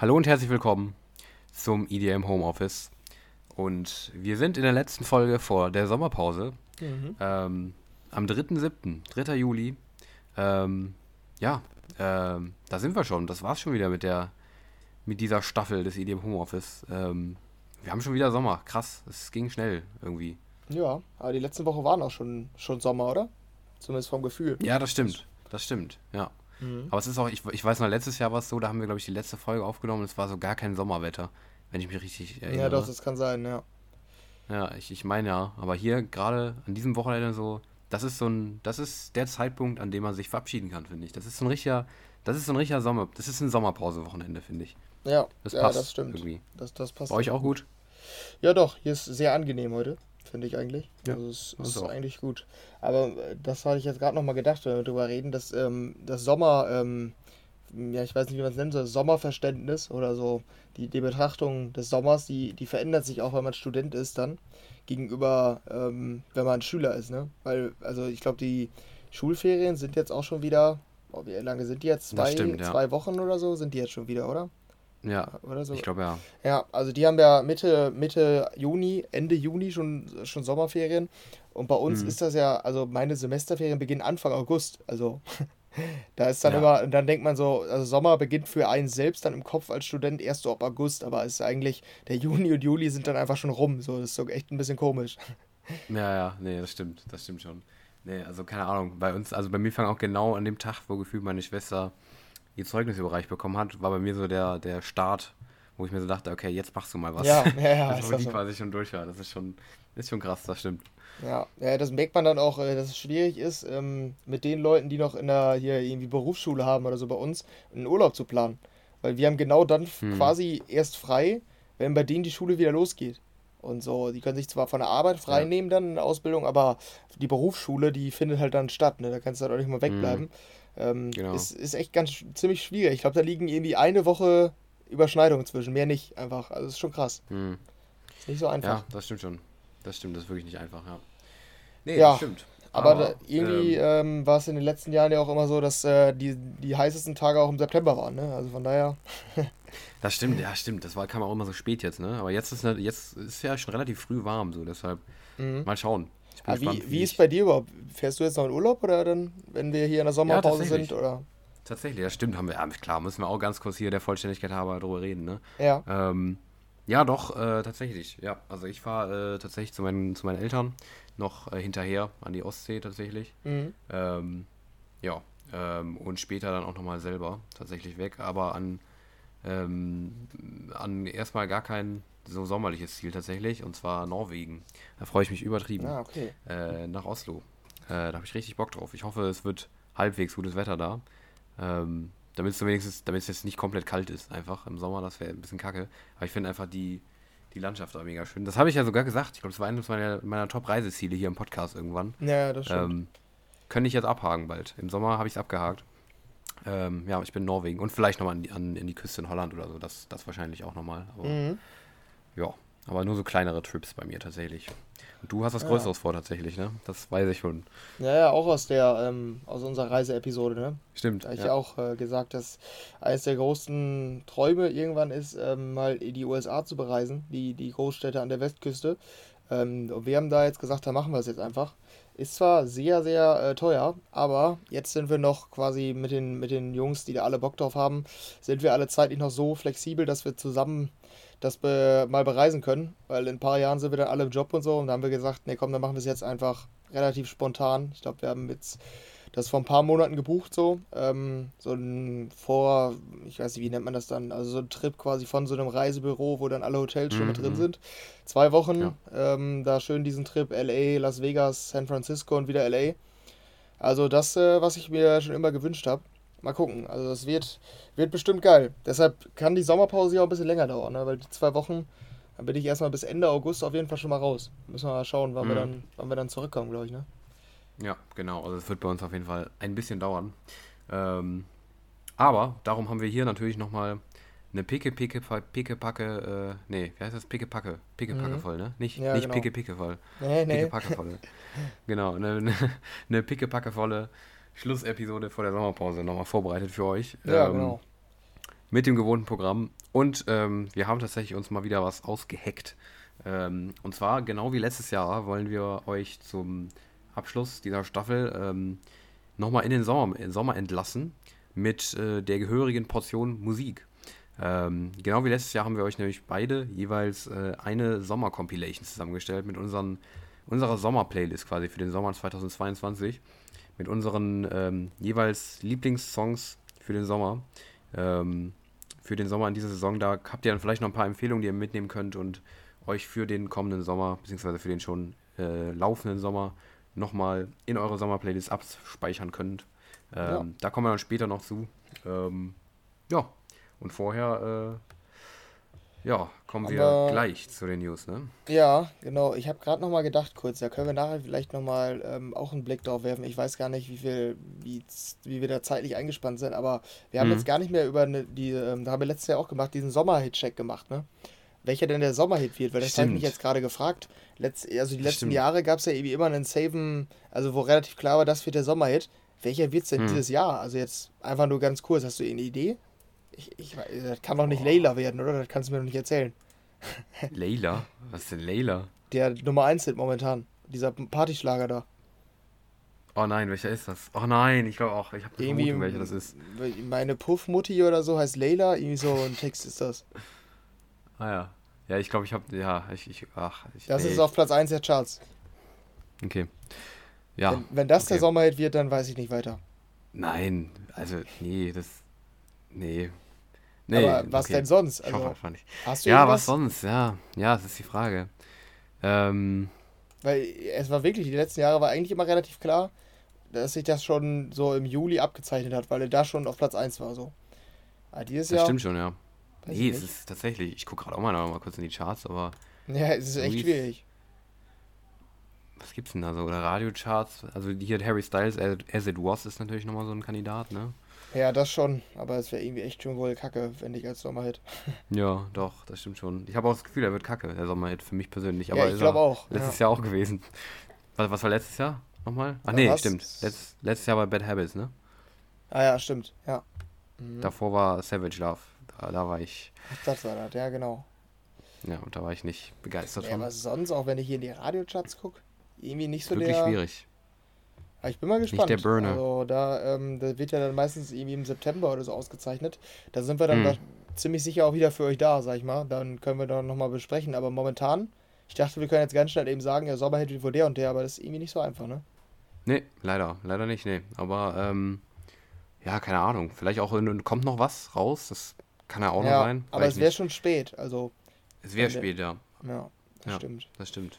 Hallo und herzlich willkommen zum EDM Homeoffice. Und wir sind in der letzten Folge vor der Sommerpause. Mhm. Ähm, am 3.7., 3. Juli. Ähm, ja, ähm, da sind wir schon. Das war's schon wieder mit der mit dieser Staffel des EDM Homeoffice. Ähm, wir haben schon wieder Sommer. Krass, es ging schnell irgendwie. Ja, aber die letzten Woche waren auch schon, schon Sommer, oder? Zumindest vom Gefühl. Ja, das stimmt. Das stimmt, ja. Mhm. Aber es ist auch, ich, ich weiß noch, letztes Jahr war es so, da haben wir, glaube ich, die letzte Folge aufgenommen und es war so gar kein Sommerwetter, wenn ich mich richtig erinnere. Ja, doch, das kann sein, ja. Ja, ich, ich meine ja, aber hier gerade an diesem Wochenende so, das ist so ein, das ist der Zeitpunkt, an dem man sich verabschieden kann, finde ich. Das ist so ein richtiger, das ist so ein richtiger Sommer, das ist ein Sommerpause-Wochenende, finde ich. Ja, Das ja, passt das stimmt. irgendwie. Das, das passt. Bei euch auch gut? Ja, doch, hier ist sehr angenehm heute, finde ich eigentlich. Ja, also es ist auch. eigentlich gut. Aber äh, das hatte ich jetzt gerade nochmal gedacht, wenn wir drüber reden, dass ähm, das Sommer, ähm, ja, ich weiß nicht, wie man es nennt, so das Sommerverständnis oder so, die, die Betrachtung des Sommers, die, die verändert sich auch, wenn man Student ist dann, gegenüber, ähm, wenn man Schüler ist, ne? Weil, also ich glaube, die Schulferien sind jetzt auch schon wieder, oh, wie lange sind die jetzt? Zwei, stimmt, ja. zwei Wochen oder so sind die jetzt schon wieder, oder? Ja, Oder so? ich glaube ja. Ja, also die haben ja Mitte, Mitte Juni, Ende Juni schon, schon Sommerferien. Und bei uns Mhm. ist das ja, also meine Semesterferien beginnen Anfang August. Also da ist dann Ja. immer, dann denkt man so, also Sommer beginnt für einen selbst dann im Kopf als Student erst so ab August, aber es ist eigentlich, der Juni und Juli sind dann einfach schon rum. So, das ist so echt ein bisschen komisch. Ja, ja, nee, das stimmt, das stimmt schon. Nee, also keine Ahnung, bei uns, also bei mir fang auch genau an dem Tag, wo gefühlt meine Schwester ihr Zeugnis überreicht bekommen hat, war bei mir so der, der Start, wo ich mir so dachte, okay, jetzt machst du mal was. Ja, ja, ja, Also ist das die so. quasi schon durch war. Das ist schon, ist schon krass, das stimmt. Ja, ja, das merkt man dann auch, äh, dass es schwierig ist, ähm, mit den Leuten, die noch in der hier irgendwie Berufsschule haben oder so bei uns, einen Urlaub zu planen. Weil wir haben genau dann Hm. quasi erst frei, wenn bei denen die Schule wieder losgeht. Und so, die können sich zwar von der Arbeit frei Ja. nehmen dann in der Ausbildung, aber die Berufsschule, die findet halt dann statt, ne? Da kannst du halt auch nicht mal wegbleiben. Ähm, Genau. ist, ist echt ganz ziemlich schwierig. Ich glaube, da liegen irgendwie eine Woche Überschneidung zwischen, mehr nicht einfach. Also ist schon krass. Hm. Ist nicht so einfach. Ja, das stimmt schon. Das stimmt, das ist wirklich nicht einfach, ja. Nee, Ja, das stimmt. Aber, da, irgendwie ähm, ähm, war es in den letzten Jahren ja auch immer so, dass äh, die, die heißesten Tage auch im September waren. Ne? Also von daher. das stimmt, ja, stimmt. Das war, kam auch immer so spät jetzt, ne? Aber jetzt ist, ne, jetzt ist ja schon relativ früh warm, so, deshalb Mhm. mal schauen. Bin Aber wie, gespannt, wie ich- ist bei dir überhaupt? Fährst du jetzt noch in Urlaub oder dann, wenn wir hier in der Sommerpause tatsächlich. sind? Oder? Tatsächlich, das stimmt, haben wir, ja, klar, müssen wir auch ganz kurz hier der Vollständigkeit halber drüber reden, ne? Ja. Ähm, ja, doch, äh, tatsächlich. Ja, also ich fahre äh, tatsächlich zu meinen, zu meinen Eltern noch äh, hinterher an die Ostsee tatsächlich. Mhm. Ähm, ja, ähm, und später dann auch nochmal selber tatsächlich weg, aber an, ähm, an erstmal gar kein so sommerliches Ziel tatsächlich, und zwar Norwegen. Da freue ich mich übertrieben. Ah, okay. Äh, nach Oslo. Äh, da habe ich richtig Bock drauf. Ich hoffe, es wird halbwegs gutes Wetter da. Ähm, damit es wenigstens, damit es jetzt nicht komplett kalt ist, einfach im Sommer, das wäre ein bisschen kacke. Aber ich finde einfach die, die Landschaft da mega schön. Das habe ich ja sogar gesagt. Ich glaube, das war eines meiner, meiner Top-Reiseziele hier im Podcast irgendwann. Ja, das stimmt. Ähm, könnte ich jetzt abhaken bald. Im Sommer habe ich es abgehakt. Ähm, ja, ich bin in Norwegen und vielleicht nochmal an, in die Küste in Holland oder so. Das, das wahrscheinlich auch nochmal. Aber Mhm. ja, aber nur so kleinere Trips bei mir tatsächlich. Und du hast was Ja. Größeres vor tatsächlich, ne? Das weiß ich schon. Ja, ja, auch aus der, ähm, aus unserer Reiseepisode, ne? Stimmt. Da habe ich ja. ja auch äh, gesagt, dass eines der großen Träume irgendwann ist, ähm, mal die USA zu bereisen, die, die Großstädte an der Westküste. Ähm, und wir haben da jetzt gesagt, da machen wir es jetzt einfach. Ist zwar sehr, sehr äh, teuer, aber jetzt sind wir noch quasi mit den, mit den Jungs, die da alle Bock drauf haben, sind wir alle zeitlich noch so flexibel, dass wir zusammen das be mal bereisen können. Weil in ein paar Jahren sind wir dann alle im Job und so. Und da haben wir gesagt, nee, komm, dann machen wir es jetzt einfach relativ spontan. Ich glaube, wir haben jetzt das vor ein paar Monaten gebucht so. Ähm, so ein Vor, ich weiß nicht, wie nennt man das dann? Also so ein Trip quasi von so einem Reisebüro, wo dann alle Hotels schon mit drin Mhm. sind. Zwei Wochen, Ja. ähm, da schön diesen Trip LA, Las Vegas, San Francisco und wieder LA. Also das, äh, was ich mir schon immer gewünscht habe. Mal gucken. Also das wird, wird bestimmt geil. Deshalb kann die Sommerpause ja auch ein bisschen länger dauern, ne? weil die zwei Wochen, dann bin ich erstmal bis Ende August auf jeden Fall schon mal raus. Müssen wir mal schauen, wann, wir, Mhm. dann, wann wir dann zurückkommen, glaube ich. Ne? Ja, genau. Also es wird bei uns auf jeden Fall ein bisschen dauern. Ähm, aber darum haben wir hier natürlich nochmal eine Picke, Picke, Picke, Packe, äh, nee, wie heißt das? Picke, Packe, Picke, Packe Mhm. voll, ne? Nicht, Ja, nicht genau. Picke, Picke voll. Nee, nee. Picke, Packe volle. genau, eine, eine, eine Picke, Packe volle Schlussepisode vor der Sommerpause nochmal vorbereitet für euch. Ja, Ähm, genau. mit dem gewohnten Programm. Und ähm, wir haben tatsächlich uns mal wieder was ausgeheckt. Ähm, und zwar, genau wie letztes Jahr, wollen wir euch zum Abschluss dieser Staffel ähm, nochmal in den Sommer, in Sommer entlassen mit äh, der gehörigen Portion Musik. Ähm, genau wie letztes Jahr haben wir euch nämlich beide jeweils äh, eine Sommer-Compilation zusammengestellt mit unseren, unserer Sommer-Playlist quasi für den Sommer 2022. Mit unseren ähm, jeweils Lieblingssongs für den Sommer. Ähm, für den Sommer in dieser Saison. Da habt ihr dann vielleicht noch ein paar Empfehlungen, die ihr mitnehmen könnt und euch für den kommenden Sommer, beziehungsweise für den schon äh, laufenden Sommer, nochmal in eure Sommer-Playlist abspeichern könnt. Ähm, ja. Da kommen wir dann später noch zu. Ähm, ja, und vorher, äh, ja, kommen Aber, wir gleich zu den News, ne? Ja, genau. Ich habe gerade nochmal gedacht, kurz, da können wir nachher vielleicht nochmal ähm, auch einen Blick drauf werfen. Ich weiß gar nicht, wie viel, wie, wie wir da zeitlich eingespannt sind, aber wir haben mhm. jetzt gar nicht mehr über eine, die, ähm, da haben wir letztes Jahr auch gemacht, diesen Sommerhit-Check gemacht, ne? Welcher denn der Sommerhit wird, weil das habe ich mich jetzt gerade gefragt. Letz, also die letzten Stimmt. Jahre gab es ja irgendwie immer einen Saven, also wo relativ klar war, das wird der Sommerhit. Welcher wird es denn hm. dieses Jahr? Also jetzt einfach nur ganz kurz, hast du eine Idee? Ich, ich, das kann doch nicht oh. Layla werden, oder? Das kannst du mir doch nicht erzählen. Layla? Was ist denn Layla? Der Nummer 1 sind momentan. Dieser Partyschlager da. Oh nein, welcher ist das? Oh nein, ich glaube auch, ich habe Vermutung, welcher das ist. Meine Puffmutti oder so heißt Layla, irgendwie so ein Text ist das. Ah ja. Ja, ich glaube, ich habe. Ja, ich. ich ach, ich, das ey. ist auf Platz 1 der Charts. Okay. Ja. Wenn, wenn das okay. der Sommerhit wird, dann weiß ich nicht weiter. Nein, also, nee, das. Nee. Nee, Aber was okay. denn sonst? Also, ich hoffe einfach nicht. Hast du ja, irgendwas? was sonst? Ja, ja, das ist die Frage. Ähm, Weil es war wirklich, die letzten Jahre war eigentlich immer relativ klar, dass sich das schon so im Juli abgezeichnet hat, weil er da schon auf Platz 1 war. So. Aber dieses das Jahr, stimmt schon, ja. Nee, es ist tatsächlich, ich gucke gerade auch mal, noch mal kurz in die Charts, aber. Ja, es ist echt schwierig. Was gibt's denn da so? Oder Radiocharts? Also hier Harry Styles, As It Was ist natürlich nochmal so ein Kandidat, ne? Ja, das schon, aber es wäre irgendwie echt schon wohl kacke, wenn ich als Sommerhit. Ja, doch, das stimmt schon. Ich habe auch das Gefühl, er wird kacke, der Sommerhit, für mich persönlich. Aber ja, ich glaube auch. Letztes ja. Jahr auch gewesen. Was, was war letztes Jahr nochmal? Ach nee, was? stimmt. Letz, letztes Jahr war Bad Habits, ne? Ah ja, stimmt, ja. Mhm. Davor war Savage Love. Da, da war ich. Das war das, ja, genau. Ja, und da war ich nicht begeistert ja, von. Aber sonst, auch wenn ich hier in die Radiocharts gucke, irgendwie nicht so Wirklich der. schwierig. Aber ich bin mal gespannt. Nicht der Burner. Also da, ähm, das wird ja dann meistens irgendwie im September oder so ausgezeichnet. Da sind wir dann hm. ziemlich sicher auch wieder für euch da, sag ich mal. Dann können wir da nochmal besprechen. Aber momentan, ich dachte, wir können jetzt ganz schnell eben sagen, ja, Sommerhit wird vor der und der, aber das ist irgendwie nicht so einfach, ne? Nee, leider. Leider nicht, nee. Aber, ähm, ja, keine Ahnung. Vielleicht auch in, kommt noch was raus. Das kann ja auch ja, noch sein. Aber es wäre schon spät, also. Es wäre spät, ja. Ja, das ja, stimmt. Das stimmt.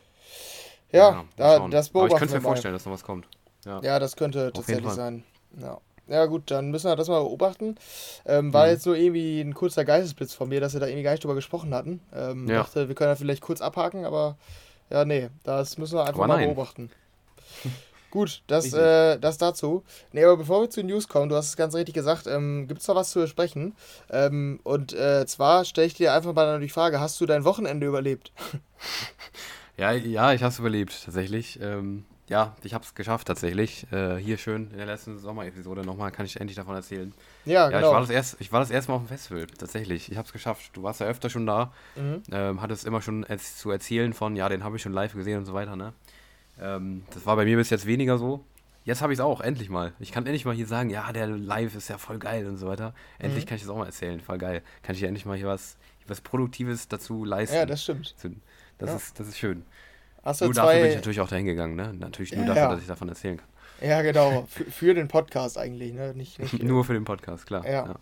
Ja, ja da, das beobachten Aber ich könnte mir vorstellen, dass noch was kommt. Ja, ja das könnte tatsächlich sein. Ja. Ja gut, dann müssen wir das mal beobachten. Ähm, war mhm. jetzt so irgendwie ein kurzer Geistesblitz von mir, dass wir da irgendwie gar nicht drüber gesprochen hatten. Ähm, ja. dachte, wir können da vielleicht kurz abhaken, aber ja, nee, das müssen wir einfach aber mal nein. beobachten. Gut, das, äh, das dazu. Nee, aber bevor wir zu den News kommen, du hast es ganz richtig gesagt, ähm, gibt es noch was zu besprechen. Ähm, und äh, zwar stelle ich dir einfach mal die Frage, hast du dein Wochenende überlebt? ja, ja, ich habe es überlebt, tatsächlich. Ähm, ja, ich habe es geschafft, tatsächlich. Äh, hier schön in der letzten Sommerepisode nochmal, kann ich endlich davon erzählen. Ja, genau. Ja, ich war das, erst, ich war das erste Mal auf dem Festival, tatsächlich. Ich habe es geschafft. Du warst ja öfter schon da, mhm. ähm, hattest immer schon zu erzählen von, ja, den habe ich schon live gesehen und so weiter, ne? Ähm, das war bei mir bis jetzt weniger so. Jetzt habe ich es auch, endlich mal. Ich kann endlich mal hier sagen, ja, der Live ist ja voll geil und so weiter. Endlich mhm. kann ich das auch mal erzählen, voll geil. Kann ich endlich mal hier was, was Produktives dazu leisten. Ja, das stimmt. Das, ja. ist, das ist schön. Hast du nur dafür bin ich natürlich auch dahin gegangen, ne? Natürlich nur ja, dafür, dass ich davon erzählen kann. Ja, genau. für, für den Podcast eigentlich, ne? Nicht, nicht nur für den Podcast, klar. Ja. ja.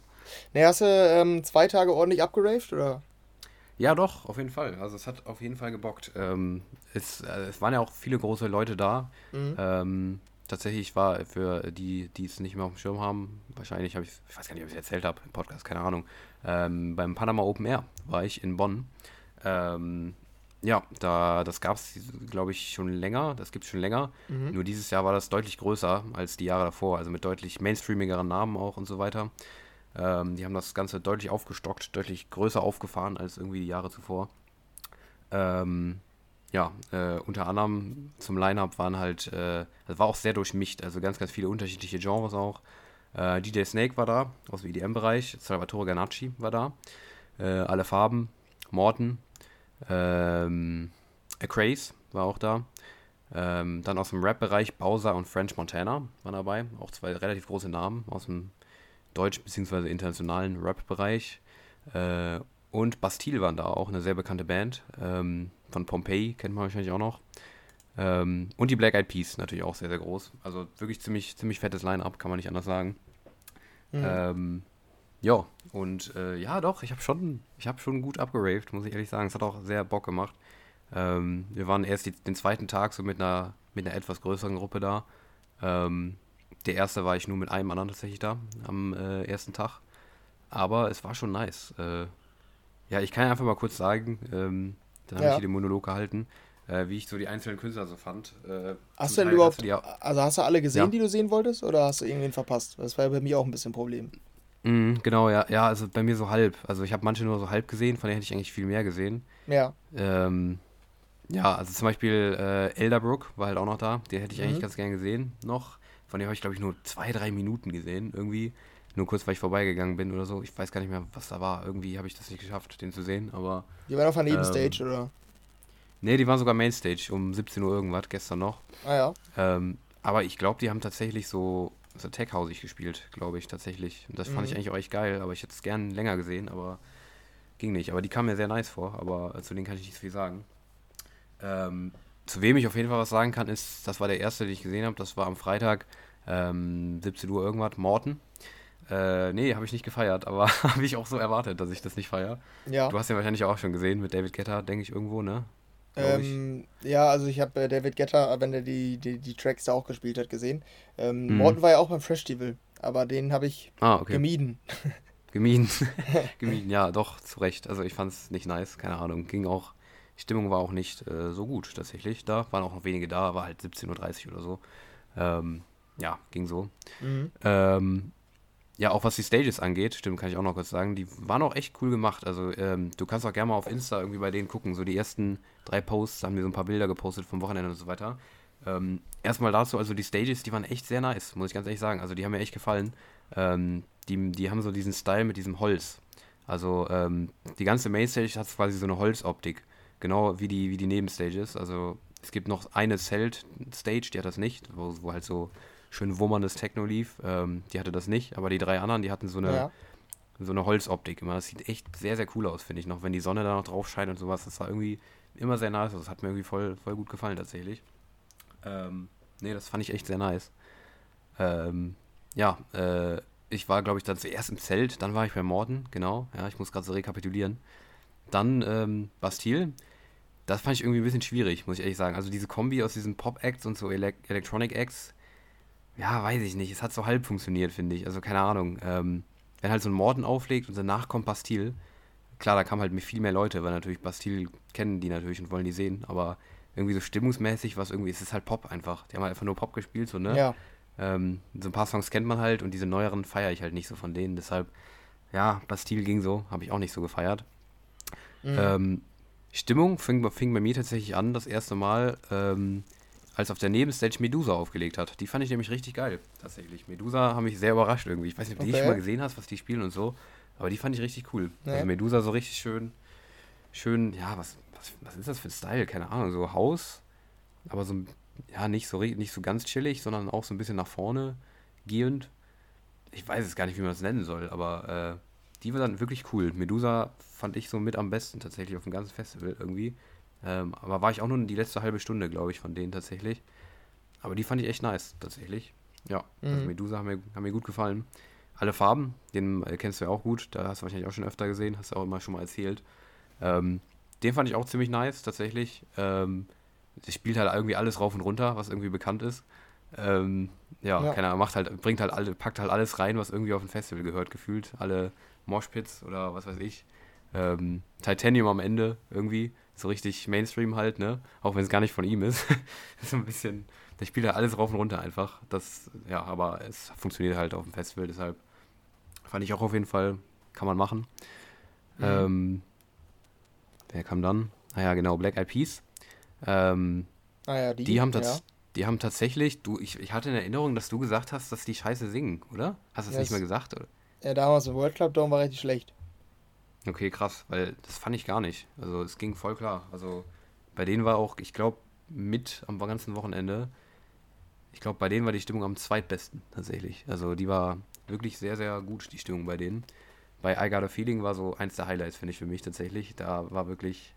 Ne, hast du ähm, zwei Tage ordentlich abgeraved, oder? Ja, doch, auf jeden Fall. Also es hat auf jeden Fall gebockt. Ähm, es, äh, es waren ja auch viele große Leute da. Mhm. Ähm, tatsächlich war für die, die es nicht mehr auf dem Schirm haben, wahrscheinlich habe ich, ich weiß gar nicht, ob ich es erzählt habe im Podcast, keine Ahnung. Ähm, beim Panama Open Air war ich in Bonn. Ähm, ja, da, das gab es, glaube ich, schon länger. Das gibt es schon länger. Mhm. Nur dieses Jahr war das deutlich größer als die Jahre davor. Also mit deutlich mainstreamigeren Namen auch und so weiter. Ähm, die haben das Ganze deutlich aufgestockt, deutlich größer aufgefahren als irgendwie die Jahre zuvor. Ähm, ja, äh, unter anderem zum Line-Up waren halt, äh, das war auch sehr durchmischt, also ganz, ganz viele unterschiedliche Genres auch. Äh, DJ Snake war da, aus dem EDM-Bereich. Salvatore Ganacci war da. Äh, alle Farben. Morton. Ähm, Craze war auch da. Ähm, dann aus dem Rap-Bereich Bowser und French Montana waren dabei. Auch zwei relativ große Namen aus dem deutschen bzw. internationalen Rap-Bereich. Äh, und Bastille waren da auch, eine sehr bekannte Band. Ähm, von Pompeii kennt man wahrscheinlich auch noch. Ähm, und die Black Eyed Peas natürlich auch sehr, sehr groß. Also wirklich ziemlich, ziemlich fettes Line-Up, kann man nicht anders sagen. Mhm. Ähm, ja, und äh, ja, doch, ich habe schon, ich habe schon gut abgeraved, muss ich ehrlich sagen. Es hat auch sehr Bock gemacht. Ähm, wir waren erst die, den zweiten Tag so mit einer, mit einer etwas größeren Gruppe da. Ähm, der erste war ich nur mit einem anderen tatsächlich da am äh, ersten Tag. Aber es war schon nice. Äh, ja, ich kann einfach mal kurz sagen, ähm, dann habe ja. ich hier den Monolog gehalten, äh, wie ich so die einzelnen Künstler so fand. Äh, hast du denn überhaupt, hast du also hast du alle gesehen, ja. die du sehen wolltest, oder hast du irgendwen verpasst? Das war ja bei mir auch ein bisschen ein Problem. Mm, genau, ja, ja, also bei mir so halb. Also ich habe manche nur so halb gesehen, von denen hätte ich eigentlich viel mehr gesehen. Ja. Ähm, ja, also zum Beispiel äh, Elderbrook war halt auch noch da. Den hätte ich mhm. eigentlich ganz gern gesehen noch. Von dem habe ich, glaube ich, nur zwei, drei Minuten gesehen irgendwie. Nur kurz, weil ich vorbeigegangen bin oder so. Ich weiß gar nicht mehr, was da war. Irgendwie habe ich das nicht geschafft, den zu sehen. Aber. Die waren auf der Nebenstage, ähm, oder? Nee, die waren sogar Mainstage um 17 Uhr irgendwas, gestern noch. Ah ja. Ähm, aber ich glaube, die haben tatsächlich so, so tech-hausig gespielt, glaube ich, tatsächlich. Und das mhm. fand ich mhm. eigentlich auch echt geil, aber ich hätte es gern länger gesehen, aber ging nicht. Aber die kamen mir sehr nice vor, aber zu denen kann ich nicht so viel sagen. Ähm, zu wem ich auf jeden Fall was sagen kann, ist, das war der erste, den ich gesehen habe, das war am Freitag, ähm, 17 Uhr irgendwas, Morten. Äh, nee, habe ich nicht gefeiert, aber habe ich auch so erwartet, dass ich das nicht feiere. Ja. Du hast ihn wahrscheinlich auch schon gesehen mit David Guetta, denke ich, irgendwo, ne? Ähm, ja, also ich habe äh, David Guetta, wenn er die, die, die Tracks da auch gespielt hat, gesehen. Ähm, mhm. Morten war ja auch beim Festival, aber den habe ich ah, okay. gemieden. Gemieden. gemieden, ja, doch, zu Recht. Also ich fand es nicht nice, keine Ahnung. Ging auch die Stimmung war auch nicht äh, so gut tatsächlich. Da waren auch noch wenige da, war halt 17.30 Uhr oder so. Ähm, ja, ging so. Mhm. Ähm, ja, auch was die Stages angeht, stimmt, kann ich auch noch kurz sagen, die waren auch echt cool gemacht. Also ähm, du kannst auch gerne mal auf Insta irgendwie bei denen gucken. So die ersten drei Posts haben wir so ein paar Bilder gepostet vom Wochenende und so weiter. Ähm, erstmal dazu, also die Stages, die waren echt sehr nice, muss ich ganz ehrlich sagen. Also die haben mir echt gefallen. Ähm, die, die haben so diesen Style mit diesem Holz. Also ähm, die ganze Mainstage hat quasi so eine Holzoptik. Genau wie die, wie die Nebenstages. Also es gibt noch eine Zelt-Stage, die hat das nicht, wo, wo halt so schön wummerndes Techno lief. Ähm, die hatte das nicht, aber die drei anderen, die hatten so eine, ja. so eine Holzoptik immer. Das sieht echt sehr, sehr cool aus, finde ich noch. Wenn die Sonne da noch drauf scheint und sowas, das war irgendwie immer sehr nice. Das hat mir irgendwie voll, voll gut gefallen tatsächlich. Ähm, nee, das fand ich echt sehr nice. Ähm, ja, äh, ich war, glaube ich, dann zuerst im Zelt, dann war ich bei Morten, genau. Ja, ich muss gerade so rekapitulieren. Dann ähm, Bastille. Das fand ich irgendwie ein bisschen schwierig, muss ich ehrlich sagen. Also diese Kombi aus diesen Pop-Acts und so Ele Electronic-Acts, ja, weiß ich nicht. Es hat so halb funktioniert, finde ich. Also keine Ahnung. Ähm, wenn halt so ein Morden auflegt und danach kommt Bastille, klar, da kamen halt viel mehr Leute, weil natürlich Bastille kennen die natürlich und wollen die sehen, aber irgendwie so stimmungsmäßig was irgendwie, es ist halt Pop einfach. Die haben halt einfach nur Pop gespielt, so, ne? Ja. Ähm, so ein paar Songs kennt man halt und diese neueren feiere ich halt nicht so von denen. Deshalb, ja, Bastille ging so, habe ich auch nicht so gefeiert. Mhm. Ähm, Stimmung fing, fing, bei mir tatsächlich an, das erste Mal, ähm, als auf der Nebenstage Medusa aufgelegt hat. Die fand ich nämlich richtig geil, tatsächlich. Medusa haben mich sehr überrascht irgendwie. Ich weiß nicht, ob okay. du die schon mal gesehen hast, was die spielen und so, aber die fand ich richtig cool. Nee. Also Medusa so richtig schön, schön, ja, was, was, was ist das für ein Style? Keine Ahnung, so Haus, aber so, ja, nicht so, nicht so ganz chillig, sondern auch so ein bisschen nach vorne gehend. Ich weiß es gar nicht, wie man das nennen soll, aber äh, die war dann wirklich cool. Medusa fand ich so mit am besten tatsächlich auf dem ganzen Festival irgendwie. Ähm, aber war ich auch nur die letzte halbe Stunde, glaube ich, von denen tatsächlich. Aber die fand ich echt nice, tatsächlich. Ja, also mhm. also Medusa haben mir, haben mir gut gefallen. Alle Farben, den äh, kennst du ja auch gut, da hast du wahrscheinlich auch schon öfter gesehen, hast du auch immer schon mal erzählt. Ähm, den fand ich auch ziemlich nice, tatsächlich. Ähm, spielt halt irgendwie alles rauf und runter, was irgendwie bekannt ist. Ähm, ja, ja, keiner macht halt, bringt halt alle, packt halt alles rein, was irgendwie auf ein Festival gehört, gefühlt. Alle Moshpits oder was weiß ich. Ähm, Titanium am Ende irgendwie. So richtig Mainstream halt, ne? Auch wenn es gar nicht von ihm ist. so ein bisschen. Der spielt halt alles rauf und runter einfach. Das, ja, aber es funktioniert halt auf dem Festival, deshalb fand ich auch auf jeden Fall, kann man machen. Mhm. Ähm, wer kam dann? Naja, ah genau, Black Eyed Peas. Ähm, ah ja, die, die haben das. Ja die haben tatsächlich, du, ich, ich hatte in Erinnerung, dass du gesagt hast, dass die scheiße singen, oder? Hast du es Ja, nicht mehr gesagt, oder? Ja, damals im World Club Dome war richtig schlecht. Okay, krass, weil das fand ich gar nicht. Also es ging voll klar. Also bei denen war auch, ich glaube, mit am ganzen Wochenende, ich glaube, bei denen war die Stimmung am zweitbesten tatsächlich. Also die war wirklich sehr, sehr gut, die Stimmung bei denen. Bei I Got a Feeling war so eins der Highlights, finde ich, für mich tatsächlich. Da war wirklich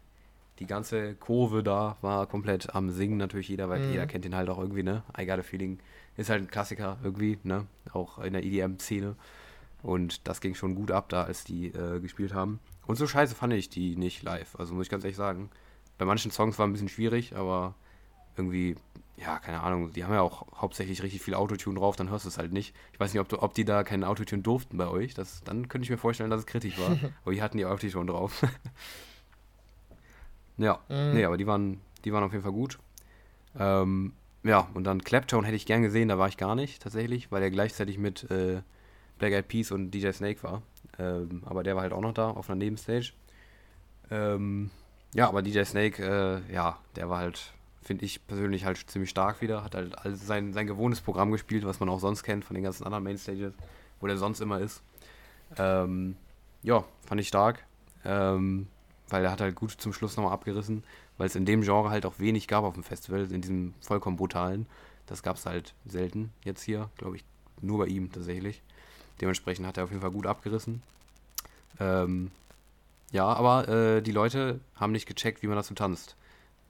die ganze Kurve da, war komplett am Singen natürlich jeder, weil Mhm. jeder kennt den halt auch irgendwie, ne? I Got a Feeling ist halt ein Klassiker irgendwie, ne? Auch in der EDM-Szene. Und das ging schon gut ab da, als die äh, gespielt haben. Und so scheiße fand ich die nicht live. Also muss ich ganz ehrlich sagen. Bei manchen Songs war ein bisschen schwierig, aber irgendwie, ja, keine Ahnung, die haben ja auch hauptsächlich richtig viel Autotune drauf, dann hörst du es halt nicht. Ich weiß nicht, ob, du, ob die da keinen Autotune durften bei euch. Das, dann könnte ich mir vorstellen, dass es kritisch war. aber die hatten die Autotune drauf. ja, Mhm. nee, aber die waren, die waren auf jeden Fall gut. Ähm, ja, und dann Claptone hätte ich gern gesehen, da war ich gar nicht tatsächlich, weil er gleichzeitig mit äh, Black Eyed Peas und DJ Snake war. Ähm, aber der war halt auch noch da auf einer Nebenstage. Ähm, ja, aber DJ Snake, äh, ja, der war halt, finde ich persönlich halt ziemlich stark wieder. Hat halt all sein, sein gewohntes Programm gespielt, was man auch sonst kennt von den ganzen anderen Mainstages, wo der sonst immer ist. Ähm, ja, fand ich stark. Ähm, weil er hat halt gut zum Schluss nochmal abgerissen, weil es in dem Genre halt auch wenig gab auf dem Festival, in diesem vollkommen brutalen. Das gab es halt selten jetzt hier, glaube ich, nur bei ihm tatsächlich. Dementsprechend hat er auf jeden Fall gut abgerissen. Ähm, ja, aber äh, die Leute haben nicht gecheckt, wie man dazu tanzt.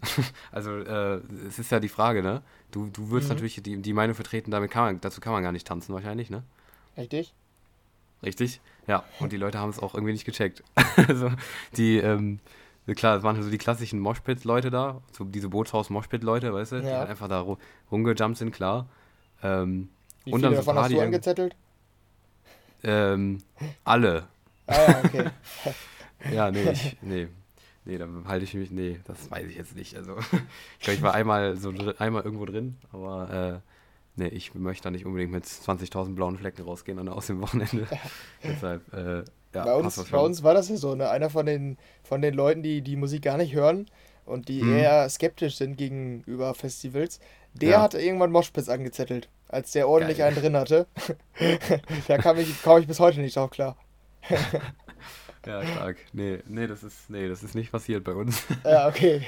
also, äh, es ist ja die Frage, ne? Du, du würdest Mhm. natürlich die, die Meinung vertreten, damit kann man, dazu kann man gar nicht tanzen wahrscheinlich, ne? Richtig? Richtig? Ja, und die Leute haben es auch irgendwie nicht gecheckt. also, die, ähm, klar, es waren so die klassischen Moshpit-Leute da, so diese Bootshaus-Moshpit-Leute, weißt du, die Ja. halt einfach da ru- rumgejumpt sind, klar. Ähm, Wie Und viele dann so davon hast du angezettelt? Ähm, alle. Ah ja, okay. Ja, nee, ich, nee. Nee, da halte ich mich, nee, das weiß ich jetzt nicht. Also, ich glaube, ich war einmal so einmal irgendwo drin, aber äh, nee, ich möchte da nicht unbedingt mit 20.000 blauen Flecken rausgehen und aus dem Wochenende. Deshalb, äh, ja, bei, uns, bei uns war das ja so, ne? Einer von den, von den Leuten, die die Musik gar nicht hören und die Mhm. eher skeptisch sind gegenüber Festivals, der Ja. hatte irgendwann Moshpits angezettelt, als der ordentlich Geil. einen drin hatte. da kam ich, kam ich bis heute nicht drauf klar. Ja, stark. Nee, nee, das ist, nee, das ist nicht passiert bei uns. Ja, okay.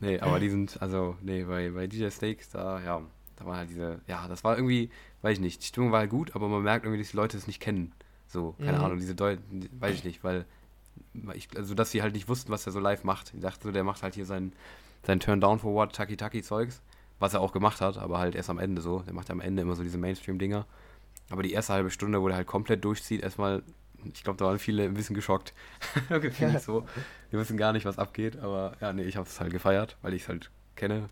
Nee, aber die sind, also, nee, bei, bei DJ Steaks, da, ja, da war halt diese, ja, das war irgendwie, weiß ich nicht, die Stimmung war halt gut, aber man merkt irgendwie, dass die Leute es nicht kennen. So, keine Mhm. Ahnung, diese Deu weiß ich nicht, weil, ich, also, dass sie halt nicht wussten, was er so live macht. Ich dachte so, der macht halt hier sein, sein Turn Down was er auch gemacht hat, aber halt erst am Ende so. Der macht ja am Ende immer so diese Mainstream-Dinger. Aber die erste halbe Stunde, wo der halt komplett durchzieht, erstmal, ich glaube, da waren viele ein bisschen geschockt. Gefühlt so. Wir wissen gar nicht, was abgeht, aber ja, nee, ich habe es halt gefeiert, weil ich es halt kenne.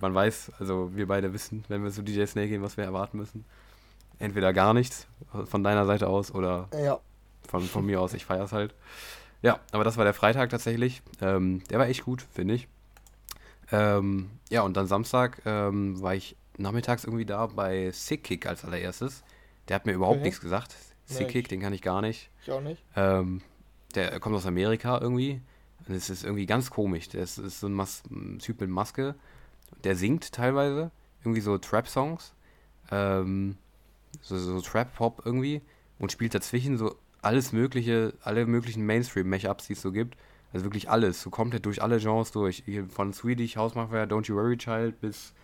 Man weiß, also wir beide wissen, wenn wir zu DJ Snake gehen, was wir erwarten müssen. Entweder gar nichts von deiner Seite aus oder Ja. von, von mir aus, ich feiere es halt. Ja, aber das war der Freitag tatsächlich. Ähm, der war echt gut, finde ich. Ähm, ja, und dann Samstag ähm, war ich nachmittags irgendwie da bei Sick Kick als allererstes. Der hat mir überhaupt Okay. nichts gesagt. Sick Kick, den kann ich gar nicht. Ich auch nicht. Ähm, der kommt aus Amerika irgendwie. Und es ist irgendwie ganz komisch. Der ist, ist so ein, Mas ein Typ mit Maske. Der singt teilweise. Irgendwie so Trap-Songs. Ähm, so, so Trap-Pop irgendwie. Und spielt dazwischen so alles mögliche, alle möglichen Mainstream-Mashups, die es so gibt. Also wirklich alles. So komplett durch alle Genres durch. Von Swedish House Mafia, Don't You Worry Child bis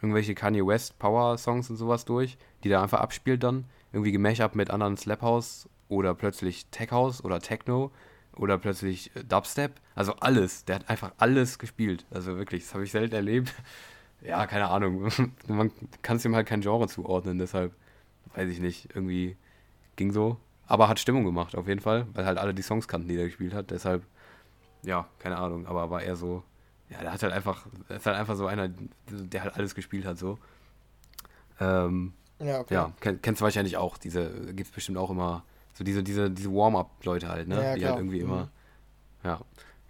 irgendwelche Kanye West Power-Songs und sowas durch, die der einfach abspielt dann. Irgendwie gemashup mit anderen Slap House oder plötzlich Tech House oder Techno oder plötzlich äh, Dubstep. Also alles. Der hat einfach alles gespielt. Also wirklich, das habe ich selten erlebt. Ja, keine Ahnung. Man kann es ihm halt kein Genre zuordnen, deshalb weiß ich nicht. Irgendwie ging so. Aber hat Stimmung gemacht, auf jeden Fall, weil halt alle die Songs kannten, die er gespielt hat. Deshalb, ja, keine Ahnung. Aber war eher so, ja, der hat halt einfach, ist halt einfach so einer, der halt alles gespielt hat, so. Ähm, Ja, okay. ja, kenn, kennst du wahrscheinlich auch. Diese gibt es bestimmt auch immer. So diese, diese, diese Warm-up-Leute halt, ne? Ja, die klar. halt irgendwie Mhm. immer. Ja,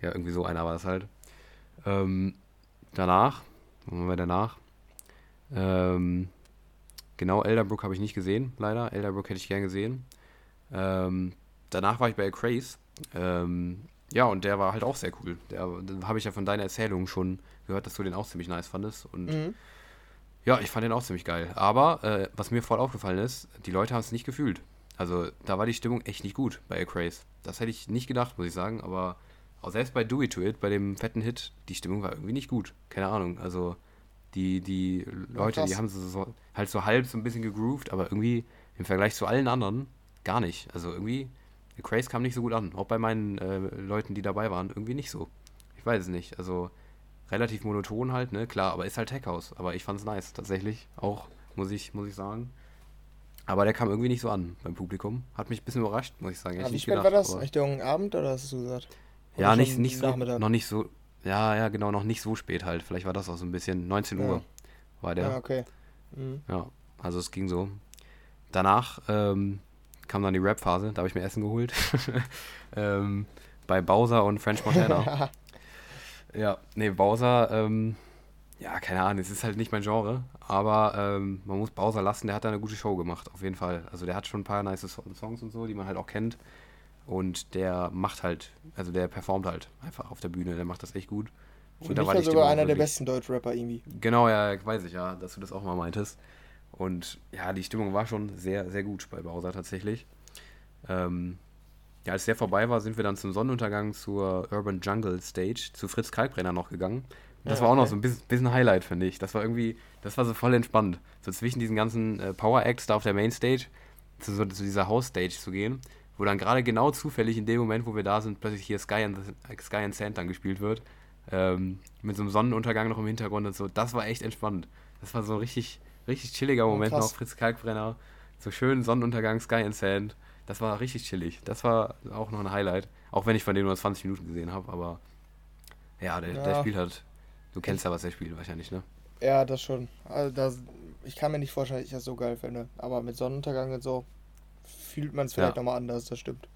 ja, irgendwie so einer war das halt. Ähm, danach, waren wir danach? Ähm, genau, Elderbrook habe ich nicht gesehen, leider. Elderbrook hätte ich gern gesehen. Ähm, danach war ich bei Craze. Ähm, ja, und der war halt auch sehr cool. Der, da habe ich ja von deiner Erzählung schon gehört, dass du den auch ziemlich nice fandest. Und Mhm. Ja, ich fand den auch ziemlich geil. Aber äh, was mir voll aufgefallen ist, die Leute haben es nicht gefühlt. Also da war die Stimmung echt nicht gut bei A Craze. Das hätte ich nicht gedacht, muss ich sagen. Aber auch selbst bei Do It To It, bei dem fetten Hit, die Stimmung war irgendwie nicht gut. Keine Ahnung. Also die, die Leute, krass. die haben so, so halt so halb so ein bisschen gegroovt, aber irgendwie im Vergleich zu allen anderen gar nicht. Also irgendwie, Craze kam nicht so gut an. Auch bei meinen äh, Leuten, die dabei waren, irgendwie nicht so. Ich weiß es nicht. Also relativ monoton halt, ne? Klar, aber ist halt Tech House. Aber ich fand's nice, tatsächlich. Auch, muss ich, muss ich sagen. Aber der kam irgendwie nicht so an beim Publikum. Hat mich ein bisschen überrascht, muss ich sagen. Ja, ich wie spät gedacht, war das? Richtung Abend oder hast du gesagt? Oder Ja, nicht, nicht so, noch nicht so, ja, ja, genau, noch nicht so spät halt. Vielleicht war das auch so ein bisschen, 19 Uhr Ja. war der. Ja, okay. Mhm. Ja, also es ging so. Danach ähm, kam dann die Rap-Phase, da habe ich mir Essen geholt. ähm, bei Bowser und French Montana. ja, nee, Bowser, ähm, ja, keine Ahnung, es ist halt nicht mein Genre, aber ähm, man muss Bowser lassen, der hat da eine gute Show gemacht, auf jeden Fall. Also der hat schon ein paar nice So- Songs und so, die man halt auch kennt. Und der macht halt, also der performt halt einfach auf der Bühne, der macht das echt gut. Für Und da war sogar einer der besten Deutschrapper irgendwie. Genau, ja, weiß ich ja, dass du das auch mal meintest. Und ja, die Stimmung war schon sehr, sehr gut bei Bowser tatsächlich. Ähm, ja, als der vorbei war, sind wir dann zum Sonnenuntergang zur Urban Jungle Stage, zu Fritz Kalkbrenner noch gegangen. Und das Ja, war auch noch okay. so ein bisschen, bisschen Highlight, finde ich. Das war irgendwie, das war so voll entspannt. So zwischen diesen ganzen äh, Power Acts da auf der Mainstage zu, so, zu dieser House Stage zu gehen, wo dann gerade genau zufällig in dem Moment, wo wir da sind, plötzlich hier Sky and, the, Sky and Sand dann gespielt wird. Ähm, mit so einem Sonnenuntergang noch im Hintergrund und so. Das war echt entspannt. Das war so richtig, richtig chilliger Moment krass. noch. Fritz Kalkbrenner, so schön Sonnenuntergang, Sky and Sand. Das war richtig chillig. Das war auch noch ein Highlight. Auch wenn ich von dem nur 20 Minuten gesehen habe, aber ja, der, der Ja. spielt halt. Du kennst ja, was er spielt wahrscheinlich, ne? Ja, das schon. Also das, ich kann mir nicht vorstellen, dass ich das so geil finde. Aber mit Sonnenuntergang und so fühlt man es vielleicht Ja. nochmal anders, das stimmt.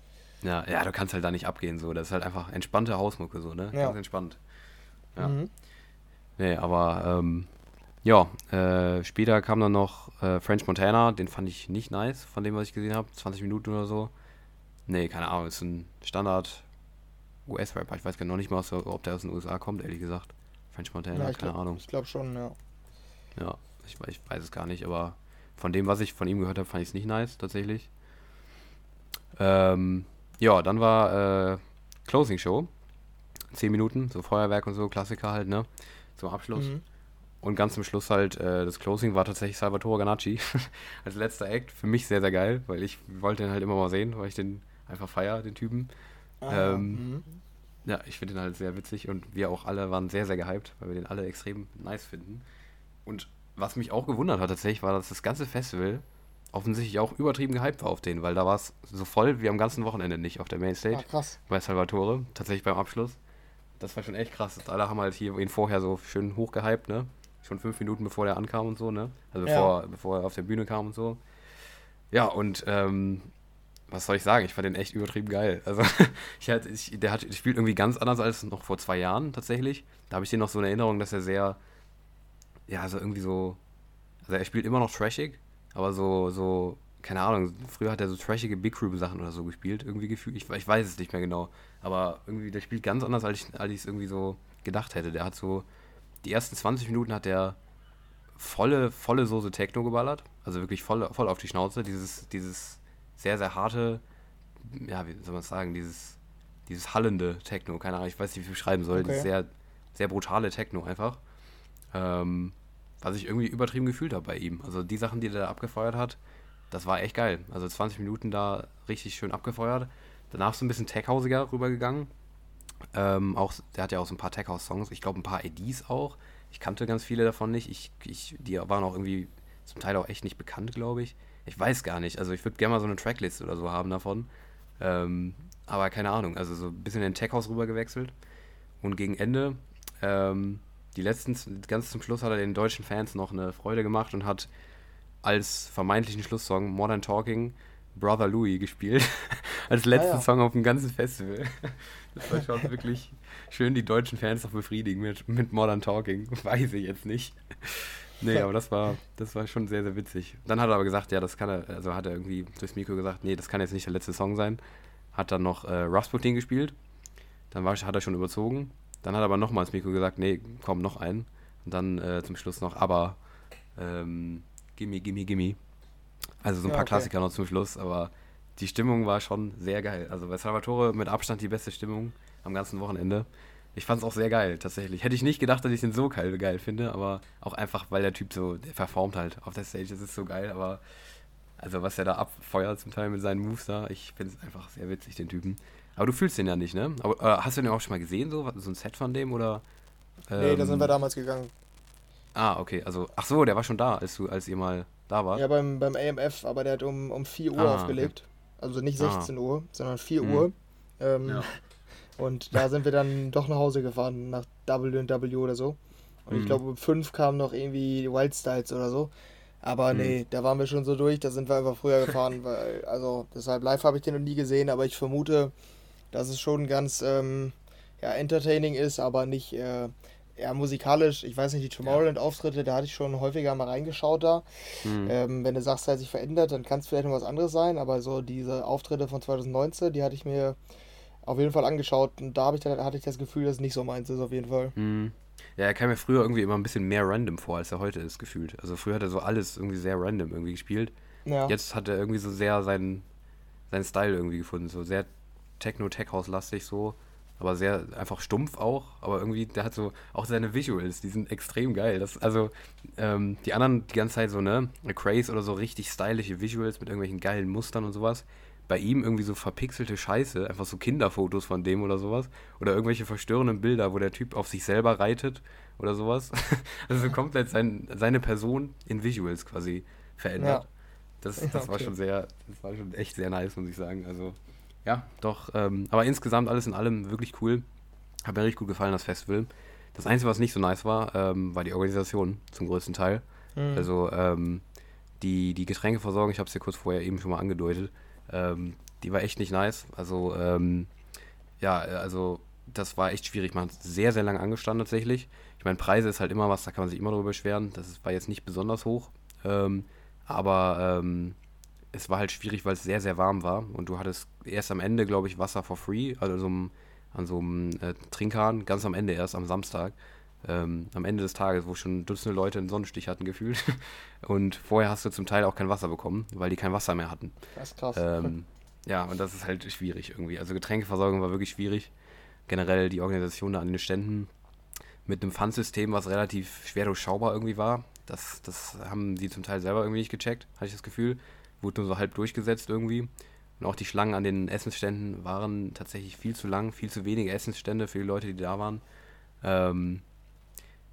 Ja, ja, du kannst halt da nicht abgehen, so. Das ist halt einfach entspannte Hausmucke, so, ne? Ja. Ganz entspannt. Ja. Mhm. Nee, aber ähm, ja, äh, später kam dann noch äh, French Montana, den fand ich nicht nice, von dem, was ich gesehen habe. 20 Minuten oder so. Nee, keine Ahnung, ist ein Standard US-Rapper. Ich weiß gar noch nicht mal, ob der aus den USA kommt, ehrlich gesagt. French Montana, Ja, keine glaub- Ahnung. Ich glaube schon, ja. Ja, ich, ich weiß es gar nicht, aber von dem, was ich von ihm gehört habe, fand ich es nicht nice, tatsächlich. Ähm, ja, dann war äh, Closing Show. 10 Minuten, so Feuerwerk und so, Klassiker halt, ne? Zum Abschluss. Mhm. Und ganz zum Schluss halt, äh, das Closing war tatsächlich Salvatore Ganacci als letzter Act. Für mich sehr, sehr geil, weil ich wollte den halt immer mal sehen, weil ich den einfach feier, den Typen. Ah, Ähm, mhm. Ja, ich finde den halt sehr witzig und wir auch alle waren sehr, sehr gehypt, weil wir den alle extrem nice finden. Und was mich auch gewundert hat tatsächlich, war, dass das ganze Festival offensichtlich auch übertrieben gehypt war auf den, weil da war es so voll wie am ganzen Wochenende nicht auf der Mainstage Ah, krass. bei Salvatore, tatsächlich beim Abschluss. Das war schon echt krass. Alle haben halt hier ihn vorher so schön hochgehypt, ne? Schon fünf Minuten bevor der ankam und so, ne? Also Ja. bevor, bevor er auf der Bühne kam und so. Ja, und ähm, was soll ich sagen? Ich fand den echt übertrieben geil. Also, ich hatte, ich, der hat, spielt irgendwie ganz anders als noch vor zwei Jahren tatsächlich. Da habe ich den noch so in Erinnerung, dass er sehr, ja, also irgendwie so, also er spielt immer noch trashig, aber so, so, keine Ahnung, früher hat er so trashige Big Room Sachen oder so gespielt, irgendwie gefühlt. Ich, ich weiß es nicht mehr genau, aber irgendwie, der spielt ganz anders, als ich, als ich es irgendwie so gedacht hätte. Der hat so, die ersten 20 Minuten hat der volle, volle Soße Techno geballert, also wirklich voll, voll auf die Schnauze, dieses, dieses sehr, sehr harte, ja, wie soll man es sagen, dieses, dieses hallende Techno, keine Ahnung, ich weiß nicht, wie ich es beschreiben soll, Okay. dieses sehr, sehr brutale Techno einfach. Ähm, was ich irgendwie übertrieben gefühlt habe bei ihm. Also die Sachen, die er da abgefeuert hat, das war echt geil. Also 20 Minuten da richtig schön abgefeuert. Danach so ein bisschen Tech-Hausiger rübergegangen. Ähm, auch, der hat ja auch so ein paar Tech-House-Songs. Ich glaube, ein paar IDs auch. Ich kannte ganz viele davon nicht. Ich, ich, die waren auch irgendwie zum Teil auch echt nicht bekannt, glaube ich. Ich weiß gar nicht. Also ich würde gerne mal so eine Tracklist oder so haben davon. Ähm, aber keine Ahnung. Also so ein bisschen in den Tech-House rüber gewechselt. Und gegen Ende, ähm, die letzten, ganz zum Schluss hat er den deutschen Fans noch eine Freude gemacht und hat als vermeintlichen Schlusssong Modern Talking Brother Louis gespielt. als letzten Ah, ja. Song auf dem ganzen Festival. Das war schon wirklich schön, die deutschen Fans noch befriedigen mit, mit Modern Talking. Weiß ich jetzt nicht. Nee, aber das war, das war schon sehr, sehr witzig. Dann hat er aber gesagt, ja, das kann er, also hat er irgendwie durchs Mikro gesagt, nee, das kann jetzt nicht der letzte Song sein. Hat dann noch äh, Rasputin gespielt. Dann war, hat er schon überzogen. Dann hat er aber nochmal ins Mikro gesagt, nee, komm, noch einen. Und dann äh, zum Schluss noch aber Ähm, gimme, gimme, gimme. Also so ein Ja, paar okay. Klassiker noch zum Schluss, aber die Stimmung war schon sehr geil. Also bei Salvatore mit Abstand die beste Stimmung am ganzen Wochenende. Ich fand es auch sehr geil, tatsächlich. Hätte ich nicht gedacht, dass ich den so geil, geil finde, aber auch einfach, weil der Typ so, der performt halt auf der Stage, das ist so geil, aber also was er da abfeuert zum Teil mit seinen Moves da, ich finde es einfach sehr witzig, den Typen. Aber du fühlst den ja nicht, ne? Aber äh, hast du den auch schon mal gesehen, so, so ein Set von dem oder? Nee, da sind ähm, wir damals gegangen. Ah, okay, also, ach so, der war schon da, als du, als ihr mal da wart. Ja, beim, beim AMF, aber der hat um, um 4 Uhr Ah, aufgelegt. Also nicht Ah. 16 Uhr, sondern 4 Mhm. Uhr. Ähm, Ja. Und da sind wir dann doch nach Hause gefahren, nach W&W oder so. Und ich Mhm. glaube, um 5 kam noch irgendwie Wild Styles oder so. Aber Mhm. nee, da waren wir schon so durch, da sind wir einfach früher gefahren, weil, also deshalb live habe ich den noch nie gesehen, aber ich vermute, dass es schon ganz ähm, ja, entertaining ist, aber nicht äh, ja, musikalisch. Ich weiß nicht, die Tomorrowland-Auftritte, da hatte ich schon häufiger mal reingeschaut da. Mhm. Ähm, wenn du sagst, er hat sich verändert, dann kann es vielleicht noch was anderes sein, aber so diese Auftritte von 2019, die hatte ich mir auf jeden Fall angeschaut und da ich, dann- hatte ich das Gefühl, dass es nicht so meins ist, auf jeden Fall. Mhm. Ja, er kam mir früher irgendwie immer ein bisschen mehr random vor, als er heute ist, gefühlt. Also früher hat er so alles irgendwie sehr random irgendwie gespielt. Ja, Jetzt hat er irgendwie so sehr seinen, seinen Style irgendwie gefunden. So sehr Techno-Tech-House-lastig so. Aber sehr einfach stumpf auch. Aber irgendwie, der hat so auch seine Visuals, die sind extrem geil. Das, also, ähm, die anderen die ganze Zeit so, ne? Craze oder so richtig stylische Visuals mit irgendwelchen geilen Mustern und sowas. Bei ihm irgendwie so verpixelte Scheiße, einfach so Kinderfotos von dem oder sowas. Oder irgendwelche verstörenden Bilder, wo der Typ auf sich selber reitet oder sowas. Also so komplett sein, seine Person in Visuals quasi verändert. Ja. Das, Ja, das war okay. schon sehr, das war schon echt sehr nice, muss ich sagen. Also, ja, doch. Ähm, aber insgesamt alles in allem wirklich cool. Hat mir richtig gut gefallen, das Festival. Das Einzige, was nicht so nice war, ähm, war die Organisation zum größten Teil. Mhm. Also, ähm, die, die Getränkeversorgung, ich habe es ja kurz vorher eben schon mal angedeutet, ähm, die war echt nicht nice. Also, ähm, ja, also das war echt schwierig. Man hat sehr, sehr lange angestanden tatsächlich. Ich meine, Preise ist halt immer was, da kann man sich immer drüber beschweren. Das war jetzt nicht besonders hoch. Ähm, aber es war halt schwierig, weil es sehr, sehr warm war. Und du hattest erst am Ende, glaube ich, Wasser for free, also an so einem, an so einem äh, Trinkhahn, ganz am Ende erst, am Samstag. Ähm, am Ende des Tages, wo schon Dutzende Leute einen Sonnenstich hatten gefühlt. Und vorher hast du zum Teil auch kein Wasser bekommen, weil die kein Wasser mehr hatten. Das ist krass. Ähm, ja, und das ist halt schwierig irgendwie. Also Getränkeversorgung war wirklich schwierig. Generell die Organisation da an den Ständen mit einem Pfandsystem, was relativ schwer durchschaubar irgendwie war. Das, das haben die zum Teil selber irgendwie nicht gecheckt, hatte ich das Gefühl. Wurde nur so halb durchgesetzt irgendwie. Und auch die Schlangen an den Essensständen waren tatsächlich viel zu lang, viel zu wenige Essensstände für die Leute, die da waren. Ähm,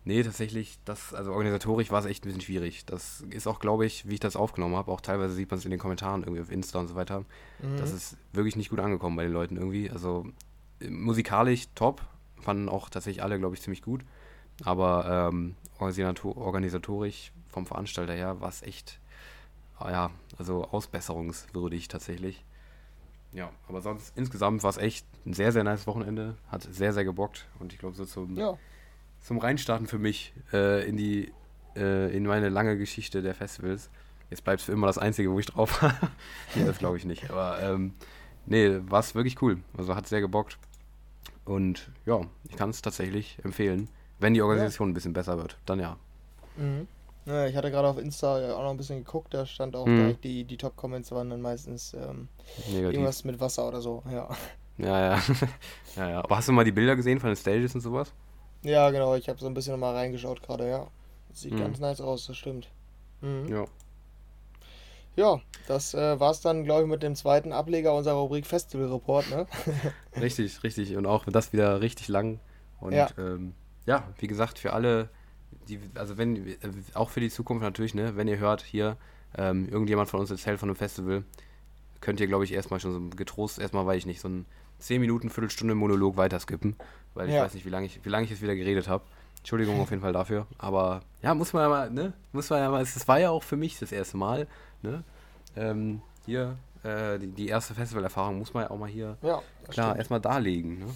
nee, tatsächlich, das, also organisatorisch war es echt ein bisschen schwierig. Das ist auch, glaube ich, wie ich das aufgenommen habe, auch teilweise sieht man es in den Kommentaren irgendwie auf Insta und so weiter. Mhm. Das ist wirklich nicht gut angekommen bei den Leuten irgendwie. Also äh, musikalisch top, fanden auch tatsächlich alle, glaube ich, ziemlich gut. Aber ähm, organisator organisatorisch vom Veranstalter her war es echt, ja, also ausbesserungswürdig tatsächlich. Ja, aber sonst insgesamt war es echt ein sehr, sehr nice Wochenende. Hat sehr, sehr gebockt. Und ich glaube, so zum, ja, zum Reinstarten für mich äh, in die äh, in meine lange Geschichte der Festivals. Jetzt bleibt es für immer das Einzige, wo ich drauf war. ja, das glaube ich nicht. Aber ähm, nee, war es wirklich cool. Also hat sehr gebockt. Und ja, ich kann es tatsächlich empfehlen. Wenn die Organisation ein bisschen besser wird, dann ja. Mhm. Ja, ich hatte gerade auf Insta ja auch noch ein bisschen geguckt, da stand auch direkt die, die Top-Comments waren dann meistens ähm, irgendwas mit Wasser oder so, ja. Ja, ja. ja, ja. Aber hast du mal die Bilder gesehen von den Stages und sowas? Ja, genau, ich habe so ein bisschen nochmal reingeschaut gerade, ja. Sieht Mhm. ganz nice aus, das stimmt. Mhm. Ja. Ja, das äh, war's dann, glaube ich, mit dem zweiten Ableger unserer Rubrik Festival Report, ne? Richtig, richtig. Und auch das wieder richtig lang. Und Ja. ähm, ja, wie gesagt, für alle, die, also wenn, äh, auch für die Zukunft natürlich, ne, wenn ihr hört, hier, ähm, irgendjemand von uns erzählt von einem Festival, könnt ihr, glaube ich, erstmal schon so getrost, erstmal, weiß ich nicht, so ein 10 Minuten, Viertelstunde Monolog weiterskippen, weil ich Ja. weiß nicht, wie lange ich, wie lange ich jetzt wieder geredet habe. Entschuldigung auf jeden Fall dafür. Aber ja, muss man ja mal, ne? Muss man ja mal, es war ja auch für mich das erste Mal, ne? Ähm, hier, äh, die, die erste Festivalerfahrung muss man ja auch mal hier Ja, klar stimmt. erstmal darlegen, ne?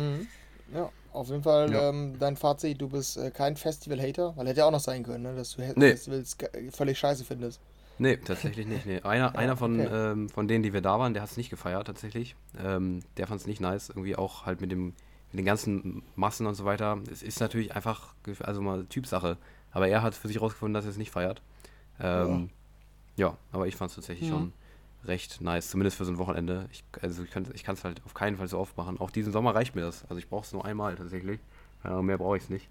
Mhm. Ja, auf jeden Fall Ja. ähm, dein Fazit, du bist äh, kein Festival-Hater, weil hätte ja auch noch sein können, ne, dass du Nee. Festivals ge- völlig scheiße findest. Nee, tatsächlich nicht. Nee. Einer, einer von, okay. ähm, von denen, die wir da waren, der hat es nicht gefeiert, tatsächlich. Ähm, der fand es nicht nice. Irgendwie auch halt mit dem mit den ganzen Massen und so weiter. Es ist natürlich einfach, also mal Typsache. Aber er hat für sich rausgefunden, dass er es nicht feiert. Ähm, ja. ja. aber ich fand es tatsächlich mhm. schon recht nice, zumindest für so ein Wochenende. Ich, also ich kann es halt auf keinen Fall so oft machen. Auch diesen Sommer reicht mir das. Also ich brauche es nur einmal tatsächlich. Äh, mehr brauche ich es nicht.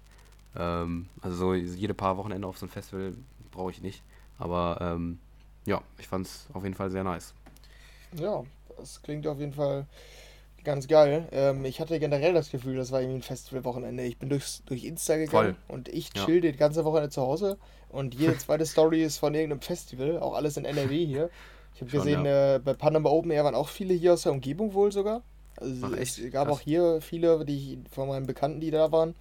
Ähm, also so jede paar Wochenende auf so ein Festival brauche ich nicht. Aber ähm, ja, ich fand es auf jeden Fall sehr nice. Ja, das klingt auf jeden Fall ganz geil. Ähm, ich hatte generell das Gefühl, das war irgendwie ein Festivalwochenende. Ich bin durchs, durch Insta gegangen Voll. und ich chill ja. die ganze Wochenende zu Hause und jede zweite Story ist von irgendeinem Festival, auch alles in NRW hier. Ich habe gesehen, ja. äh, bei Panama Open Air waren auch viele hier aus der Umgebung wohl sogar. Also Ach, es gab Krass. auch hier viele, die von meinen Bekannten, die da waren,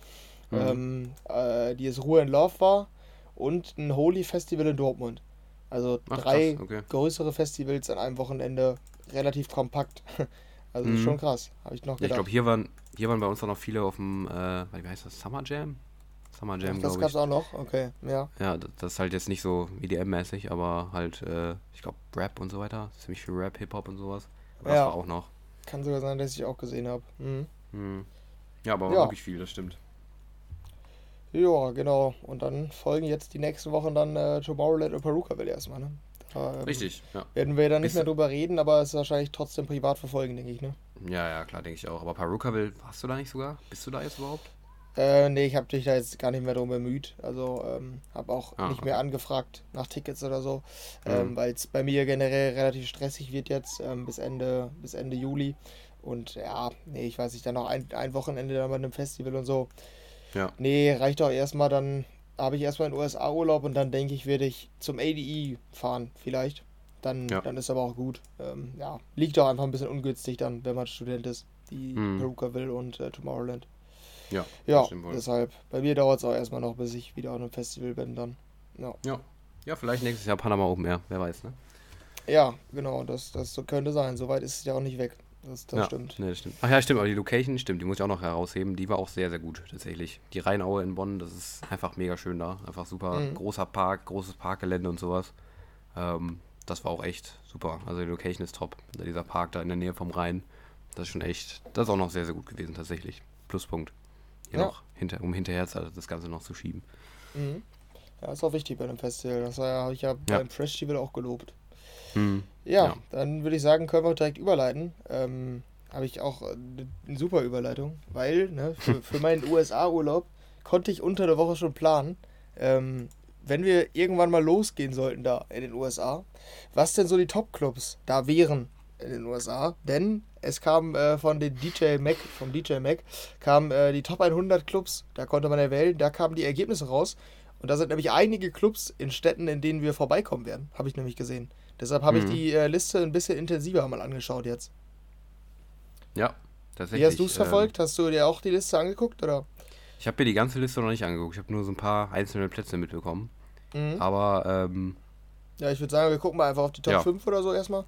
mhm. ähm, äh, die es Ruhe in Love war und ein Holy Festival in Dortmund. Also Ach, drei okay. größere Festivals an einem Wochenende, relativ kompakt. Also mhm. schon krass, habe ich noch gedacht. Ja, ich glaube, hier waren, hier waren bei uns auch noch viele auf dem, äh, wie heißt das, Summer Jam? Summer Jam, glaube ich. Das gab es auch noch, okay, ja. Ja, das ist halt jetzt nicht so EDM-mäßig, aber halt, äh, ich glaube, Rap und so weiter. Ziemlich viel Rap, Hip-Hop und sowas. Aber ja. Das war auch noch. Kann sogar sein, dass ich auch gesehen habe. Mhm. Mhm. Ja, aber ja. wirklich viel, das stimmt. Ja, genau. Und dann folgen jetzt die nächsten Wochen dann äh, Tomorrowland und Peruka will erstmal, ne? Da, ähm, Richtig, ja. Werden wir dann nicht mehr drüber reden, aber es ist wahrscheinlich trotzdem privat verfolgen, denke ich, ne? Ja, ja, klar, denke ich auch. Aber Peruka will, hast du da nicht sogar? Bist du da jetzt überhaupt? Äh, nee, ich habe dich da jetzt gar nicht mehr drum bemüht. Also ähm, habe auch ah, nicht mehr angefragt nach Tickets oder so, mhm. ähm, weil es bei mir generell relativ stressig wird jetzt ähm, bis Ende bis Ende Juli. Und ja, nee, ich weiß nicht, dann noch ein, ein Wochenende dann bei einem Festival und so. Ja. Nee, reicht doch erstmal, dann habe ich erstmal in den USA Urlaub und dann denke ich, werde ich zum ADE fahren, vielleicht. Dann, ja. dann ist aber auch gut. Ähm, ja, liegt doch einfach ein bisschen ungünstig dann, wenn man Student ist, die mhm. Peruka und äh, Tomorrowland. Ja, ja deshalb. Bei mir dauert es auch erstmal noch, bis ich wieder auf einem Festival bin dann. Ja. ja. Ja, vielleicht nächstes Jahr Panama Open Air, wer weiß, ne? Ja, genau, das, das könnte sein. Soweit ist es ja auch nicht weg. Das, das ja, stimmt. Nee, das stimmt. Ach ja, stimmt, aber die Location stimmt, die muss ich auch noch herausheben. Die war auch sehr, sehr gut, tatsächlich. Die Rheinaue in Bonn, das ist einfach mega schön da. Einfach super mhm. großer Park, großes Parkgelände und sowas. Ähm, das war auch echt super. Also die Location ist top. Dieser Park da in der Nähe vom Rhein, das ist schon echt, das ist auch noch sehr, sehr gut gewesen, tatsächlich. Pluspunkt ja. noch hinter, um hinterher das Ganze noch zu schieben. Mhm. Ja, ist auch wichtig bei einem Festival. Das habe ich ja, ja. beim Festival auch gelobt. Mhm. Ja, ja, dann würde ich sagen, können wir direkt überleiten. Ähm, habe ich auch eine, eine super Überleitung, weil ne, für, für meinen USA-Urlaub konnte ich unter der Woche schon planen, ähm, wenn wir irgendwann mal losgehen sollten da in den USA, was denn so die Top-Clubs da wären in den USA, denn es kam äh, von den DJ Mac, vom DJ Mac, kam äh, die Top 100 Clubs, da konnte man erwählen, da kamen die Ergebnisse raus und da sind nämlich einige Clubs in Städten, in denen wir vorbeikommen werden, habe ich nämlich gesehen. Deshalb habe mhm. ich die äh, Liste ein bisschen intensiver mal angeschaut jetzt. Ja, tatsächlich. Wie hast du es verfolgt? Ähm, hast du dir auch die Liste angeguckt oder? Ich habe mir die ganze Liste noch nicht angeguckt. Ich habe nur so ein paar einzelne Plätze mitbekommen. Mhm. Aber ähm, ja, ich würde sagen, wir gucken mal einfach auf die Top ja. 5 oder so erstmal.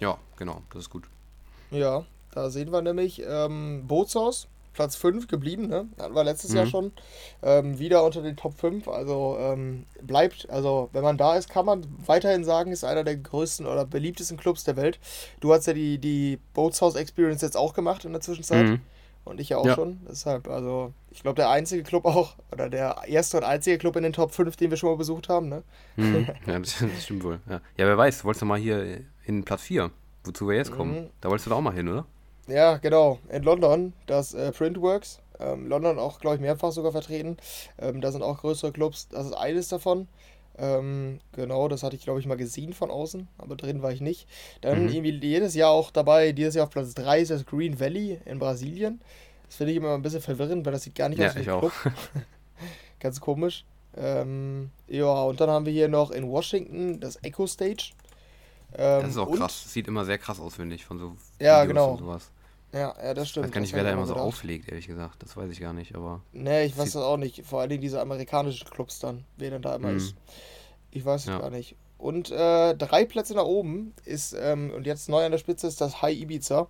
Ja, genau, das ist gut. Ja, da sehen wir nämlich ähm, Bootshaus, Platz 5 geblieben, ne? Hatten wir letztes mhm. Jahr schon. Ähm, wieder unter den Top 5. Also ähm, bleibt, also wenn man da ist, kann man weiterhin sagen, ist einer der größten oder beliebtesten Clubs der Welt. Du hast ja die, die Bootshaus Experience jetzt auch gemacht in der Zwischenzeit. Mhm. Und ich ja auch ja. schon. Deshalb, also, ich glaube, der einzige Club auch, oder der erste und einzige Club in den Top 5, den wir schon mal besucht haben, ne? Mhm. Ja, das, das, stimmt wohl. Ja. ja, wer weiß, wolltest du mal hier in Platz 4, wozu wir jetzt kommen. Mhm. Da wolltest du da auch mal hin, oder? Ja, genau. In London, das äh, Printworks. Ähm, London auch, glaube ich, mehrfach sogar vertreten. Ähm, da sind auch größere Clubs. Das ist eines davon. Ähm, genau, das hatte ich, glaube ich, mal gesehen von außen, aber drin war ich nicht. Dann mhm. irgendwie jedes Jahr auch dabei, dieses Jahr auf Platz 3 ist das Green Valley in Brasilien. Das finde ich immer ein bisschen verwirrend, weil das sieht gar nicht ja, aus wie ein Club. Ganz komisch. Ähm, ja, und dann haben wir hier noch in Washington das Echo Stage. Ähm, das ist auch krass. Das sieht immer sehr krass aus, finde ich, von so ja, Videos genau. und sowas. Ja, ja, das stimmt. Ich weiß gar nicht, wer da immer so gedacht. auflegt, ehrlich gesagt. Das weiß ich gar nicht, aber. Nee, ich weiß das auch nicht. Vor allem diese amerikanischen Clubs dann, wer denn da immer mhm. ist. Ich weiß es ja. gar nicht. Und äh, drei Plätze nach oben ist, ähm, und jetzt neu an der Spitze ist das High Ibiza.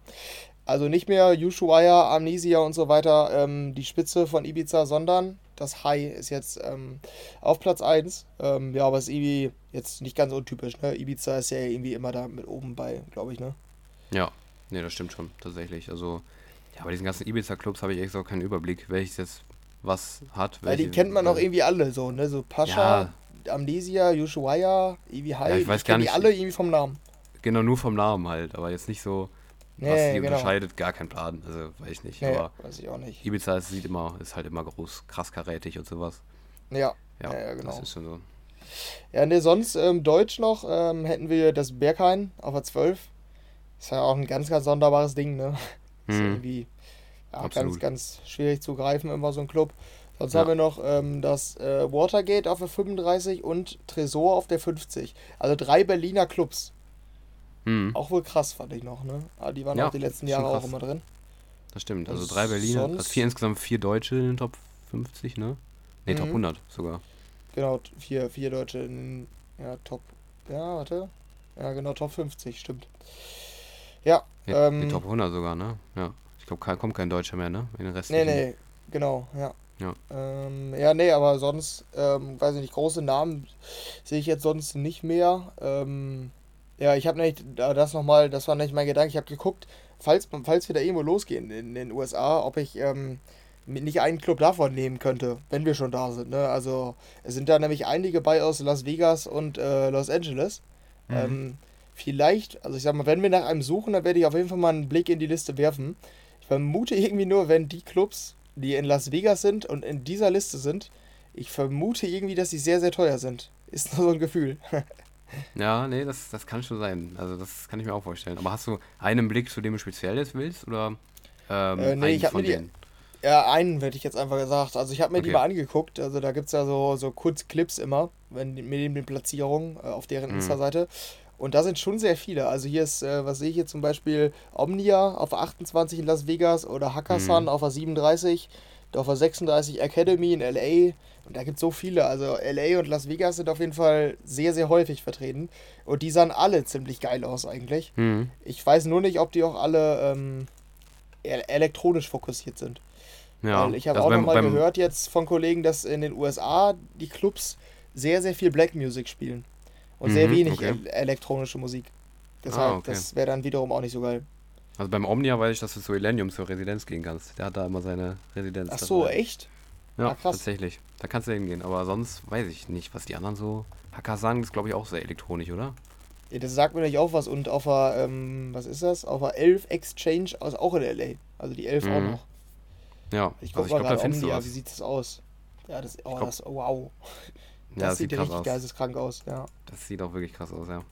Also nicht mehr Ushuaia, Amnesia und so weiter, ähm, die Spitze von Ibiza, sondern das High ist jetzt ähm, auf Platz 1. Ähm, ja, aber es ist irgendwie jetzt nicht ganz untypisch. Ne? Ibiza ist ja irgendwie immer da mit oben bei, glaube ich, ne? Ja, ne, das stimmt schon, tatsächlich. Also, ja, bei diesen ganzen Ibiza-Clubs habe ich echt auch keinen Überblick, welches jetzt was hat. Weil die kennt man auch irgendwie alle so, ne? So Pascha, ja. Amnesia, Ushuaia, Evi High. Ja, ich weiß gar die nicht. alle irgendwie vom Namen. Genau, nur vom Namen halt, aber jetzt nicht so, was Nee, die genau. unterscheidet, gar kein Plan. Also weiß ich nicht. Nee, Aber weiß ich auch nicht. Ibiza ist, sieht immer, ist halt immer groß, krass karätig und sowas. Ja, Ja, Ja, genau. das ist schon so. ja ne, sonst ähm, Deutsch noch ähm, hätten wir das Berghain auf der 12. Ist ja auch ein ganz, ganz sonderbares Ding, ne? Ist Hm. irgendwie ja, ganz, ganz schwierig zu greifen, immer so ein Club. Sonst Ja. haben wir noch ähm, das äh, Watergate auf der 35 und Tresor auf der 50. Also drei Berliner Clubs. Hm, Auch wohl krass, fand ich noch, ne? Aber die waren Ja, auch die letzten Jahre auch krass. immer drin. das stimmt. Also drei Berliner, sonst- also vier, insgesamt vier Deutsche in den Top 50, ne? Ne, Top Mhm. 100 sogar. Genau, vier, vier Deutsche in ja, Top. Ja, warte. Ja, genau, Top 50, stimmt. Ja, Ja, ähm, Top 100 sogar, ne? Ja. Ich glaube, kommt kein Deutscher mehr, ne? In den Rest. Nee, nee, genau, ja. Ja. Ähm, ja, nee, aber sonst, ähm, weiß ich nicht, große Namen sehe ich jetzt sonst nicht mehr. Ähm, ja, ich habe nicht, da- das nochmal, das war nicht mein Gedanke, ich habe geguckt, falls, falls wir da irgendwo losgehen in den USA, ob ich ähm, nicht einen Club davon nehmen könnte, wenn wir schon da sind. Ne? Also es sind da nämlich einige bei aus Las Vegas und äh, Los Angeles. Mhm. Ähm, vielleicht, also ich sag mal, wenn wir nach einem suchen, dann werde ich auf jeden Fall mal einen Blick in die Liste werfen. Ich vermute irgendwie nur, wenn die Clubs, die in Las Vegas sind und in dieser Liste sind, ich vermute irgendwie, dass sie sehr, sehr teuer sind. Ist nur so ein Gefühl. Ja, nee, das, das kann schon sein. Also das kann ich mir auch vorstellen. Aber hast du einen Blick, zu dem du speziell jetzt willst? Oder ähm, Äh, nee, einen ich hab von mir die- denen? Ja, einen hätte ich jetzt einfach gesagt. Also ich habe mir die Okay. mal angeguckt. Also da gibt es ja so, so Kurzclips immer, wenn, die- mit den Platzierungen äh, auf deren Mhm. Insta-Seite. Und da sind schon sehr viele. Also hier ist, äh, was sehe ich hier zum Beispiel, Omnia auf der 28 in Las Vegas oder Hakkasan Mhm. auf der 37, auf der 36 Academy in LA. Und da gibt es so viele. Also LA und Las Vegas sind auf jeden Fall sehr, sehr häufig vertreten. Und die sahen alle ziemlich geil aus eigentlich. Mhm. Ich weiß nur nicht, ob die auch alle ähm, e- elektronisch fokussiert sind. Ja, Weil ich habe also auch nochmal gehört jetzt von Kollegen, dass in den USA die Clubs sehr, sehr viel Black Music spielen. Und sehr Mhm, wenig okay. el elektronische Musik. Deshalb, Ah, okay. das wäre dann wiederum auch nicht so geil. Also beim Omnia weiß ich, dass du zu Elenium zur Residenz gehen kannst. Der hat da immer seine Residenz. Ach so, war- echt? Ja, Ah, krass. tatsächlich. Da kannst du hingehen. Aber sonst weiß ich nicht, was die anderen so. Hakkasan ist, glaube ich, auch sehr elektronisch, oder? Ja, das sagt mir nicht auch was. Und auf der, ähm, was ist das? Auf der 11 Exchange, also auch in LA. Also die 11 auch Mhm. noch. Ja, Ich also guck ich mal glaube, da findest du Omnia, was. wie sieht das aus? Ja, das, oh, glaub- das, wow. Das, Ja, das sieht sieht richtig aus. geisteskrank aus, ja. Das sieht auch wirklich krass aus, ja.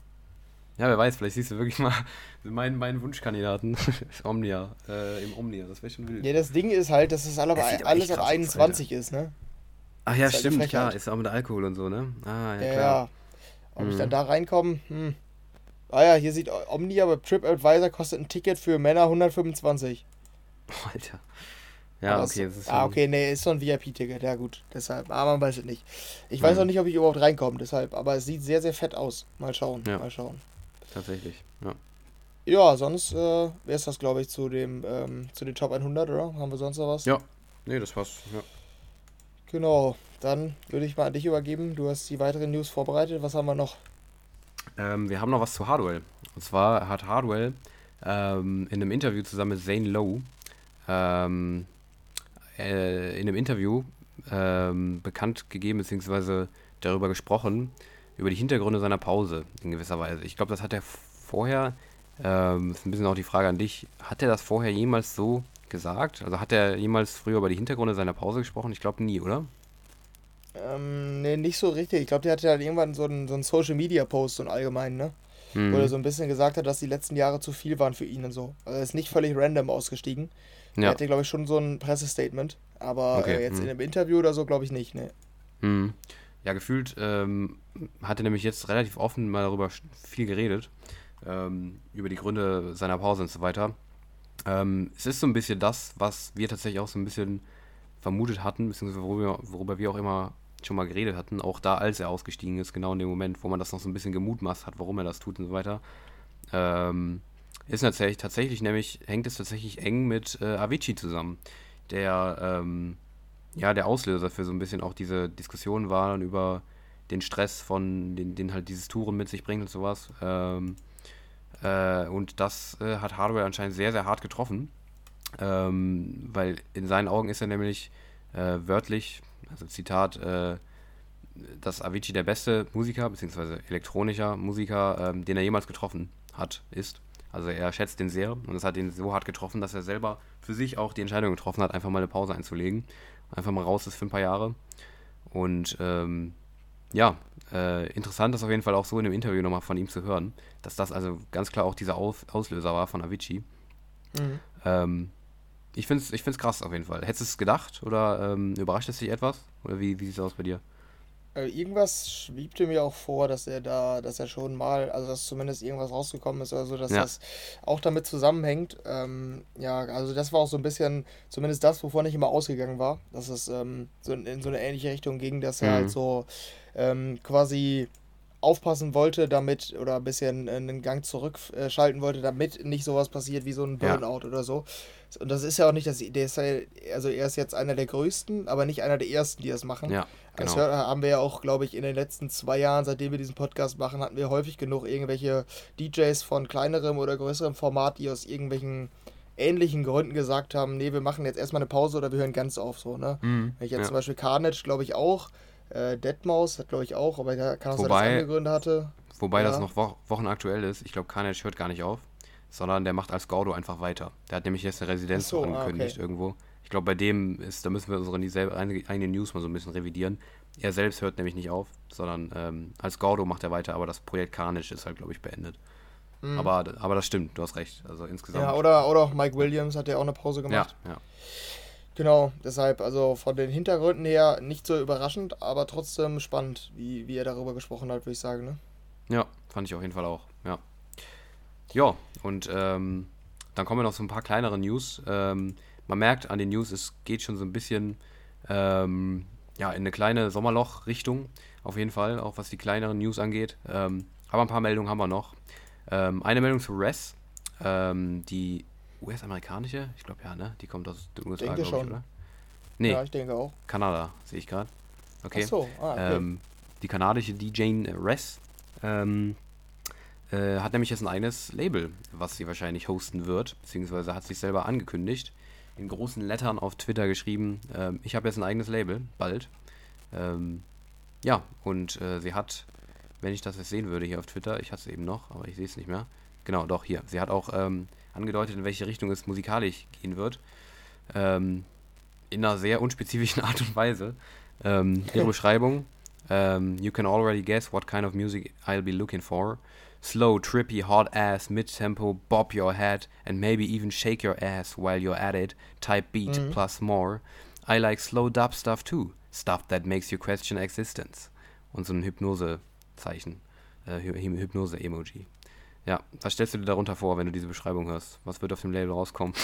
Ja, wer weiß, vielleicht siehst du wirklich mal meinen, meinen Wunschkandidaten. Omnia, äh, im Omnia, das wäre schon wild. Ja, das Ding ist halt, dass es alle, aber alles ab krass aus, 21 ist, ne? Ach ja, ist halt stimmt, klar, ist auch mit Alkohol und so, ne? Ah, ja, Ja, klar. ja. Ob ich Mhm. dann da reinkomme, hm. Ah ja, hier sieht Omni, aber TripAdvisor kostet ein Ticket für Männer 125. Alter. Ja, Aber okay, das ist Ah, okay, nee, ist so ein VIP-Ticket, ja gut. Deshalb, aber man weiß es nicht. Ich weiß Mhm. auch nicht, ob ich überhaupt reinkomme, deshalb. Aber es sieht sehr, sehr fett aus. Mal schauen, Ja. mal schauen. tatsächlich. Ja. Ja, sonst äh, wäre es das, glaube ich, zu dem ähm, zu den Top 100, oder? Haben wir sonst noch was? Ja. Nee, das war's. Ja. Genau, dann würde ich mal an dich übergeben. Du hast die weiteren News vorbereitet. Was haben wir noch? Ähm, wir haben noch was zu Hardwell. Und zwar hat Hardwell ähm, in einem Interview zusammen mit Zane Lowe ähm, äh, in einem Interview ähm, bekannt gegeben, beziehungsweise darüber gesprochen, über die Hintergründe seiner Pause in gewisser Weise. Ich glaube, das hat er vorher, ähm, ist ein bisschen auch die Frage an dich, hat er das vorher jemals so gesagt? Also hat er jemals früher über die Hintergründe seiner Pause gesprochen? Ich glaube nie, oder? Ähm, nee, nicht so richtig. Ich glaube, der hatte halt irgendwann so einen, so einen Social-Media-Post, so einen allgemeinen, ne? Mhm. Wo er so ein bisschen gesagt hat, dass die letzten Jahre zu viel waren für ihn und so. Also er ist nicht völlig random ausgestiegen. Er ja. hatte, glaube ich, schon so ein Pressestatement. Aber Okay, äh, jetzt hm. in einem Interview oder so, glaube ich nicht, ne? Mhm. Ja, gefühlt ähm, hat er nämlich jetzt relativ offen mal darüber viel geredet, ähm, über die Gründe seiner Pause und so weiter. Ähm, es ist so ein bisschen das, was wir tatsächlich auch so ein bisschen vermutet hatten, beziehungsweise worüber, worüber wir auch immer schon mal geredet hatten, auch da, als er ausgestiegen ist, genau in dem Moment, wo man das noch so ein bisschen gemutmaßt hat, warum er das tut und so weiter. Ähm, ist tatsächlich, tatsächlich nämlich, hängt es tatsächlich eng mit äh, Avicii zusammen, der ähm, ja, der Auslöser für so ein bisschen auch diese Diskussion war dann über den Stress von, den, den halt dieses Touren mit sich bringt und sowas. Ähm, äh, und das äh, hat Hardware anscheinend sehr, sehr hart getroffen. Ähm, weil in seinen Augen ist er nämlich äh, wörtlich, also Zitat, äh, dass Avicii der beste Musiker, beziehungsweise elektronischer Musiker, ähm, den er jemals getroffen hat, ist. Also er schätzt den sehr und es hat ihn so hart getroffen, dass er selber für sich auch die Entscheidung getroffen hat, einfach mal eine Pause einzulegen. Einfach mal raus ist für ein paar Jahre. Und ähm, ja, äh, interessant ist auf jeden Fall auch so in dem Interview nochmal von ihm zu hören, dass das also ganz klar auch dieser Aus Auslöser war von Avicii. Mhm. Ähm, ich finde es ich find's krass auf jeden Fall. Hättest du es gedacht oder ähm, überrascht es dich etwas? Oder wie, wie sieht es aus bei dir? Äh, irgendwas schwebte mir auch vor, dass er da, dass er schon mal, also dass zumindest irgendwas rausgekommen ist oder so, dass ja. das auch damit zusammenhängt. Ähm, ja, also das war auch so ein bisschen, zumindest das, wovon ich immer ausgegangen war, dass es ähm, so in, in, so eine ähnliche Richtung ging, dass er halt mhm. halt so ähm, quasi aufpassen wollte, damit oder ein bisschen einen Gang zurückschalten wollte, damit nicht sowas passiert wie so ein Burnout ja. oder so. Und das ist ja auch nicht, dass der ist ja, also er ist jetzt einer der größten, aber nicht einer der ersten, die das machen. Ja, genau. Das haben wir ja auch, glaube ich, in den letzten zwei Jahren, seitdem wir diesen Podcast machen, hatten wir häufig genug irgendwelche DJs von kleinerem oder größerem Format, die aus irgendwelchen ähnlichen Gründen gesagt haben, nee, wir machen jetzt erstmal eine Pause oder wir hören ganz auf so, ne? Mhm, Wenn ich jetzt ja. zum Beispiel Carnage, glaube ich, auch, äh, Deadmaus hat, glaube ich, auch, aber da kann auch sein, dass er Gründe hatte. Wobei ja. das noch wo Wochen aktuell ist. Ich glaube, Carnage hört gar nicht auf sondern der macht als Gordo einfach weiter. Der hat nämlich jetzt eine Residenz so, angekündigt ah, okay. irgendwo. Ich glaube, bei dem ist, da müssen wir unsere eigene News mal so ein bisschen revidieren. Er selbst hört nämlich nicht auf, sondern ähm, als Gordo macht er weiter, aber das Projekt Carnage ist halt, glaube ich, beendet. Mhm. Aber, aber das stimmt, du hast recht. Also insgesamt. Ja, oder, oder auch Mike Williams hat ja auch eine Pause gemacht. Ja, ja. Genau, deshalb, also von den Hintergründen her nicht so überraschend, aber trotzdem spannend, wie, wie er darüber gesprochen hat, würde ich sagen. Ne? Ja, fand ich auf jeden Fall auch, ja. Ja, und ähm, dann kommen wir noch so ein paar kleinere News. Ähm, man merkt an den News, es geht schon so ein bisschen ähm, ja, in eine kleine Sommerloch-Richtung. Auf jeden Fall, auch was die kleineren News angeht. Ähm, aber ein paar Meldungen haben wir noch. Ähm, eine Meldung zu Res, ähm, die US-amerikanische, ich glaube ja, ne? Die kommt aus den USA, glaube ich, oder? Nee. Ja, ich denke auch. Kanada, sehe ich gerade. Okay. Ach so, ah, okay. die kanadische DJ Res ähm, äh, hat nämlich jetzt ein eigenes Label, was sie wahrscheinlich hosten wird, beziehungsweise hat sich selber angekündigt, in großen Lettern auf Twitter geschrieben, äh, ich habe jetzt ein eigenes Label, bald. Ähm, ja, und äh, sie hat, wenn ich das jetzt sehen würde hier auf Twitter, ich hatte es eben noch, aber ich sehe es nicht mehr. Genau, doch, hier. Sie hat auch ähm, angedeutet, in welche Richtung es musikalisch gehen wird. Ähm, in einer sehr unspezifischen Art und Weise. Ähm, ihre Beschreibung, ähm, you can already guess what kind of music I'll be looking for. slow, trippy, hot ass, mid tempo, bob your head, and maybe even shake your ass while you're at it, type beat mhm. plus more. I like slow dub stuff too. Stuff that makes you question existence. Und so ein Hypnose-Zeichen. Äh, Hypnose-Emoji. Ja, was stellst du dir darunter vor, wenn du diese Beschreibung hörst? Was wird auf dem Label rauskommen?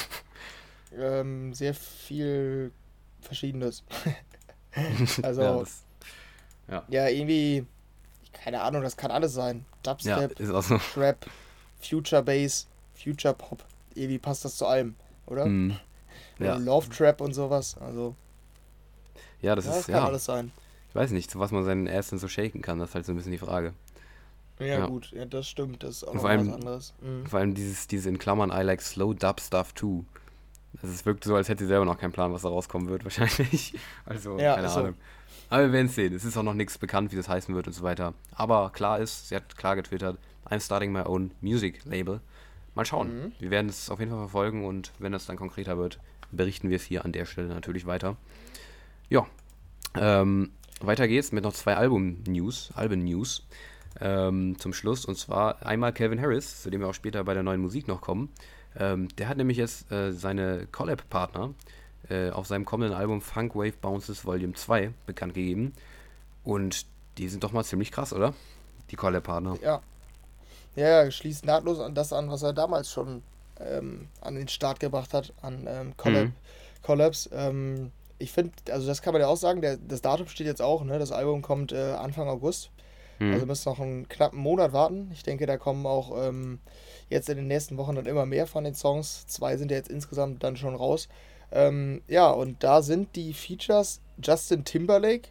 Ähm, sehr viel Verschiedenes. also, ja, das, ja. ja, irgendwie keine Ahnung, das kann alles sein. Dubstep, ja, so. Trap, Future Bass, Future Pop. Irgendwie passt das zu allem, oder? Mm. Ja. Love Trap und sowas. Also. Ja, das ja, ist das kann ja. alles sein. Ich weiß nicht, zu was man seinen Ass denn so shaken kann, das ist halt so ein bisschen die Frage. Ja, ja. gut, ja, das stimmt, das ist auch noch was anderes. Mhm. Vor allem dieses, diese in Klammern I like slow dub stuff too. Es wirkt so, als hätte sie selber noch keinen Plan, was da rauskommen wird, wahrscheinlich. Also, ja, keine Ahnung. Aber wir werden es sehen. Es ist auch noch nichts bekannt, wie das heißen wird und so weiter. Aber klar ist, sie hat klar getwittert, I'm starting my own music label. Mal schauen. Mhm. Wir werden es auf jeden Fall verfolgen und wenn das dann konkreter wird, berichten wir es hier an der Stelle natürlich weiter. Ja. Ähm, weiter geht's mit noch zwei Album-News, Alben-News ähm, zum Schluss. Und zwar einmal Calvin Harris, zu dem wir auch später bei der neuen Musik noch kommen. Ähm, der hat nämlich jetzt äh, seine Collab-Partner äh, auf seinem kommenden Album Funk Wave Bounces Volume 2 bekannt gegeben. Und die sind doch mal ziemlich krass, oder? Die Collab-Partner. Ja. Ja, ja, schließt nahtlos an das an, was er damals schon ähm, an den Start gebracht hat, an ähm, Collab, mhm. Collabs. Ähm, ich finde, also das kann man ja auch sagen, der, das Datum steht jetzt auch, ne? Das Album kommt äh, Anfang August. Mhm. Also müssen noch einen knappen Monat warten. Ich denke, da kommen auch ähm, jetzt in den nächsten Wochen dann immer mehr von den Songs. Zwei sind ja jetzt insgesamt dann schon raus. Ähm, ja, und da sind die Features Justin Timberlake,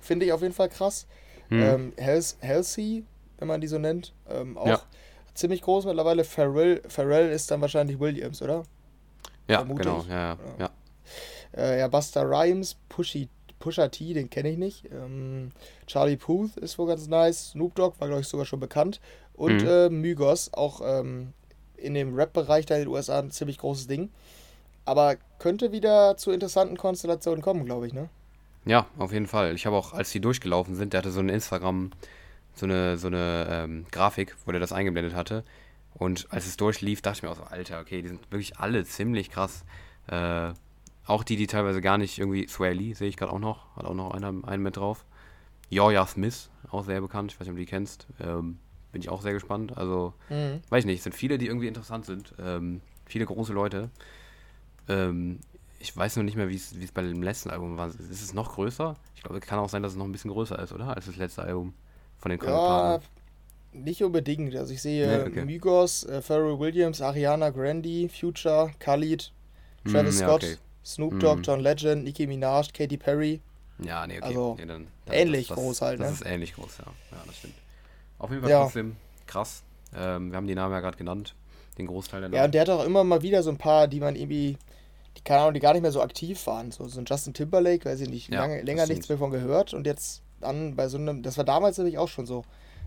finde ich auf jeden Fall krass. Hm. Ähm, Halsey, wenn man die so nennt, ähm, auch ja. ziemlich groß mittlerweile. Pharrell, Pharrell ist dann wahrscheinlich Williams, oder? Ja, Vermute genau, ja, ja, ja. Äh, ja, Buster Rhymes, Pushy, Pusha T, den kenne ich nicht. Ähm, Charlie Puth ist wohl ganz nice. Snoop Dogg war, glaube ich, sogar schon bekannt. Und Mhm. äh, Mygos, auch ähm, in dem Rap-Bereich da in den USA ein ziemlich großes Ding. Aber könnte wieder zu interessanten Konstellationen kommen, glaube ich, ne? Ja, auf jeden Fall. Ich habe auch, als die durchgelaufen sind, der hatte so ein Instagram, so eine, so eine ähm, Grafik, wo der das eingeblendet hatte. Und als es durchlief, dachte ich mir auch so, Alter, okay, die sind wirklich alle ziemlich krass. Äh, auch die, die teilweise gar nicht irgendwie, Sway Lee sehe ich gerade auch noch, hat auch noch einer, einen mit drauf. Jorja Smith, auch sehr bekannt, ich weiß nicht, ob du die kennst. Ähm, bin ich auch sehr gespannt. Also, Mhm. weiß ich nicht, es sind viele, die irgendwie interessant sind. Ähm, viele große Leute. Ähm, ich weiß noch nicht mehr, wie es bei dem letzten Album war. Ist es noch größer? Ich glaube, es kann auch sein, dass es noch ein bisschen größer ist, oder? Als das letzte Album von den Ja, Kameraden. nicht unbedingt. Also ich sehe Nee, okay. Mygos, äh, Pharrell Williams, Ariana Grande, Future, Khalid, Travis Mm, ja, Scott, okay. Snoop Dogg, Mm. John Legend, Nicki Minaj, Katy Perry. Ja, nee, okay. Also, nee, dann, dann, ähnlich groß halt, Das ne? ist ähnlich groß, ja. Ja, das stimmt. Auf jeden Fall Ja. trotzdem krass. Ähm, wir haben die Namen ja gerade genannt. Den Großteil der Ja, Namen. und der hat auch immer mal wieder so ein paar, die man irgendwie, die keine Ahnung, die gar nicht mehr so aktiv waren. So, so ein Justin Timberlake, weiß ich nicht, Ja, lange, das länger nichts mehr von gehört. Und jetzt dann bei so einem, das war damals nämlich auch schon so.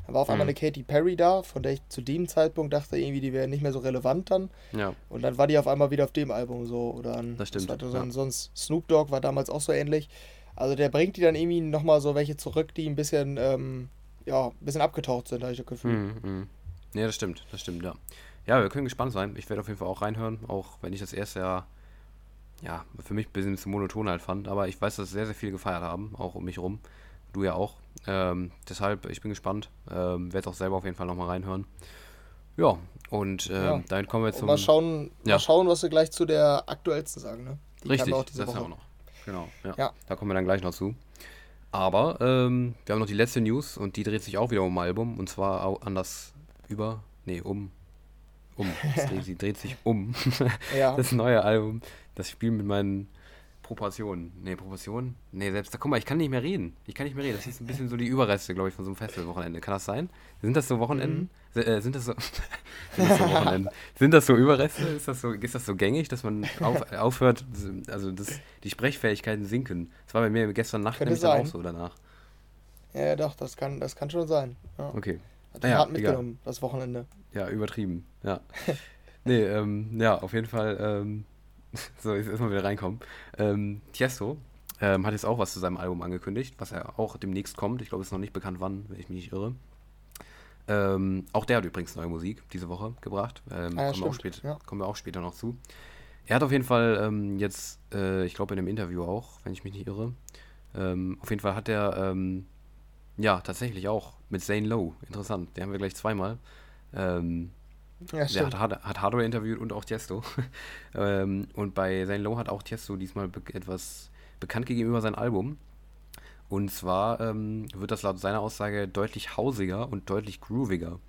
Da war auf einmal Mhm. eine Katy Perry da, von der ich zu dem Zeitpunkt dachte, irgendwie, die wäre nicht mehr so relevant dann. ja, Und dann war die auf einmal wieder auf dem Album so. Oder an, Das stimmt, so, ja. Sonst Snoop Dogg war damals auch so ähnlich. Also der bringt die dann irgendwie nochmal so welche zurück, die ein bisschen, ähm, ja, ein bisschen abgetaucht sind, habe ich das Gefühl. Mhm, mhm. Nee, das stimmt, das stimmt, ja. Ja, wir können gespannt sein. Ich werde auf jeden Fall auch reinhören, auch wenn ich das erste Jahr, ja, für mich ein bisschen zu monoton halt fand. Aber ich weiß, dass sehr, sehr viele gefeiert haben, auch um mich rum. Du ja auch. Ähm, deshalb, ich bin gespannt. Ähm, werde auch selber auf jeden Fall nochmal reinhören. Ja, und ähm, Ja. damit kommen wir Und zum. mal schauen, Ja. mal schauen, was wir gleich zu der aktuellsten sagen, ne? Die Richtig, auch diese das Woche. ja auch noch. Genau, ja. Ja. Da kommen wir dann gleich noch zu. Aber ähm, wir haben noch die letzte News und die dreht sich auch wieder um ein Album und zwar an das über. Nee, um. Um. Sie dreht sich um. Ja. Das neue Album. Das Spiel mit meinen Proportionen. Nee, Proportionen? Nee, selbst da, guck mal, ich kann nicht mehr reden. Ich kann nicht mehr reden. Das ist ein bisschen so die Überreste, glaube ich, von so einem Festivalwochenende. Kann das sein? Sind das so Wochenenden? Mhm. Äh, sind das so. sind, das so Wochenenden? sind das so Überreste? Ist das so, ist das so gängig, dass man auf, aufhört, also das, die Sprechfähigkeiten sinken? Das war bei mir gestern Nacht Könnte nämlich dann auch so danach. ja, doch, das kann, das kann schon sein. Ja. Okay. Hat Naja, hart egal. mitgenommen, das Wochenende. Ja, übertrieben. Ja. nee, ähm, ja, auf jeden Fall. Ähm, so, jetzt erstmal wieder reinkommen. Ähm, Tiesto ähm, hat jetzt auch was zu seinem Album angekündigt, was er auch demnächst kommt. Ich glaube, es ist noch nicht bekannt, wann, wenn ich mich nicht irre. Ähm, auch der hat übrigens neue Musik diese Woche gebracht. Ähm, Ah, ja, kommen, wir auch stimmt, spät, ja. kommen wir auch später noch zu. Er hat auf jeden Fall ähm, jetzt, äh, ich glaube in einem Interview auch, wenn ich mich nicht irre, ähm, auf jeden Fall hat er, ähm, ja, tatsächlich auch mit Zane Lowe, interessant, den haben wir gleich zweimal. Ähm, Ja, der stimmt. hat, hat, hat Hardware interviewt und auch Tiesto. ähm, und bei Zane Lowe hat auch Tiesto diesmal be etwas bekannt gegeben über sein Album. Und zwar ähm, wird das laut seiner Aussage deutlich hausiger und deutlich grooviger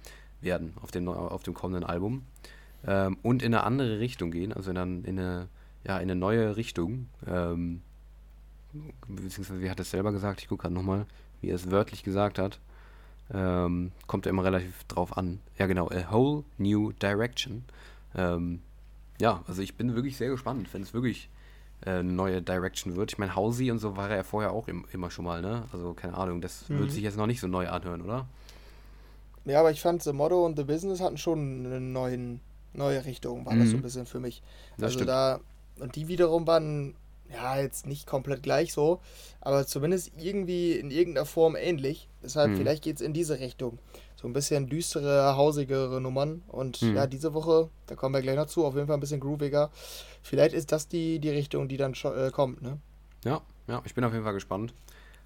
werden auf dem, auf dem kommenden Album. Ähm, und in eine andere Richtung gehen, also in eine, in eine, ja, in eine neue Richtung. Ähm, beziehungsweise, wie hat er es selber gesagt? Ich gucke gerade nochmal, wie er es wörtlich gesagt hat. Ähm, kommt ja immer relativ drauf an. Ja, genau, a whole new direction. Ähm, ja, also ich bin wirklich sehr gespannt, wenn es wirklich äh, eine neue Direction wird. Ich meine, Hausi und so war er ja vorher auch im, immer schon mal, ne? Also keine Ahnung, das Mhm. wird sich jetzt noch nicht so neu anhören, oder? Ja, aber ich fand The Motto und The Business hatten schon eine neuen, neue Richtung, war das so ein Mhm. bisschen für mich. Das also stimmt. da, und die wiederum waren, ja, jetzt nicht komplett gleich so, aber zumindest irgendwie in irgendeiner Form ähnlich. Deshalb, Mhm. vielleicht geht es in diese Richtung. So ein bisschen düstere, hausigere Nummern. Und Mhm. ja, diese Woche, da kommen wir gleich noch zu, auf jeden Fall ein bisschen grooviger. Vielleicht ist das die, die Richtung, die dann äh, kommt, ne? Ja, ja, ich bin auf jeden Fall gespannt.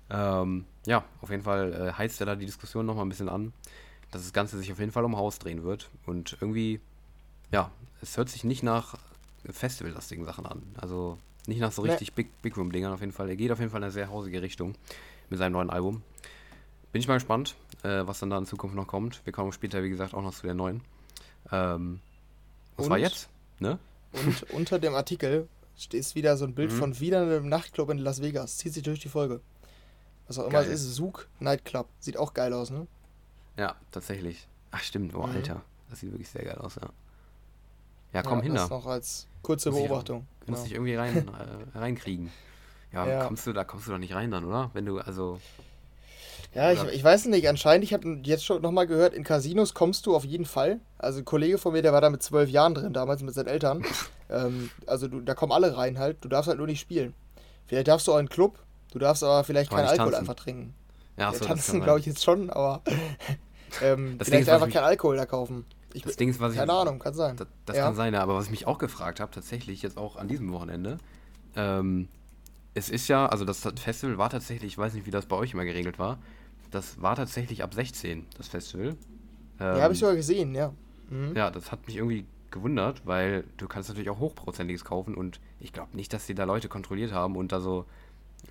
Ähm, ja, auf jeden Fall äh, heizt er da die Diskussion nochmal ein bisschen an, dass das Ganze sich auf jeden Fall um Haus drehen wird. Und irgendwie, ja, es hört sich nicht nach festivallastigen Sachen an. Also nicht nach so Nee. richtig Big, Big Room-Dingern auf jeden Fall. Er geht auf jeden Fall in eine sehr hausige Richtung mit seinem neuen Album. Bin ich mal gespannt, äh, was dann da in Zukunft noch kommt. Wir kommen später, wie gesagt, auch noch zu der neuen. Ähm, was war Und? jetzt? Ne? Und unter dem Artikel ist wieder so ein Bild Mhm. von wieder einem Nachtclub in Las Vegas. Zieht sich durch die Folge. Was auch immer es ist, Zouk Nightclub. Sieht auch geil aus, ne? Ja, tatsächlich. Ach stimmt, oh Mhm. Alter. Das sieht wirklich sehr geil aus, ja. Ja, komm Ja, hin das da. noch als kurze Muss ich- Beobachtung. Kannst Genau. dich irgendwie rein, äh, reinkriegen. Ja, Ja. kommst du, da kommst du doch nicht rein dann, oder? Wenn du, also, Ja, ich, ich weiß nicht, anscheinend, ich habe jetzt schon nochmal gehört, in Casinos kommst du auf jeden Fall. Also ein Kollege von mir, der war da mit zwölf Jahren drin, damals mit seinen Eltern. ähm, also du, da kommen alle rein halt, du darfst halt nur nicht spielen. Vielleicht darfst du auch in den Club, du darfst aber vielleicht Aber keinen Alkohol tanzen. einfach trinken. ja, Ja, so, das tanzen glaube ich jetzt schon, aber ähm, vielleicht einfach keinen Alkohol da kaufen. Ich, Das Ding ist, was ich. keine Ahnung, kann sein. Das, das Ja. kann sein, ja, aber was ich mich auch gefragt habe, tatsächlich jetzt auch an diesem Wochenende, ähm, es ist ja, also das Festival war tatsächlich, ich weiß nicht, wie das bei euch immer geregelt war, das war tatsächlich ab 16, das Festival. Ähm, Ja, habe ich sogar gesehen, ja. Mhm. Ja, das hat mich irgendwie gewundert, weil du kannst natürlich auch Hochprozentiges kaufen und ich glaube nicht, dass die da Leute kontrolliert haben und da so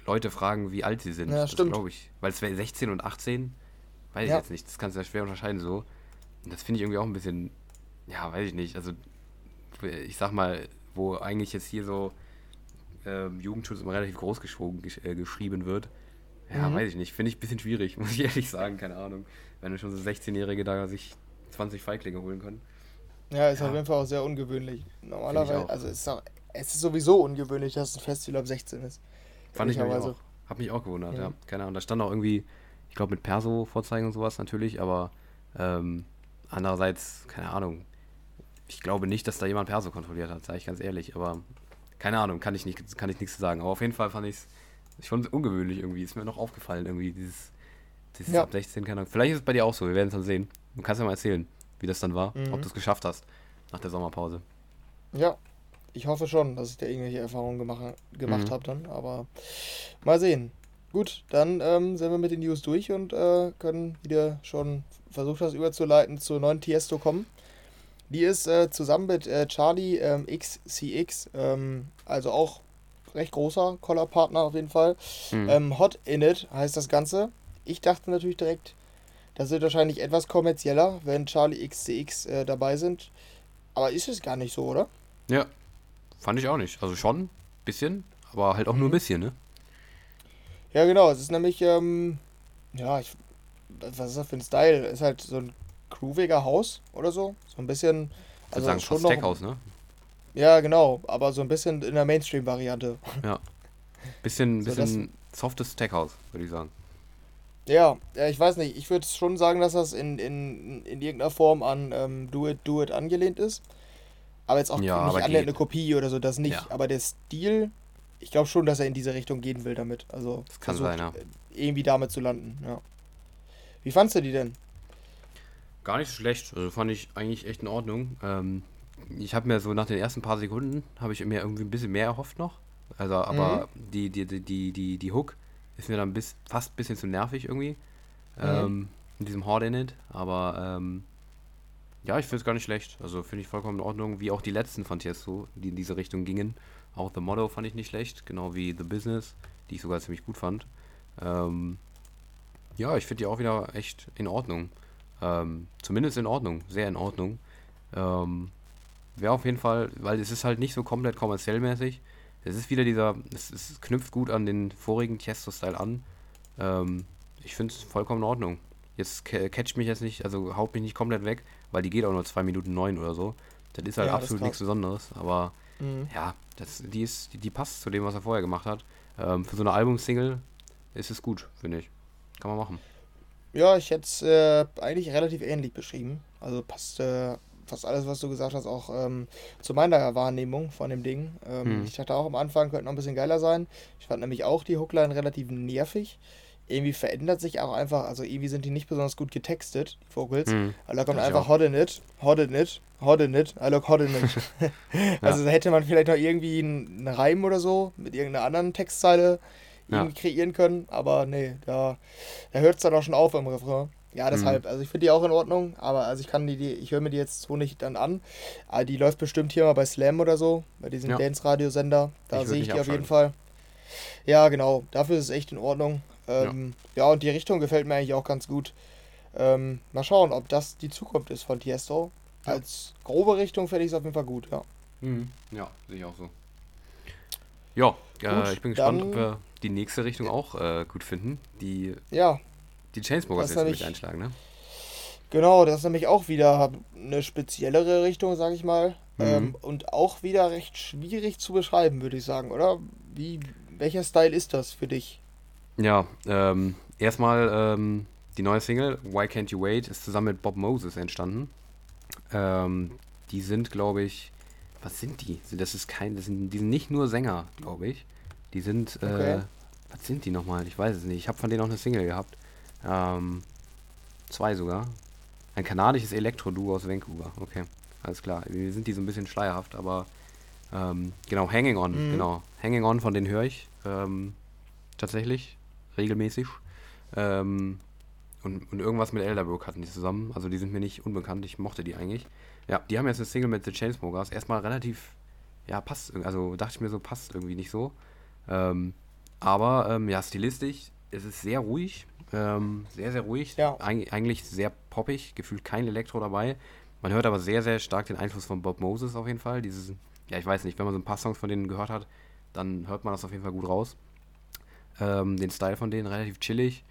Leute fragen, wie alt sie sind. Ja, das stimmt. glaube ich. Weil es wäre 16 und 18, weiß Ja. ich jetzt nicht. Das kannst du ja schwer unterscheiden so. Das finde ich irgendwie auch ein bisschen, ja, weiß ich nicht. Also, ich sag mal, wo eigentlich jetzt hier so ähm, Jugendschutz immer relativ groß geschrieben, gesch äh, geschrieben wird. Ja, Mhm. weiß ich nicht. Finde ich ein bisschen schwierig, muss ich ehrlich sagen. Keine Ahnung. Wenn schon so 16-Jährige da sich 20 Feiglinge holen können. Ja, ist Ja. auf jeden Fall auch sehr ungewöhnlich. Normalerweise, also es ist, auch, es ist sowieso ungewöhnlich, dass ein Festival ab 16 ist. Fand ich Ehrlicherweise. auch. Hab mich auch gewundert, ja. Ja. Keine Ahnung. Da stand auch irgendwie, ich glaube mit Perso-Vorzeigen und sowas natürlich, aber ähm, andererseits, keine Ahnung. Ich glaube nicht, dass da jemand Perso kontrolliert hat, sage ich ganz ehrlich, aber keine Ahnung, kann ich nicht, kann ich nichts zu sagen. Aber auf jeden Fall fand ich es schon ungewöhnlich irgendwie. Ist mir noch aufgefallen, irgendwie, dieses, dieses Ja. ab 16, keine Ahnung. Vielleicht ist es bei dir auch so, wir werden es dann sehen. Du kannst ja mal erzählen, wie das dann war, Mhm. ob du es geschafft hast nach der Sommerpause. Ja, ich hoffe schon, dass ich da irgendwelche Erfahrungen gemacht, gemacht Mhm. habe dann, aber mal sehen. Gut, dann ähm, sind wir mit den News durch und äh, können wieder schon versucht das überzuleiten zur neuen Tiesto kommen. Die ist äh, zusammen mit äh, Charlie ähm, XCX, ähm, also auch recht großer Collar-Partner auf jeden Fall. Mhm. Ähm, Hot in it heißt das Ganze. Ich dachte natürlich direkt, das wird wahrscheinlich etwas kommerzieller, wenn Charlie XCX äh, dabei sind. Aber ist es gar nicht so, oder? Ja, fand ich auch nicht. Also schon, ein bisschen, aber halt auch nur ein Mhm. bisschen, ne? Ja, genau. Es ist nämlich, ähm, ja, ich, was ist das für ein Style? Ist halt so ein grooviger Haus oder so. So ein bisschen, also sagen, schon noch, Tech-Haus, ne? ja, genau, aber so ein bisschen in der Mainstream-Variante. Bisschen, So, bisschen softes Tech-Haus, würde ich sagen. Ja, ja, ich weiß nicht. Ich würde schon sagen, dass das in, in, in irgendeiner Form an ähm, Do It, Do It angelehnt ist. Aber jetzt auch Ja, nicht annähernd geht. eine Kopie oder so, das nicht. Ja. Aber der Stil, ich glaube schon, dass er in diese Richtung gehen will damit. Also Das kann versucht, sein, ja. äh, irgendwie damit zu landen, ja. Wie fandst du die denn? Gar nicht so schlecht. Also fand ich eigentlich echt in Ordnung. Ähm, ich habe mir so nach den ersten paar Sekunden, habe ich mir irgendwie ein bisschen mehr erhofft noch. Also, aber die, die, die, die, die, die Hook ist mir dann bis, fast ein bisschen zu nervig irgendwie. Ähm, in diesem Horde in it. Aber ähm, ja, ich finde es gar nicht schlecht. Also finde ich vollkommen in Ordnung. Wie auch die letzten von Tiesto, die in diese Richtung gingen. Auch The Motto fand ich nicht schlecht. Genau wie The Business, die ich sogar ziemlich gut fand. Ähm, ja, ich finde die auch wieder echt in Ordnung. Ähm, zumindest in Ordnung, sehr in Ordnung. Ähm, Wäre auf jeden Fall, weil es ist halt nicht so komplett kommerziell mäßig. Es ist wieder dieser, es, es knüpft gut an den vorigen Tiesto-Style an. Ähm, ich finde es vollkommen in Ordnung. Jetzt ca- catcht mich jetzt nicht, also haut mich nicht komplett weg, weil die geht auch nur 2 Minuten 9 oder so. Das ist halt Ja, ist absolut nichts Besonderes, aber Mhm. ja, das, die, ist, die, die passt zu dem, was er vorher gemacht hat. Ähm, für so eine Albumsingle ist es gut, finde ich. Kann man machen. Ja, ich hätte es äh, eigentlich relativ ähnlich beschrieben. Also passt äh, fast alles, was du gesagt hast, auch ähm, zu meiner Wahrnehmung von dem Ding. Ähm, Hm. Ich dachte auch am Anfang, könnte noch ein bisschen geiler sein. Ich fand nämlich auch die Hookline relativ nervig. Irgendwie verändert sich auch einfach, also irgendwie sind die nicht besonders gut getextet, die Vocals. Hm. Also da kommt Das einfach in it, hot in it, hot in it, I look hot in it. also da hätte man vielleicht noch irgendwie einen Reim oder so mit irgendeiner anderen Textzeile Ja. kreieren können, aber nee, da, da hört es dann auch schon auf im Refrain. Ja, deshalb, Mhm. also ich finde die auch in Ordnung, aber also ich kann die, die ich höre mir die jetzt so nicht dann an. Aber die läuft bestimmt hier mal bei Slam oder so, bei diesem Ja. Dance-Radio-Sender. Da sehe ich die auf jeden. Fall. Ja, genau, dafür ist es echt in Ordnung. Ähm, ja. und die Richtung gefällt mir eigentlich auch ganz gut. Ähm, mal schauen, ob das die Zukunft ist von Tiesto. Ja. Als grobe Richtung finde ich es auf jeden Fall gut, ja. Mhm. Ja, sehe ich auch so. Ja, äh, ich bin gespannt, ob wir die nächste Richtung auch äh, gut finden. Die, Ja, die Chainsmokers jetzt nämlich ich- einschlagen, ne? Genau, das ist nämlich auch wieder eine speziellere Richtung, sag ich mal. Mhm. Ähm, und auch wieder recht schwierig zu beschreiben, würde ich sagen, oder? Wie, welcher Style ist das für dich? Ja, ähm, erstmal ähm, die neue Single, Why Can't You Wait, ist zusammen mit Bob Moses entstanden. Ähm, die sind, glaube ich, was sind die? Das ist kein, das sind, die sind nicht nur Sänger, glaube ich. Die sind, äh, Okay. Was sind die nochmal? Ich weiß es nicht. Ich habe von denen auch eine Single gehabt. Ähm, zwei sogar. Ein kanadisches Elektro-Duo aus Vancouver. Okay, alles klar. Wir sind die so ein bisschen schleierhaft, aber ähm, genau, Hanging On, Mhm. genau. Hanging On, von denen höre ich. Ähm, tatsächlich, regelmäßig. Ähm, und, und irgendwas mit Elderbrook hatten die zusammen. Also die sind mir nicht unbekannt. Ich mochte die eigentlich. Ja, die haben jetzt eine Single mit The Chainsmokers. Erstmal relativ, ja, passt. Also dachte ich mir so, passt irgendwie nicht so. Ähm, aber ähm, ja, stilistisch, es ist sehr ruhig. Ähm, sehr, sehr ruhig. Ja. Eig eigentlich sehr poppig. Gefühlt kein Elektro dabei. Man hört aber sehr, sehr stark den Einfluss von Bob Moses auf jeden Fall. Dieses, ja, ich weiß nicht, wenn man so ein paar Songs von denen gehört hat, dann hört man das auf jeden Fall gut raus. Ähm, den Style von denen relativ chillig.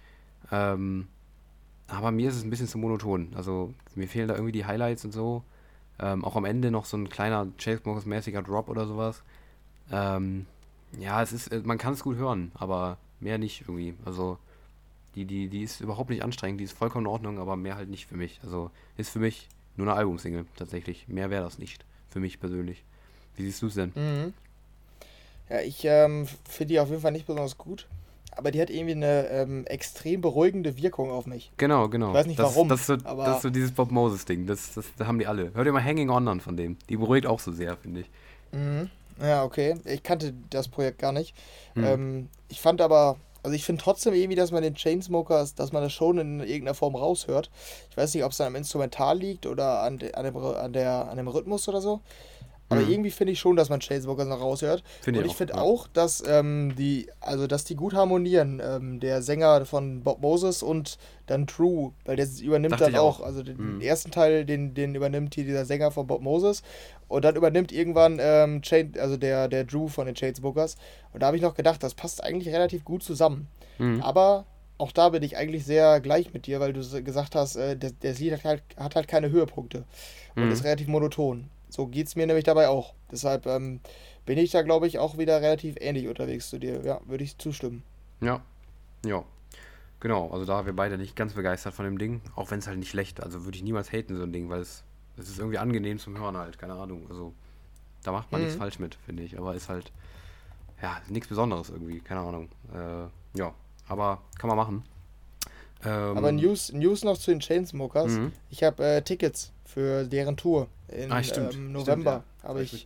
Ähm, aber mir ist es ein bisschen zu monoton. Also mir fehlen da irgendwie die Highlights und so. Ähm, auch am Ende noch so ein kleiner Chainsmokers-mäßiger Drop oder sowas. Ähm, ja, es ist, äh, man kann es gut hören, aber mehr nicht irgendwie. Also die, die, die ist überhaupt nicht anstrengend, die ist vollkommen in Ordnung, aber mehr halt nicht für mich. Also ist für mich nur eine Albumsingle tatsächlich. Mehr wäre das nicht. Für mich persönlich. Wie siehst du es denn? Mhm. Ja, ich ähm, finde die auf jeden Fall nicht besonders gut. Aber die hat irgendwie eine ähm, extrem beruhigende Wirkung auf mich. Genau, genau. Ich weiß nicht das, warum, Das ist, so, das ist so dieses Bob Moses-Ding. Das, das, das haben die alle. Hör dir mal Hanging On an von dem. Die beruhigt auch so sehr, finde ich. Mhm. Ja, okay. Ich kannte das Projekt gar nicht. Hm. Ähm, ich fand aber, also ich finde trotzdem irgendwie, dass man den Chainsmokers, dass man das schon in irgendeiner Form raushört. Ich weiß nicht, ob es an am Instrumental liegt oder an, de, an, dem, an, der, an dem Rhythmus oder so. Aber Mhm. irgendwie finde ich schon, dass man Chainsmokers noch raushört. Finde Und ich ich finde ja. auch, dass ähm, die, also dass die gut harmonieren. Ähm, der Sänger von Bob Moses und dann True, weil der übernimmt Dachte dann auch. auch, also den Mhm. ersten Teil, den, den übernimmt hier dieser Sänger von Bob Moses und dann übernimmt irgendwann ähm, Chain, also der, der Drew von den Chainsmokers. Und da habe ich noch gedacht, das passt eigentlich relativ gut zusammen. Mhm. Aber auch da bin ich eigentlich sehr gleich mit dir, weil du gesagt hast, äh, das, das Lied hat halt, hat halt keine Höhepunkte und Mhm. ist relativ monoton. So geht es mir nämlich dabei auch. Deshalb ähm, bin ich da, glaube ich, auch wieder relativ ähnlich unterwegs zu dir. Ja, würde ich zustimmen. Ja. Ja. Genau, also da wir beide nicht ganz begeistert von dem Ding, auch wenn es halt nicht schlecht, also würde ich niemals haten, so ein Ding, weil es, es ist irgendwie angenehm zum Hören halt, keine Ahnung. Also da macht man nichts Mhm. falsch mit, finde ich. Aber ist halt, ja, nichts Besonderes irgendwie, keine Ahnung. Äh, ja, aber kann man machen. Ähm, Aber News, News noch zu den Chainsmokers. Mhm. Ich habe äh, Tickets für deren Tour in Ah, stimmt. ähm, Stimmt, November. ja. Habe Hab ich,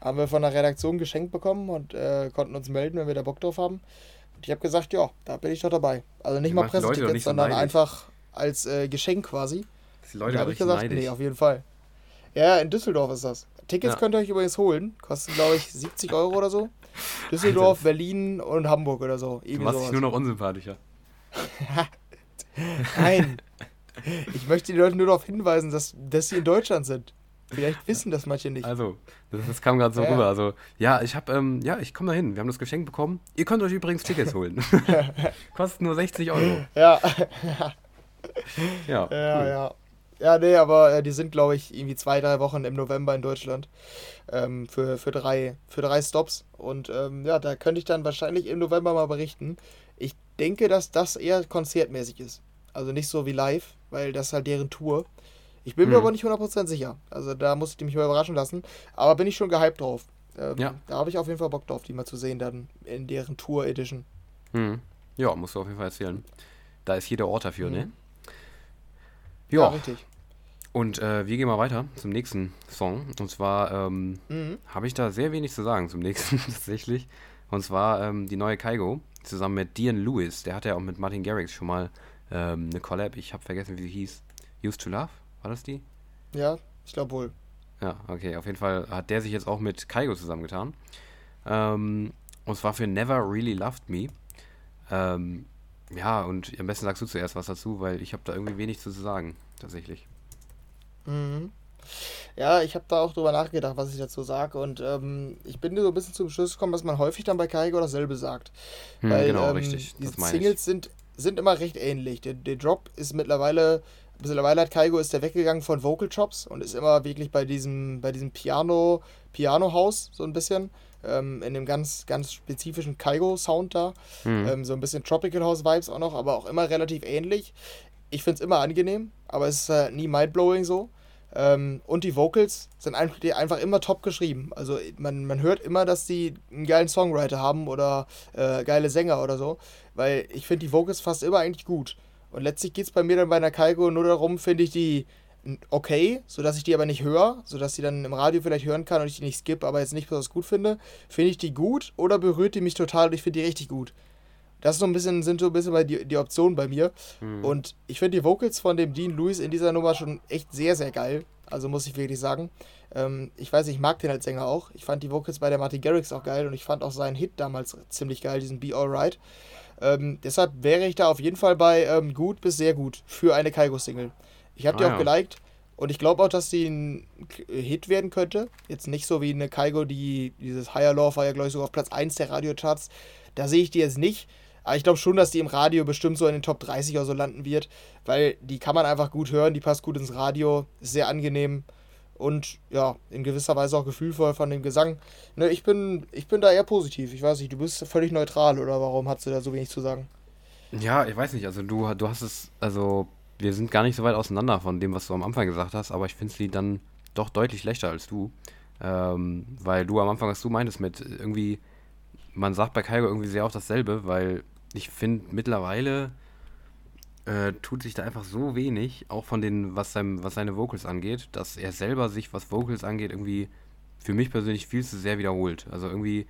haben wir von der Redaktion geschenkt bekommen und äh, konnten uns melden, wenn wir da Bock drauf haben. Und ich habe gesagt, ja, da bin ich doch dabei. Also nicht mal die doch Pressetickets, so sondern neidisch. einfach als äh, Geschenk quasi. Die Leute habe ich gesagt, neidisch. nee, auf jeden Fall. Ja, in Düsseldorf ist das. Tickets Ja. könnt ihr euch übrigens holen. Kosten, glaube ich, 70 Euro oder so. Düsseldorf, Alter. Berlin und Hamburg oder so. du machst dich sowas. nur noch unsympathischer. Nein. Ich möchte die Leute nur darauf hinweisen, dass, dass sie in Deutschland sind. Vielleicht wissen das manche nicht. Also, das, das kam gerade so Ja. rüber. Also, ja, ich habe, ähm, ja, ich komme da hin. Wir haben das Geschenk bekommen. Ihr könnt euch übrigens Tickets holen. Kosten nur 60 Euro. Ja, Ja, ja, cool. ja. Ja, nee, aber äh, die sind, glaube ich, irgendwie zwei, drei Wochen im November in Deutschland. Ähm, für, für, drei, für drei Stops. Und ähm, ja, da könnte ich dann wahrscheinlich im November mal berichten. Ich denke, dass das eher konzertmäßig ist. Also nicht so wie live, weil das ist halt deren Tour. Ich bin mir Mhm. aber nicht 100% sicher. Also da muss ich mich mal überraschen lassen. Aber bin ich schon gehypt drauf. Ähm, Ja. Da habe ich auf jeden Fall Bock drauf, die mal zu sehen dann in deren Tour Edition. Hm. Ja, musst du auf jeden Fall erzählen. Da ist jeder Ort dafür, ne? Mhm. Ja, Ja, richtig. und äh, wir gehen mal weiter zum nächsten Song. Und zwar ähm, Mhm. habe ich da sehr wenig zu sagen zum nächsten tatsächlich. Und zwar ähm, die neue Kaigo zusammen mit Dean Lewis. Der hatte ja auch mit Martin Garrix schon mal ähm, eine Collab. Ich habe vergessen, wie sie hieß. Used to Love? War das die? Ja, ich glaube wohl. Ja, okay. Auf jeden Fall hat der sich jetzt auch mit Kaigo zusammengetan. Ähm, und zwar für Never Really Loved Me. Ähm, ja, und am besten sagst du zuerst was dazu, weil ich habe da irgendwie wenig zu sagen, tatsächlich. Mhm. Ja, ich habe da auch drüber nachgedacht, was ich dazu sage. Und ähm, ich bin so ein bisschen zum Schluss gekommen, dass man häufig dann bei Kaigo dasselbe sagt. Hm, Weil genau, ähm, richtig. die. Singles sind, sind immer recht ähnlich. Der, der Drop ist mittlerweile Mittlerweile hat Kaigo ist der weggegangen von Vocal Chops und ist immer wirklich bei diesem, bei diesem Piano, Piano-Haus so ein bisschen. Ähm, in dem ganz, ganz spezifischen Kaigo-Sound da. Mhm. Ähm, so ein bisschen Tropical House-Vibes auch noch, aber auch immer relativ ähnlich. Ich finde es immer angenehm, aber es ist äh, nie mindblowing so. Ähm, und die Vocals sind einfach, immer top geschrieben. Also man, man hört immer, dass die einen geilen Songwriter haben oder äh, geile Sänger oder so. Weil ich finde die Vocals fast immer eigentlich gut. Und letztlich geht es bei mir dann bei einer Kaigo nur darum, finde ich die okay, sodass ich die aber nicht höre, sodass ich dann im Radio vielleicht hören kann und ich die nicht skippe, aber jetzt nicht besonders gut finde. Finde ich die gut oder berührt die mich total und ich finde die richtig gut. Das ist so ein bisschen, sind so ein bisschen die, die Optionen bei mir. Mhm. Und ich finde die Vocals von dem Dean Lewis in dieser Nummer schon echt sehr, sehr geil. Also muss ich wirklich sagen. Ähm, ich weiß, ich mag den als Sänger auch. Ich fand die Vocals bei der Martin Garrix auch geil und ich fand auch seinen Hit damals ziemlich geil, diesen Be Alright. Ähm, deshalb wäre ich da auf jeden Fall bei ähm, gut bis sehr gut für eine Kaigo-Single. Ich habe die Ah, auch ja. geliked und ich glaube auch, dass die ein Hit werden könnte. Jetzt nicht so wie eine Kaigo, die dieses Higher Love war ja, glaube ich, sogar auf Platz 1 der Radiocharts. Da sehe ich die jetzt nicht. Aber ich glaube schon, dass die im Radio bestimmt so in den Top 30 oder so landen wird, weil die kann man einfach gut hören, die passt gut ins Radio, ist sehr angenehm und ja, in gewisser Weise auch gefühlvoll von dem Gesang. Ne, ich bin, ich bin da eher positiv. Ich weiß nicht, du bist völlig neutral oder warum hast du da so wenig zu sagen? Ja, ich weiß nicht, also du, du hast es, also wir sind gar nicht so weit auseinander von dem, was du am Anfang gesagt hast, aber ich finde sie dann doch deutlich schlechter als du. Ähm, weil du am Anfang, was du meintest, mit irgendwie, man sagt bei Kaigo irgendwie sehr oft dasselbe, weil ich finde mittlerweile äh, tut sich da einfach so wenig, auch von den, was, seinem, was seine Vocals angeht, dass er selber sich, was Vocals angeht, irgendwie für mich persönlich viel zu sehr wiederholt. Also irgendwie,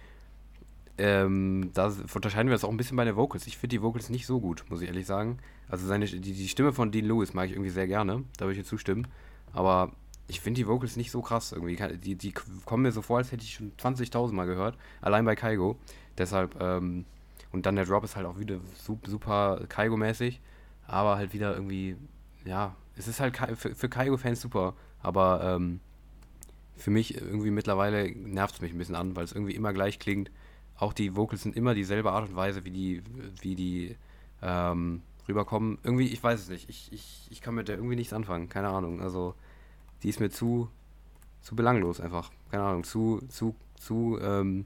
ähm, da unterscheiden wir das auch ein bisschen bei den Vocals. Ich finde die Vocals nicht so gut, muss ich ehrlich sagen. Also seine, die, die Stimme von Dean Lewis mag ich irgendwie sehr gerne, da würde ich dir zustimmen. Aber ich finde die Vocals nicht so krass irgendwie. Die, die kommen mir so vor, als hätte ich schon 20.000 Mal gehört, allein bei Kaigo. Deshalb, ähm, und dann der Drop ist halt auch wieder su- super Kaigo-mäßig, aber halt wieder irgendwie, ja, es ist halt für Kaigo-Fans super, aber ähm, für mich irgendwie mittlerweile nervt es mich ein bisschen an, weil es irgendwie immer gleich klingt. Auch die Vocals sind immer dieselbe Art und Weise, wie die, wie die ähm, rüberkommen. Irgendwie, ich weiß es nicht. Ich, ich, ich kann mit der irgendwie nichts anfangen. Keine Ahnung. Also, die ist mir zu, zu belanglos einfach. Keine Ahnung. Zu, zu, zu, ähm,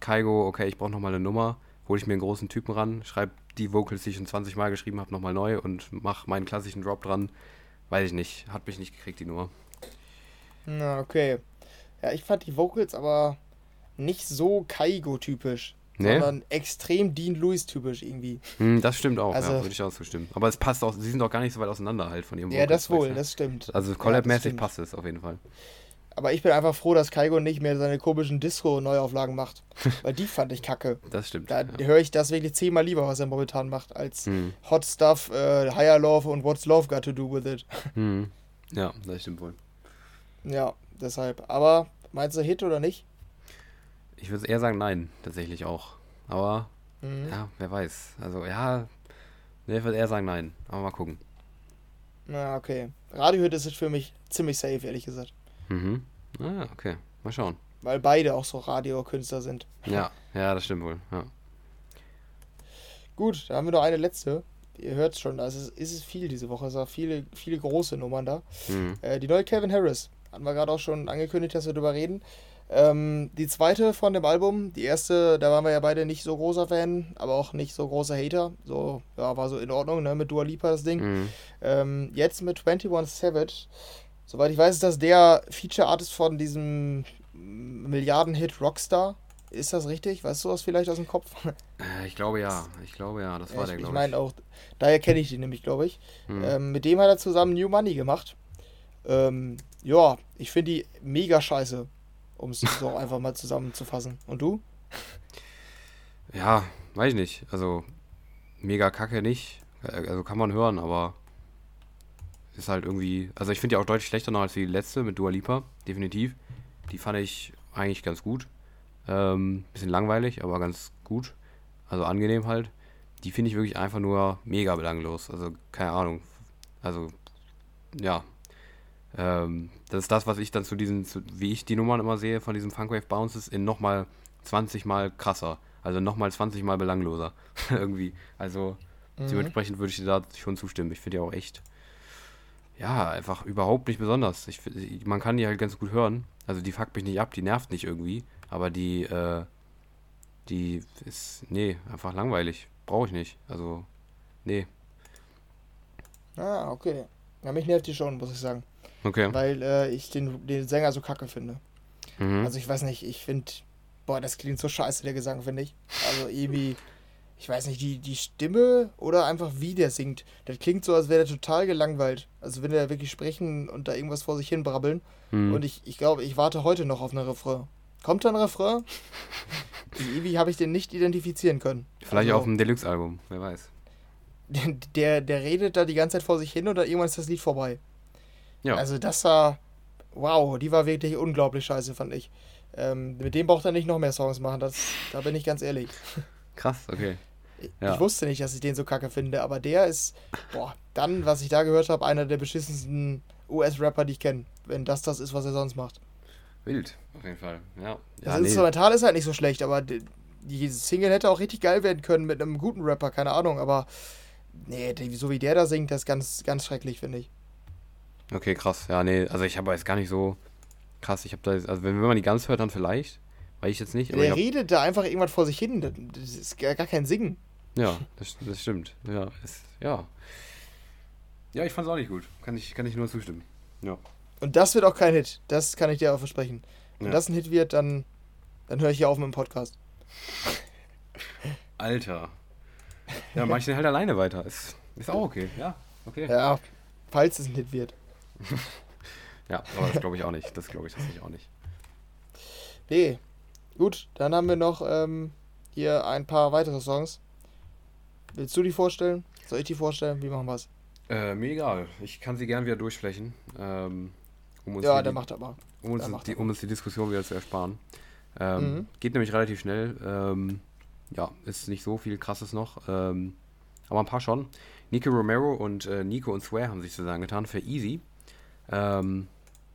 Kaigo, okay, ich brauche nochmal eine Nummer. Hole ich mir einen großen Typen ran, schreibe die Vocals, die ich schon 20 Mal geschrieben habe, nochmal neu und mache meinen klassischen Drop dran. Weiß ich nicht. Hat mich nicht gekriegt, die Nummer. Na, okay. Ja, ich fand die Vocals aber nicht so Kaigo-typisch, Nee? sondern extrem Dean Lewis-typisch irgendwie. Hm, das stimmt auch, Also- ja, würde ich auch zustimmen. Aber es passt auch, sie sind auch gar nicht so weit auseinander halt von ihrem Ja, das wohl, das stimmt. Also Ja, Collab-mäßig stimmt. passt es auf jeden Fall. Aber ich bin einfach froh, dass Kaigo nicht mehr seine komischen Disco-Neuauflagen macht. Weil die fand ich kacke. Das stimmt. Da ja. höre ich das wirklich zehnmal lieber, was er momentan macht, als Hm. Hot Stuff, äh, Higher Love und What's Love Got to Do with It. Hm. ja, das stimmt wohl. Ja, deshalb. Aber meinst du Hit oder nicht? Ich würde eher sagen, nein, tatsächlich auch. Aber, Mhm. ja, wer weiß. Also, ja, ich würde eher sagen, nein. Aber mal gucken. Na, okay. Radiohit ist es für mich ziemlich safe, ehrlich gesagt. Mhm. Ah, okay. Mal schauen. Weil beide auch so Radiokünstler sind. Ja, ja, das stimmt wohl. Ja. Gut, da haben wir noch eine letzte. Ihr hört es schon, ist es, ist viel diese Woche. Es sind viele, viele große Nummern da. Mhm. Äh, die neue Kevin Harris. Hatten wir gerade auch schon angekündigt, dass wir drüber reden. Ähm, die zweite von dem Album, die erste, da waren wir ja beide nicht so großer Fan, aber auch nicht so großer Hater. So, ja, war so in Ordnung, ne, mit Dua Lipa das Ding. Mhm. Ähm, jetzt mit 21 Savage. Soweit ich weiß, ist das der Feature-Artist von diesem Milliarden-Hit Rockstar. Ist das richtig? Weißt du was vielleicht aus dem Kopf? Äh, ich glaube ja. Ich glaube ja. Das war ich der, ich glaube meine auch, daher kenne ich den nämlich, glaube ich. Mhm. Ähm, mit dem hat er zusammen New Money gemacht. Ähm, ja, ich finde die mega scheiße, um es so einfach mal zusammenzufassen. Und du? Ja, weiß ich nicht. Also, mega kacke nicht. Äh, Also kann man hören, aber ist halt irgendwie. Also, ich finde die auch deutlich schlechter noch als die letzte mit Dua Lipa, definitiv. Die fand ich eigentlich ganz gut. Ähm, bisschen langweilig, aber ganz gut. Also angenehm halt. Die finde ich wirklich einfach nur mega belanglos. Also, keine Ahnung. Also, ja. Ähm, das ist das, was ich dann zu diesen, zu, wie ich die Nummern immer sehe von diesen Funkwave Bounces, in nochmal 20 mal krasser. Also nochmal 20 mal belangloser. Irgendwie. Also Mhm. dementsprechend würde ich dir da schon zustimmen. Ich finde die auch echt ja, einfach überhaupt nicht besonders. Ich, man kann die halt ganz gut hören. Also die fuckt mich nicht ab, die nervt nicht irgendwie. Aber die, äh, die ist, nee, einfach langweilig. Brauche ich nicht. Also, nee. Ah, okay. Ja, mich nervt die schon, muss ich sagen. Okay. Weil äh, ich den, den Sänger so kacke finde. Mhm. Also ich weiß nicht, ich finde, boah, das klingt so scheiße, der Gesang, finde ich. Also irgendwie, ich weiß nicht, die, die Stimme oder einfach wie der singt, das klingt so, als wäre der total gelangweilt. Also wenn der wirklich sprechen und da irgendwas vor sich hin brabbeln. Mhm. Und ich, ich glaube, ich warte heute noch auf einen Refrain. Kommt da ein Refrain? irgendwie habe ich den nicht identifizieren können. Vielleicht also, auf dem Deluxe-Album, wer weiß. Der, der redet da die ganze Zeit vor sich hin oder irgendwann ist das Lied vorbei. Ja. Also das war, wow, die war wirklich unglaublich scheiße, fand ich. Ähm, mit dem braucht er nicht noch mehr Songs machen, das, da bin ich ganz ehrlich. Krass, okay. Ich, Ja. ich wusste nicht, dass ich den so kacke finde, aber der ist, boah, dann, was ich da gehört habe, einer der beschissensten US-Rapper, die ich kenne. Wenn das das ist, was er sonst macht. Wild, auf jeden Fall. Ja. Das ja nee. Instrumental ist halt nicht so schlecht, aber die, die Single hätte auch richtig geil werden können mit einem guten Rapper, keine Ahnung, aber nee, so wie der da singt, das ist ganz, ganz schrecklich, finde ich. Okay, krass. Ja, nee, also ich habe jetzt gar nicht so krass. Ich habe da, jetzt- also wenn, wenn man die ganz hört, dann vielleicht. Weil ich jetzt nicht. Der redet da einfach irgendwas vor sich hin, das, ist gar, kein Singen. ja, das, das stimmt. Ja, ist, ja. Ja, ich fand's auch nicht gut. Kann ich, kann ich nur zustimmen. Ja. Und das wird auch kein Hit. Das kann ich dir auch versprechen. Wenn Ja. das ein Hit wird, dann, dann höre ich hier auf mit dem Podcast. Alter. Ja, mach ich den halt alleine weiter. Ist, ist auch okay. Ja, okay. Ja, falls es ein Hit wird. Ja, aber das glaube ich auch nicht. Das glaube ich tatsächlich auch nicht. Nee. Gut, dann haben wir noch ähm, hier ein paar weitere Songs. Willst du die vorstellen? Soll ich die vorstellen? Wie machen wir es? Äh, mir egal. Ich kann sie gern wieder durchflächen. Ähm, um uns Ja, der die- macht aber. um uns, die, um uns die Diskussion wieder zu ersparen. Ähm, Mhm. Geht nämlich relativ schnell. Ähm, ja, ist nicht so viel krasses noch. Ähm, aber ein paar schon. Nico Romero und äh, Nico und Swear haben sich zusammengetan für Easy. Ähm,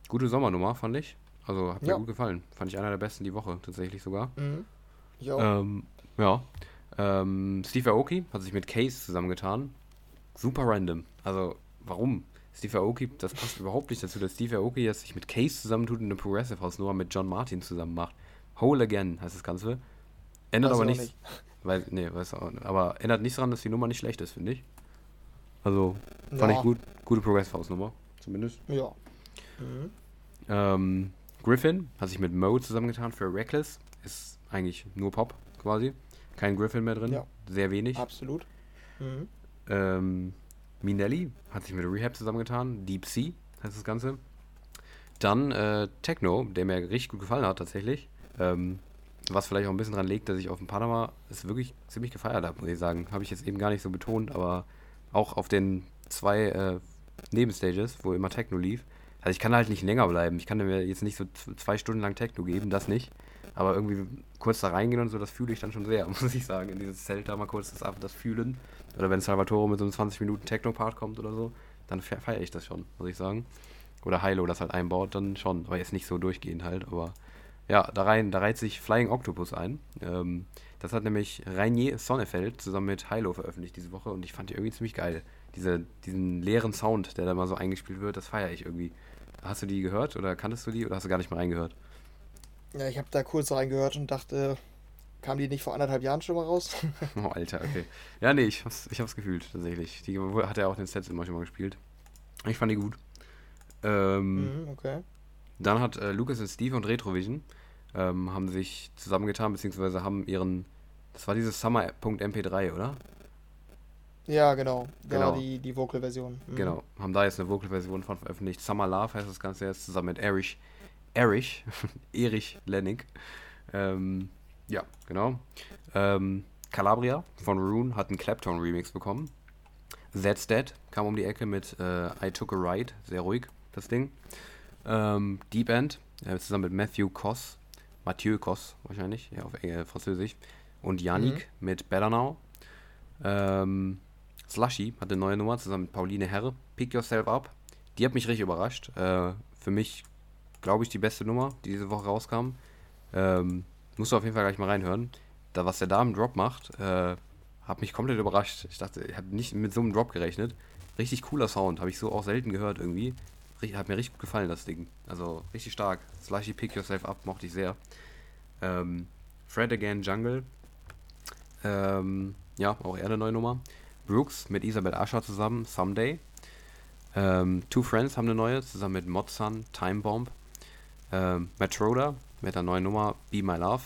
gute Sommernummer, fand ich. Also hat mir Ja. gut gefallen. Fand ich einer der besten die Woche tatsächlich sogar. Mhm. Ähm, ja. Ähm, Steve Aoki hat sich mit Case zusammengetan. Super random. Also, warum? Steve Aoki, das passt überhaupt nicht dazu, dass Steve Aoki jetzt sich mit Case zusammentut und eine Progressive House Nummer mit John Martin zusammen macht. Whole Again heißt das Ganze. Ändert Weiß aber nichts. Weil, nee, weiß auch nicht. Aber ändert nichts daran, dass die Nummer nicht schlecht ist, finde ich. Also, fand Ja. ich gut. Gute Progressive House Nummer, zumindest. Ja. Mhm. Ähm, Griffin hat sich mit Mo zusammengetan für Reckless. Ist eigentlich nur Pop quasi. Kein Griffin mehr drin. Ja. Sehr wenig. Absolut. Mhm. Ähm, Minelli hat sich mit Rehab zusammengetan. Deep Sea heißt das Ganze. Dann äh, Techno, der mir richtig gut gefallen hat tatsächlich. Ähm, was vielleicht auch ein bisschen dran liegt, dass ich auf dem Panama es wirklich ziemlich gefeiert habe, muss ich sagen. Habe ich jetzt eben gar nicht so betont, aber auch auf den zwei äh, Nebenstages, wo immer Techno lief. Also ich kann halt nicht länger bleiben. Ich kann mir jetzt nicht so zwei Stunden lang Techno geben, das nicht. Aber irgendwie kurz da reingehen und so, das fühle ich dann schon sehr, muss ich sagen. In dieses Zelt da mal kurz das, das fühlen. Oder wenn Salvatore mit so einem 20 Minuten Techno-Part kommt oder so, dann fe- feiere ich das schon, muss ich sagen. Oder Hilo das halt einbaut, dann schon. Aber jetzt nicht so durchgehend halt. Aber ja, da, rein, da reiht sich Flying Octopus ein. Ähm, das hat nämlich Rainier Sonnefeld zusammen mit Hilo veröffentlicht diese Woche und ich fand die irgendwie ziemlich geil. Diese, diesen leeren Sound, der da mal so eingespielt wird, das feiere ich irgendwie. Hast du die gehört oder kanntest du die oder hast du gar nicht mal reingehört? Ja, ich habe da kurz reingehört und dachte, kam die nicht vor anderthalb Jahren schon mal raus? Oh, Alter, okay. Ja, nee, ich hab's, ich hab's gefühlt, tatsächlich. Die hat er auch den Sets immer schon mal gespielt. Ich fand die gut. Ähm, mhm, okay. Dann hat äh, Lucas und Steve und Retrovision ähm, haben sich zusammengetan, beziehungsweise haben ihren. Das war dieses Summer.mp3, oder? Ja, genau. Da Genau. die, die Vocal-Version. Mhm. Genau. Haben da jetzt eine Vocal-Version von veröffentlicht. Summer Love heißt das Ganze jetzt, zusammen mit Erich. Erich. Erich Lennig. Ähm, ja, genau. Ähm, Calabria von Rune hat einen Clapton-Remix bekommen. That's Dead kam um die Ecke mit äh, I Took a Ride. Sehr ruhig, das Ding. Ähm, Deep End, äh, zusammen mit Matthew Koss. Mathieu Koss, wahrscheinlich, ja, auf äh, Französisch. Und Yannick mit Better Now. Ähm, Slushy hat eine neue Nummer zusammen mit Pauline Herre. Pick Yourself Up. Die hat mich richtig überrascht. Äh, für mich, glaube ich, die beste Nummer, die diese Woche rauskam. Ähm, musst du auf jeden Fall gleich mal reinhören. Da, was der da im Drop macht, äh, hat mich komplett überrascht. Ich dachte, ich habe nicht mit so einem Drop gerechnet. Richtig cooler Sound, habe ich so auch selten gehört irgendwie. Hat mir richtig gut gefallen, das Ding. Also richtig stark. Slushy Pick Yourself Up mochte ich sehr. Ähm, Fred Again Jungle. Ähm, ja, auch er eine neue Nummer. Brooks mit Isabel Asher zusammen, Someday. Ähm, Two Friends haben eine neue, zusammen mit Modsun, Time Bomb. Ähm, Schroeder mit einer neuen Nummer, Be My Love.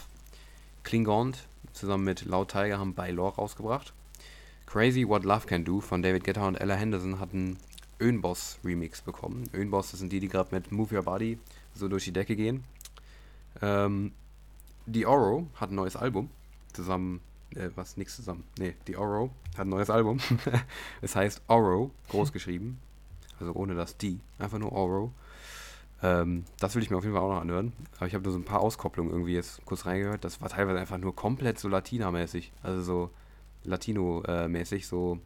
Klingond zusammen mit Loud Tiger haben By Law rausgebracht. Crazy What Love Can Do von David Guetta und Ella Henderson hat einen Öhnboss Remix bekommen. Öhnboss, das sind die, die gerade mit Move Your Body so durch die Decke gehen. Ähm, die Oro hat ein neues Album. Zusammen, äh, was, nix zusammen. Nee, die Oro hat ein neues Album. es heißt Oro, groß geschrieben. Also ohne das die. Einfach nur Oro. Ähm, das will ich mir auf jeden Fall auch noch anhören. Aber ich habe nur so ein paar Auskopplungen irgendwie jetzt kurz reingehört. Das war teilweise einfach nur komplett so Latina-mäßig. Also so Latino-mäßig, so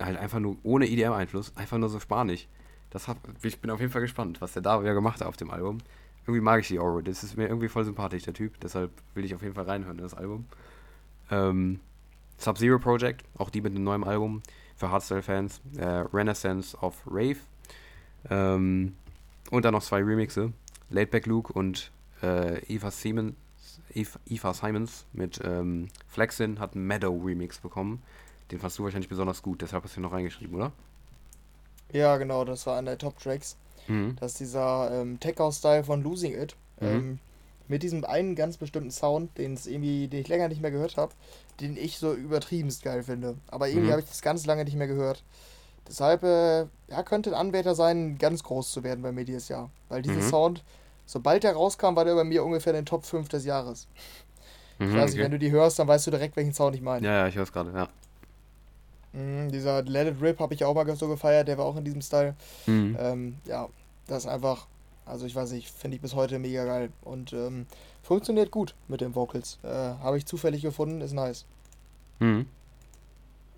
halt einfach nur ohne EDM-Einfluss, einfach nur so spanisch. Das hat, ich bin auf jeden Fall gespannt, was der da wieder gemacht hat auf dem Album. Irgendwie mag ich die Oro, das ist mir irgendwie voll sympathisch, der Typ. Deshalb will ich auf jeden Fall reinhören in das Album. Ähm, Sub-Zero Project, auch die mit einem neuen Album für Hardstyle-Fans. Äh, Renaissance of Rave. Ähm, und dann noch zwei Remixe. Laidback Luke und äh, Eva Siemens, Eva Simons mit ähm, Flexin hat einen Meadow Remix bekommen. Den fandst du wahrscheinlich besonders gut, deshalb hast du ihn noch reingeschrieben, oder? Ja, genau, das war einer der Top-Tracks. Mhm. Das ist dieser ähm, Tech-House-Style von Losing It. Mhm. Ähm, mit diesem einen ganz bestimmten Sound, den es irgendwie, den ich länger nicht mehr gehört habe, den ich so übertriebenst geil finde. Aber irgendwie mhm. habe ich das ganz lange nicht mehr gehört. Deshalb, äh, ja, könnte ein Anwärter sein, ganz groß zu werden bei mir dieses Jahr. Weil dieser mhm. Sound, sobald der rauskam, war der bei mir ungefähr in den Top 5 des Jahres. ich mhm, weiß nicht, okay. wenn du die hörst, dann weißt du direkt, welchen Sound ich meine. Ja, ja, ich höre es gerade, ja. Mhm, dieser Let It Rip habe ich auch mal so gefeiert, der war auch in diesem Style. Mhm. Ähm, ja, das ist einfach, also ich weiß nicht, finde ich bis heute mega geil. Und ähm, funktioniert gut mit den Vocals. Äh, habe ich zufällig gefunden, ist nice. Mhm.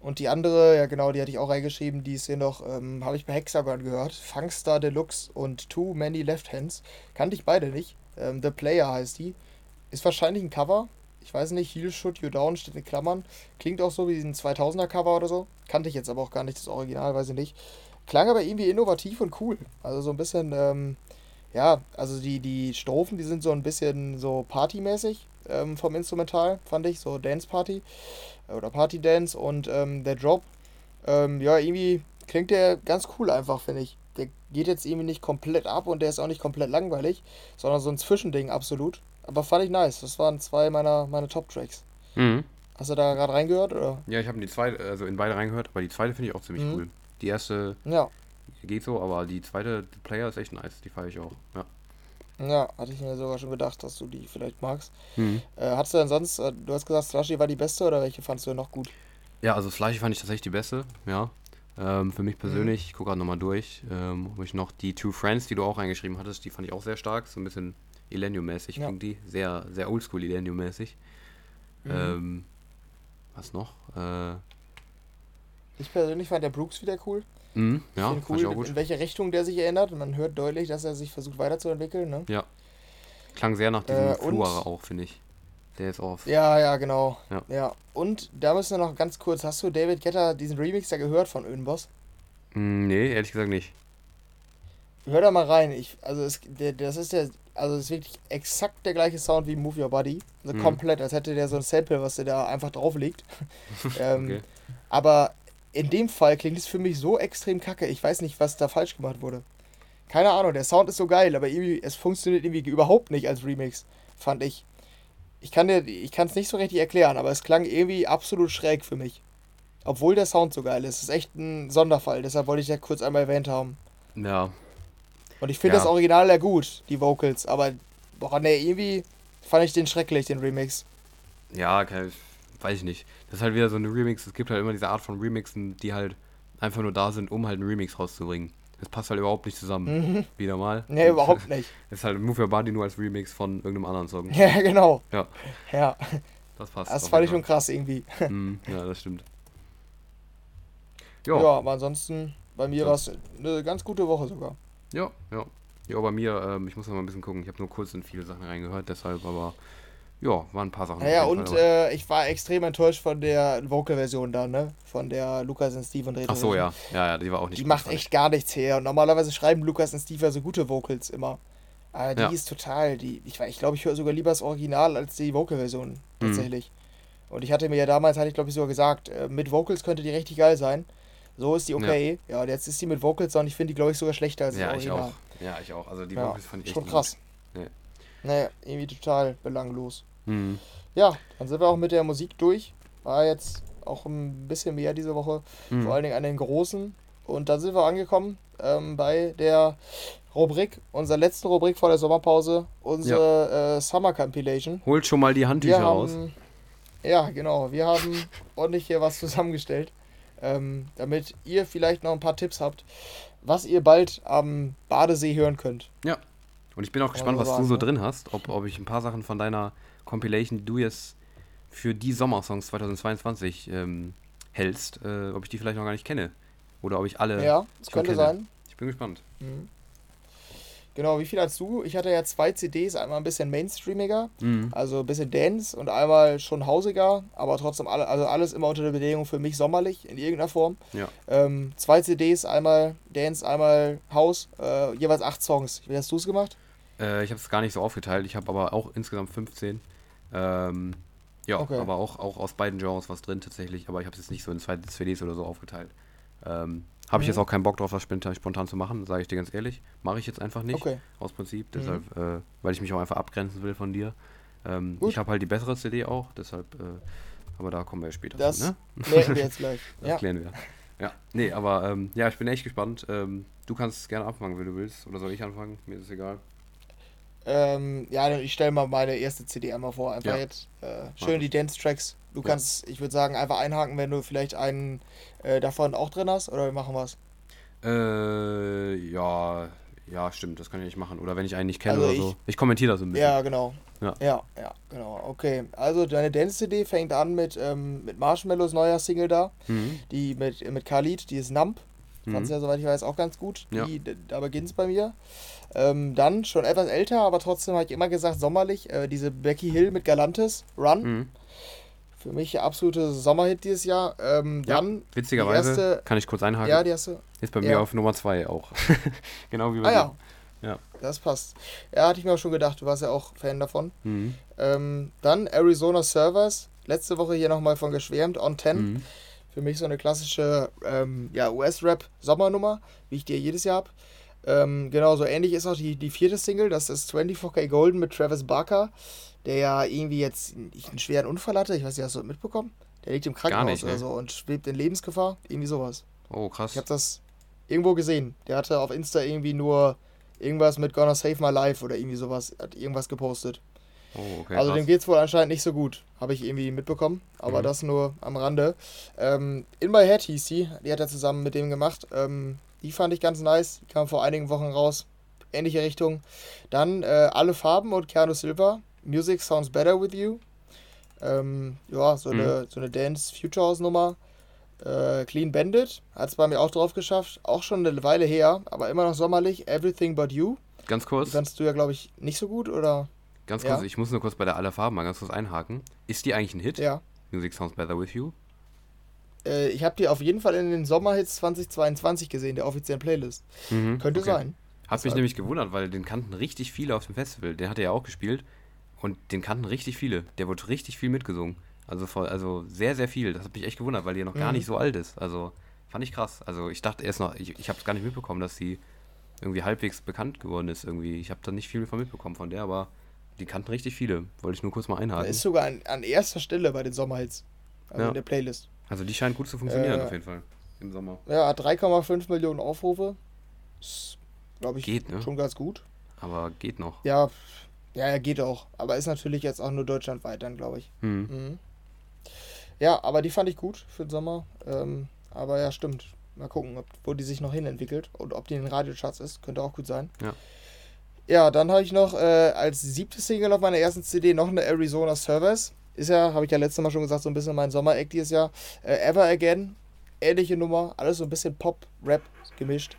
Und die andere, ja genau, die hatte ich auch reingeschrieben, die ist hier noch, ähm, habe ich bei Hexagon gehört. Funkstar Deluxe und Too Many Left Hands. Kannte ich beide nicht. Ähm, The Player heißt die. Ist wahrscheinlich ein Cover, ich weiß nicht, Heal Shoot You Down steht in Klammern. Klingt auch so wie ein 2000er Cover oder so. Kannte ich jetzt aber auch gar nicht, das Original, weiß ich nicht. Klang aber irgendwie innovativ und cool. Also so ein bisschen, ähm, ja, also die, die Strophen, die sind so ein bisschen so partymäßig ähm, vom Instrumental, fand ich. So Dance Party oder Party Dance und ähm, der Drop, ähm, ja, irgendwie klingt der ganz cool einfach, finde ich. Der geht jetzt irgendwie nicht komplett ab und der ist auch nicht komplett langweilig, sondern so ein Zwischending absolut. Aber fand ich nice. Das waren zwei meiner, meiner Top-Tracks. Mhm. Hast du da gerade reingehört? Oder? Ja, ich habe in die zweite, also in beide reingehört, aber die zweite finde ich auch ziemlich mhm. cool. Die erste ja. Geht so, aber die zweite Player ist echt nice. Die feiere ich auch. Ja. Ja, hatte ich mir sogar schon gedacht, dass du die vielleicht magst. Mhm. Äh, hattest du denn sonst, äh, du hast gesagt, Slushy war die beste oder welche fandst du noch gut? Ja, also Slushy fand ich tatsächlich die beste, ja. Ähm, für mich persönlich, mhm. ich gucke gerade nochmal durch, ähm, ob ich noch die Two Friends, die du auch reingeschrieben hattest, die fand ich auch sehr stark. So ein bisschen Illenium-mäßig ja. die. Sehr, sehr oldschool Illenium-mäßig. Mhm. Ähm, was noch? Äh, ich persönlich fand der Brooks wieder cool. Mhm, ja, ich cool, ich auch gut. in welche Richtung der sich erinnert. Man hört deutlich, dass er sich versucht weiterzuentwickeln. Ne? Ja. Klang sehr nach diesem äh, Fluare auch, finde ich. Der ist auf. Ja, ja, genau. Ja. ja. Und da müssen wir noch ganz kurz, hast du David Getter diesen Remix da gehört von Ödenboss? Mm, nee, ehrlich gesagt nicht. Hör da mal rein. Ich, also es, der, das ist der also es ist wirklich exakt der gleiche Sound wie Move Your Body. Also mhm. komplett, als hätte der so ein Sample, was der da einfach drauf liegt. ähm, okay. Aber in dem Fall klingt es für mich so extrem kacke. Ich weiß nicht, was da falsch gemacht wurde. Keine Ahnung, der Sound ist so geil, aber irgendwie, es funktioniert irgendwie überhaupt nicht als Remix, fand ich. Ich kann es nicht so richtig erklären, aber es klang irgendwie absolut schräg für mich. Obwohl der Sound so geil ist. Es ist echt ein Sonderfall, deshalb wollte ich ja kurz einmal erwähnt haben. Ja, und ich finde ja. das Original ja gut, die Vocals, aber boah, ne, irgendwie fand ich den schrecklich, den Remix. Ja, kann, weiß ich nicht. Das ist halt wieder so ein Remix. Es gibt halt immer diese Art von Remixen, die halt einfach nur da sind, um halt einen Remix rauszubringen. Das passt halt überhaupt nicht zusammen. Mhm. Wieder mal. Nee, überhaupt nicht. Das ist halt Move Your Body nur als Remix von irgendeinem anderen Song. Ja, genau. Ja. Ja. Das passt. Das fand ich schon krass irgendwie. Mm, ja, das stimmt. Jo. Ja, aber ansonsten, bei mir ja. war es eine ganz gute Woche sogar. Ja, ja. Ja, bei mir, ähm, ich muss noch mal ein bisschen gucken. Ich habe nur kurz in viele Sachen reingehört, deshalb, aber ja, waren ein paar Sachen. Naja, und äh, ich war extrem enttäuscht von der Vocal-Version da, ne? Von der Lukas und Steve und Ach so, ja. ja. Ja, die war auch nicht Die macht echt gar nichts her. Und normalerweise schreiben Lukas und Steve ja so gute Vocals immer. Aber die ja. ist total, die, ich, ich glaube, ich höre sogar lieber das Original als die Vocal-Version, mhm. tatsächlich. Mhm. Und ich hatte mir ja damals, hatte ich glaube ich sogar gesagt, äh, mit Vocals könnte die richtig geil sein. So ist die okay. Ja, ja und jetzt ist die mit Vocals und ich finde die, glaube ich, sogar schlechter als ja, das Original. Ich auch. Ja, ich auch. Also die Vocals fand ich schon krass. Nee. Naja, irgendwie total belanglos. Mhm. Ja, dann sind wir auch mit der Musik durch. War jetzt auch ein bisschen mehr diese Woche. Mhm. Vor allen Dingen an den großen. Und dann sind wir angekommen ähm, bei der Rubrik, unserer letzten Rubrik vor der Sommerpause, unsere ja. äh, Summer Compilation. Holt schon mal die Handtücher haben, raus. Ja, genau. Wir haben ordentlich hier was zusammengestellt, ähm, damit ihr vielleicht noch ein paar Tipps habt, was ihr bald am Badesee hören könnt. Ja. Und ich bin auch gespannt, was du so drin hast, ob, ob ich ein paar Sachen von deiner Compilation, die du jetzt für die Sommersongs 2022 ähm, hältst, äh, ob ich die vielleicht noch gar nicht kenne. Oder ob ich alle. Ja, das könnte kenne. sein. Ich bin gespannt. Mhm. Genau, wie viel hast du? Ich hatte ja zwei CDs, einmal ein bisschen mainstreamiger, mhm. also ein bisschen Dance und einmal schon hausiger, aber trotzdem alle, also alles immer unter der Bedingung für mich sommerlich in irgendeiner Form. Ja. Ähm, zwei CDs, einmal Dance, einmal Haus, äh, jeweils acht Songs. Wie hast du es gemacht? Äh, ich habe es gar nicht so aufgeteilt, ich habe aber auch insgesamt 15. Ähm, ja, okay. aber auch, auch aus beiden Genres was drin tatsächlich, aber ich habe es jetzt nicht so in zwei CDs oder so aufgeteilt. Ähm, habe ich jetzt auch keinen Bock drauf, das spontan zu machen, sage ich dir ganz ehrlich. Mache ich jetzt einfach nicht. Okay. Aus Prinzip. Mhm. Deshalb, äh, weil ich mich auch einfach abgrenzen will von dir. Ähm, ich habe halt die bessere CD auch, deshalb, äh, aber da kommen wir ja später das zu, ne? klären wir jetzt gleich. das ja. klären wir. Ja, nee, aber ähm, ja, ich bin echt gespannt. Ähm, du kannst gerne anfangen, wenn du willst. Oder soll ich anfangen? Mir ist es egal. Ähm, ja, ich stelle mal meine erste CD einmal vor. Einfach ja. jetzt äh, schön die Dance-Tracks. Du ja. kannst, ich würde sagen, einfach einhaken, wenn du vielleicht einen äh, davon auch drin hast. Oder wir machen was? Äh, ja, ja, stimmt, das kann ich nicht machen. Oder wenn ich einen nicht kenne also oder ich, so. Ich kommentiere das ein bisschen. Ja, genau. Ja, ja, ja genau. Okay, also deine Dance-CD fängt an mit, ähm, mit Marshmallows neuer Single da. Mhm. Die mit, mit Khalid, die ist Nump. Fand's mhm. ja, soweit ich weiß, auch ganz gut. Ja. Die, da beginnt es bei mir. Ähm, dann schon etwas älter, aber trotzdem habe ich immer gesagt, sommerlich, äh, diese Becky Hill mit Galantis, Run. Mhm. Für mich absolute Sommerhit dieses Jahr. Ähm, ja, dann witzigerweise, erste, kann ich kurz einhaken. Ja, die erste. Ist bei mir ja. auf Nummer 2 auch. genau wie bei ah, ja. ja. Das passt. Ja, hatte ich mir auch schon gedacht, du warst ja auch Fan davon. Mhm. Ähm, dann Arizona Servers, letzte Woche hier nochmal von geschwärmt, On 10. Mhm. Für mich so eine klassische ähm, ja, US-Rap-Sommernummer, wie ich die jedes Jahr habe. Ähm, genau, so ähnlich ist auch die, die vierte Single, das ist 24K Golden mit Travis Barker, der ja irgendwie jetzt einen schweren Unfall hatte. Ich weiß nicht, hast du das mitbekommen? Der liegt im Krankenhaus nicht, oder ne? so und schwebt in Lebensgefahr. Irgendwie sowas. Oh, krass. Ich habe das irgendwo gesehen. Der hatte auf Insta irgendwie nur irgendwas mit Gonna Save My Life oder irgendwie sowas. Hat irgendwas gepostet. Oh, okay, also krass. dem geht's wohl anscheinend nicht so gut. Habe ich irgendwie mitbekommen. Aber mhm. das nur am Rande. Ähm, In My Head hieß sie. Die hat er zusammen mit dem gemacht. Ähm, die fand ich ganz nice. Die kam vor einigen Wochen raus. Ähnliche Richtung. Dann äh, Alle Farben und Keanu Silva. Music Sounds Better With You. Ähm, ja, so, mhm. eine, so eine Dance Future House Nummer. Äh, Clean Bandit. Hat es bei mir auch drauf geschafft. Auch schon eine Weile her, aber immer noch sommerlich. Everything But You. Ganz kurz. Die kannst du ja, glaube ich, nicht so gut, oder? Ganz kurz, ja? ich muss nur kurz bei der Alle Farben mal ganz kurz einhaken. Ist die eigentlich ein Hit? Ja. Music Sounds Better With You? Äh, ich habe die auf jeden Fall in den Sommerhits 2022 gesehen, der offiziellen Playlist. Mhm, Könnte okay. sein. Hat mich nämlich gewundert, weil den kannten richtig viele auf dem Festival. Den hat er ja auch gespielt. Und den kannten richtig viele. Der wurde richtig viel mitgesungen. Also, voll, also sehr, sehr viel. Das hat mich echt gewundert, weil der noch mhm. gar nicht so alt ist. Also fand ich krass. Also ich dachte erst noch, ich, ich habe es gar nicht mitbekommen, dass sie irgendwie halbwegs bekannt geworden ist. Irgendwie. Ich habe da nicht viel von mitbekommen von der, aber die kannten richtig viele. Wollte ich nur kurz mal einhalten. Er ist sogar an, an erster Stelle bei den Sommerhits. Also ja. in der Playlist. Also die scheint gut zu funktionieren äh, auf jeden Fall im Sommer. Ja, 3,5 Millionen Aufrufe. Ist, glaube ich, geht, ne? schon ganz gut. Aber geht noch. Ja, ja, geht auch. Aber ist natürlich jetzt auch nur deutschlandweit dann, glaube ich. Hm. Mhm. Ja, aber die fand ich gut für den Sommer. Ähm, aber ja, stimmt. Mal gucken, ob, wo die sich noch hin entwickelt und ob die in den Radiocharts ist. Könnte auch gut sein. Ja. Ja, dann habe ich noch äh, als siebte Single auf meiner ersten CD noch eine Arizona Service ist ja, habe ich ja letztes Mal schon gesagt, so ein bisschen mein Sommer-Act dieses Jahr. Äh, Ever Again, ähnliche Nummer, alles so ein bisschen Pop, Rap gemischt.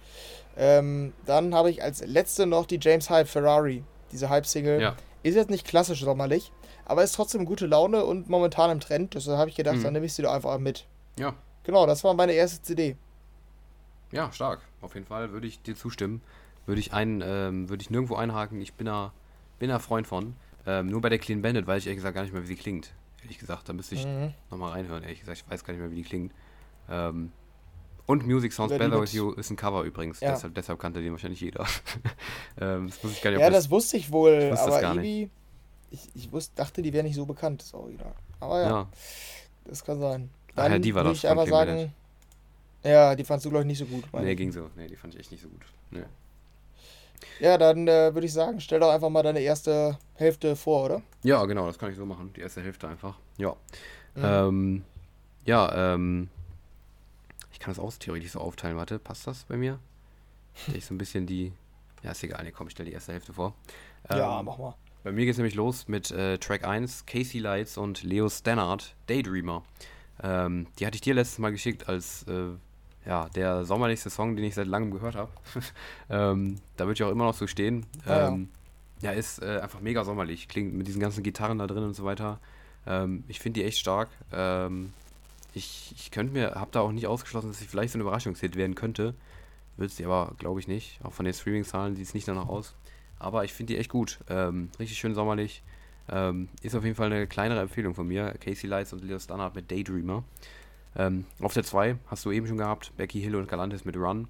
Ähm, dann habe ich als letzte noch die James Hype Ferrari, diese Hype-Single. Ja. Ist jetzt nicht klassisch sommerlich, aber ist trotzdem gute Laune und momentan im Trend. Deshalb habe ich gedacht, Mhm. dann nehme ich sie doch einfach mit. Ja, Genau, das war meine erste CD. ja, stark. Auf jeden Fall würde ich dir zustimmen. Würde ich ein, ähm, würde ich nirgendwo einhaken. Ich bin da, bin da Freund von. Ähm, nur bei der Clean Bandit weiß ich ehrlich gesagt gar nicht mehr, wie sie klingt. Ehrlich gesagt, da müsste ich Mhm. nochmal reinhören. Ehrlich gesagt, ich weiß gar nicht mehr, wie die klingt. Ähm, und Music Sounds die Better With You ist ein Cover übrigens. Ja. Deshalb, deshalb kannte den wahrscheinlich jeder. ähm, das wusste ich gar nicht, Ja, das- wusste ich wohl, ich wusste aber irgendwie. Ich, ich wusste, dachte, die wäre nicht so bekannt, das Original. Aber ja, ja. das kann sein. Ach ja, die war würde ich Clean sagen. Ja, die fandst du, glaube ich, nicht so gut. Nee, ging so. Nee, die fand ich echt nicht so gut. Nee. Ja, dann äh, würde ich sagen, stell doch einfach mal deine erste Hälfte vor, oder? Ja, genau, das kann ich so machen. Die erste Hälfte einfach. Ja. Mhm. Ähm, ja, ähm, ich kann das auch theoretisch so aufteilen. Warte, passt das bei mir? Ich so ein bisschen die. Ja, ist egal. Nee, komm, ich stelle die erste Hälfte vor. ja, Ähm, mach mal. Bei mir geht es nämlich los mit äh, Track 1, Casey Lights und Leo Stannard, Daydreamer. Ähm, die hatte ich dir letztes Mal geschickt als äh, ja, der sommerlichste Song, den ich seit langem gehört habe. ähm, da würde ich auch immer noch so stehen. Ah, ja. Ähm, ja, ist äh, einfach mega sommerlich. Klingt mit diesen ganzen Gitarren da drin und so weiter. Ähm, ich finde die echt stark. Ähm, ich ich könnte mir, habe da auch nicht ausgeschlossen, dass sie vielleicht so ein Überraschungshit werden könnte. Wird sie aber, glaube ich, nicht. Auch von den Streaming-Zahlen sieht es nicht danach aus. Aber ich finde die echt gut. Ähm, richtig schön sommerlich. Ähm, ist auf jeden Fall eine kleinere Empfehlung von mir. Casey Lights und Leo Stannard mit Daydreamer. Ähm, auf der 2 hast du eben schon gehabt. Becky Hill und Galantis mit Run.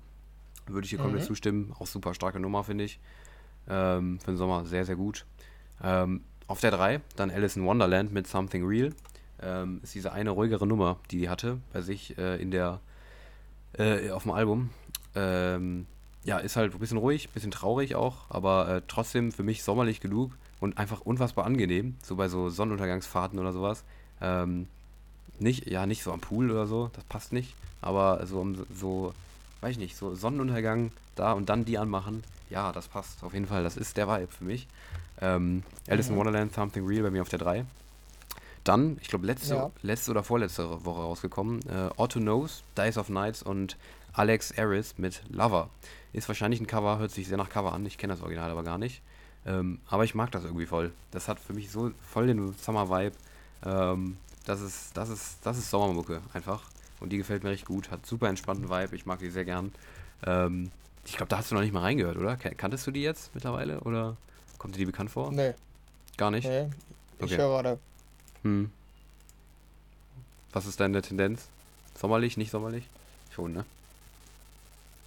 Würde ich hier komplett Mhm. zustimmen. Auch super starke Nummer, finde ich. Ähm, für den Sommer sehr, sehr gut. Ähm, auf der 3 dann Alice in Wonderland mit Something Real. Ähm, ist diese eine ruhigere Nummer, die die hatte bei sich äh, in der äh, auf dem Album. Ähm, ja, ist halt ein bisschen ruhig, ein bisschen traurig auch, aber äh, trotzdem für mich sommerlich genug und einfach unfassbar angenehm, so bei so Sonnenuntergangsfahrten oder sowas. Ähm, nicht, ja, nicht so am Pool oder so, das passt nicht, aber so, um so, weiß ich nicht, so Sonnenuntergang da und dann die anmachen, ja, das passt auf jeden Fall, das ist der Vibe für mich. Ähm, Alice in. Wonderland, Something Real bei mir auf der 3. Dann, ich glaube, letzte, Ja. letzte oder vorletzte Woche rausgekommen, äh, Otto Knows, Dice of Nights und Alex Aris mit Lover. Ist wahrscheinlich ein Cover, hört sich sehr nach Cover an. Ich kenne das Original aber gar nicht. Ähm, aber ich mag das irgendwie voll. Das hat für mich so voll den Summer-Vibe. Ähm, das ist, das ist, das ist Sommermucke einfach. Und die gefällt mir richtig gut. Hat super entspannten Vibe. Ich mag die sehr gern. Ähm, ich glaube, da hast du noch nicht mal reingehört, oder? Kan- Kanntest du die jetzt mittlerweile? Oder kommt dir die bekannt vor? Nee, Gar nicht? nee. Ich Okay. höre gerade. Hm. Was ist deine Tendenz? Sommerlich, nicht sommerlich? Schon, ne?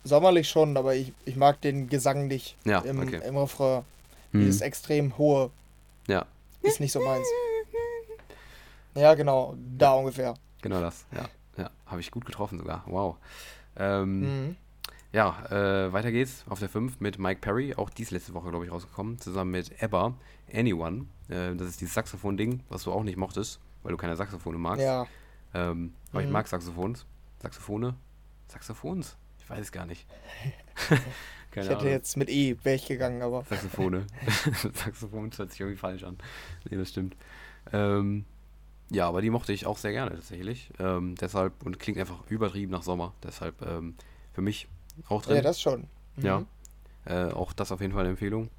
Sommerlich schon, aber ich, ich mag den Gesang nicht Ja, im, okay. im Refrain. Hm. Dieses extrem hohe Ja, ist nicht so meins. Ja, genau, da ungefähr. genau das. Ja, ja. Habe ich gut getroffen sogar. Wow. Ähm, Mhm. Ja, äh, weiter geht's auf der 5 mit Mike Perry. Auch dies letzte Woche, glaube ich, rausgekommen. Zusammen mit Ebba, Anyone. Äh, das ist dieses Saxophon-Ding, was du auch nicht mochtest, weil du keine Saxophone magst. Ja, Ähm, aber ich Mhm. mag Saxophons. Saxophone? Saxophons? Ich weiß es gar nicht. keine ich hätte jetzt mit E wäre ich gegangen, aber Saxophone. Saxophon hört sich irgendwie falsch an. Nee, das stimmt. Ähm, ja, aber die mochte ich auch sehr gerne tatsächlich. Ähm, deshalb, und klingt einfach übertrieben nach Sommer. Deshalb ähm, für mich auch drin. ja, das schon. Mhm. Ja. Äh, auch das auf jeden Fall eine Empfehlung.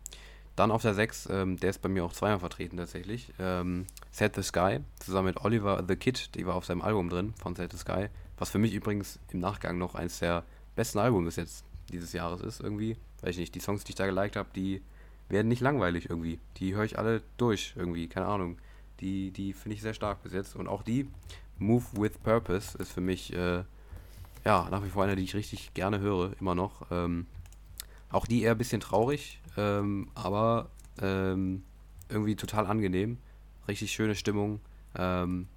Dann auf der 6, ähm, der ist bei mir auch zweimal vertreten tatsächlich. Ähm, Set the Sky, zusammen mit Oliver the Kid, die war auf seinem Album drin von Set the Sky. Was für mich übrigens im Nachgang noch eins der besten Alben bis jetzt dieses Jahres ist, irgendwie. Weiß ich nicht, die Songs, die ich da geliked habe, die werden nicht langweilig irgendwie. Die höre ich alle durch irgendwie, keine Ahnung. Die, die finde ich sehr stark bis jetzt. Und auch die, Move with Purpose, ist für mich äh, ja nach wie vor eine, die ich richtig gerne höre, immer noch. Ähm, auch die eher ein bisschen traurig, ähm, aber ähm, irgendwie total angenehm. Richtig schöne Stimmung. Ähm,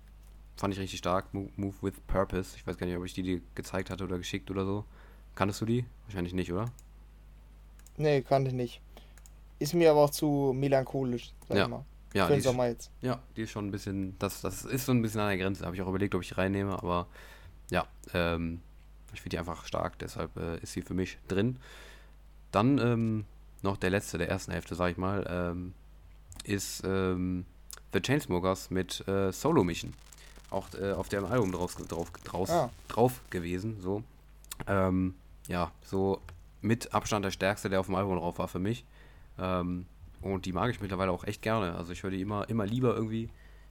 fand ich richtig stark. Move, Move with Purpose. Ich weiß gar nicht, ob ich die dir gezeigt hatte oder geschickt oder so. Kanntest du die? Wahrscheinlich nicht, oder? Nee, kannte ich nicht. Ist mir aber auch zu melancholisch, sag Ja, ich mal. Ja, Für die den ist, Sommer jetzt. ja, die ist schon ein bisschen, das, das ist so ein bisschen an der Grenze. Habe ich auch überlegt, ob ich reinnehme, aber ja, ähm, ich finde die einfach stark, deshalb äh, ist sie für mich drin. Dann ähm, noch der letzte der ersten Hälfte, sag ich mal, ähm, ist ähm, The Chainsmokers mit äh, Solo Mission. Auch äh, auf dem Album drauf, drauf, draus, Ah. drauf gewesen, so. Ähm, ja, so mit Abstand der stärkste, der auf dem Album drauf war für mich. Ähm, Und die mag ich mittlerweile auch echt gerne. Also ich höre die immer, immer lieber irgendwie.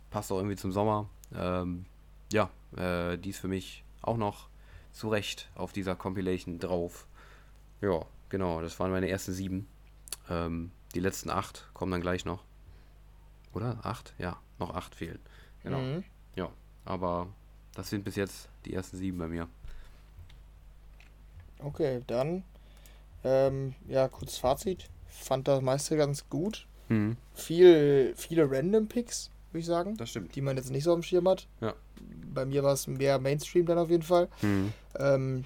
Passt auch irgendwie zum Sommer. Ähm, ja, äh, die ist für mich auch noch zu Recht auf dieser Compilation drauf. Ja, genau, das waren meine ersten sieben. Ähm, die letzten acht kommen dann gleich noch. Oder? Acht? Ja, noch acht fehlen. Genau. Mhm. Ja, aber das sind bis jetzt die ersten sieben bei mir. Okay, dann ähm, ja, kurz Fazit. Fand das meiste ganz gut. Mhm. Viel, viele Random Picks, würde ich sagen. Das stimmt. Die man jetzt nicht so am Schirm hat. Ja. Bei mir war es mehr Mainstream dann auf jeden Fall. Mhm. Ähm,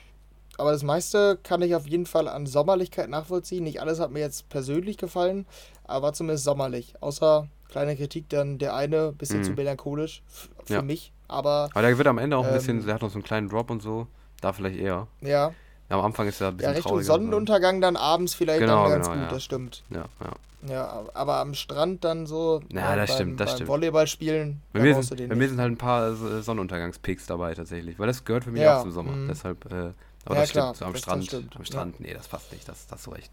aber das meiste kann ich auf jeden Fall an Sommerlichkeit nachvollziehen. Nicht alles hat mir jetzt persönlich gefallen, aber war zumindest sommerlich. Außer kleine Kritik dann der eine, bisschen mhm. zu melancholisch für ja. mich. Aber, aber der wird am Ende auch ein ähm, bisschen, der hat noch so einen kleinen Drop und so. Da vielleicht eher. Ja. Ja, am Anfang ist er ein bisschen Ja, Richtung Sonnenuntergang dann abends vielleicht genau, dann ganz genau, gut, ja. das stimmt. Ja, ja. Ja, aber am Strand dann so. Ja, das beim, stimmt, das beim stimmt. Volleyball spielen. Bei mir, sind, bei mir sind halt ein paar äh, Sonnenuntergangspicks dabei tatsächlich, weil das gehört für mich ja, auch zum Sommer. Mh. Deshalb, äh, aber ja, das klar, stimmt, so am das Strand. Stimmt. Am Strand, ja. nee, das passt nicht, das, das du recht.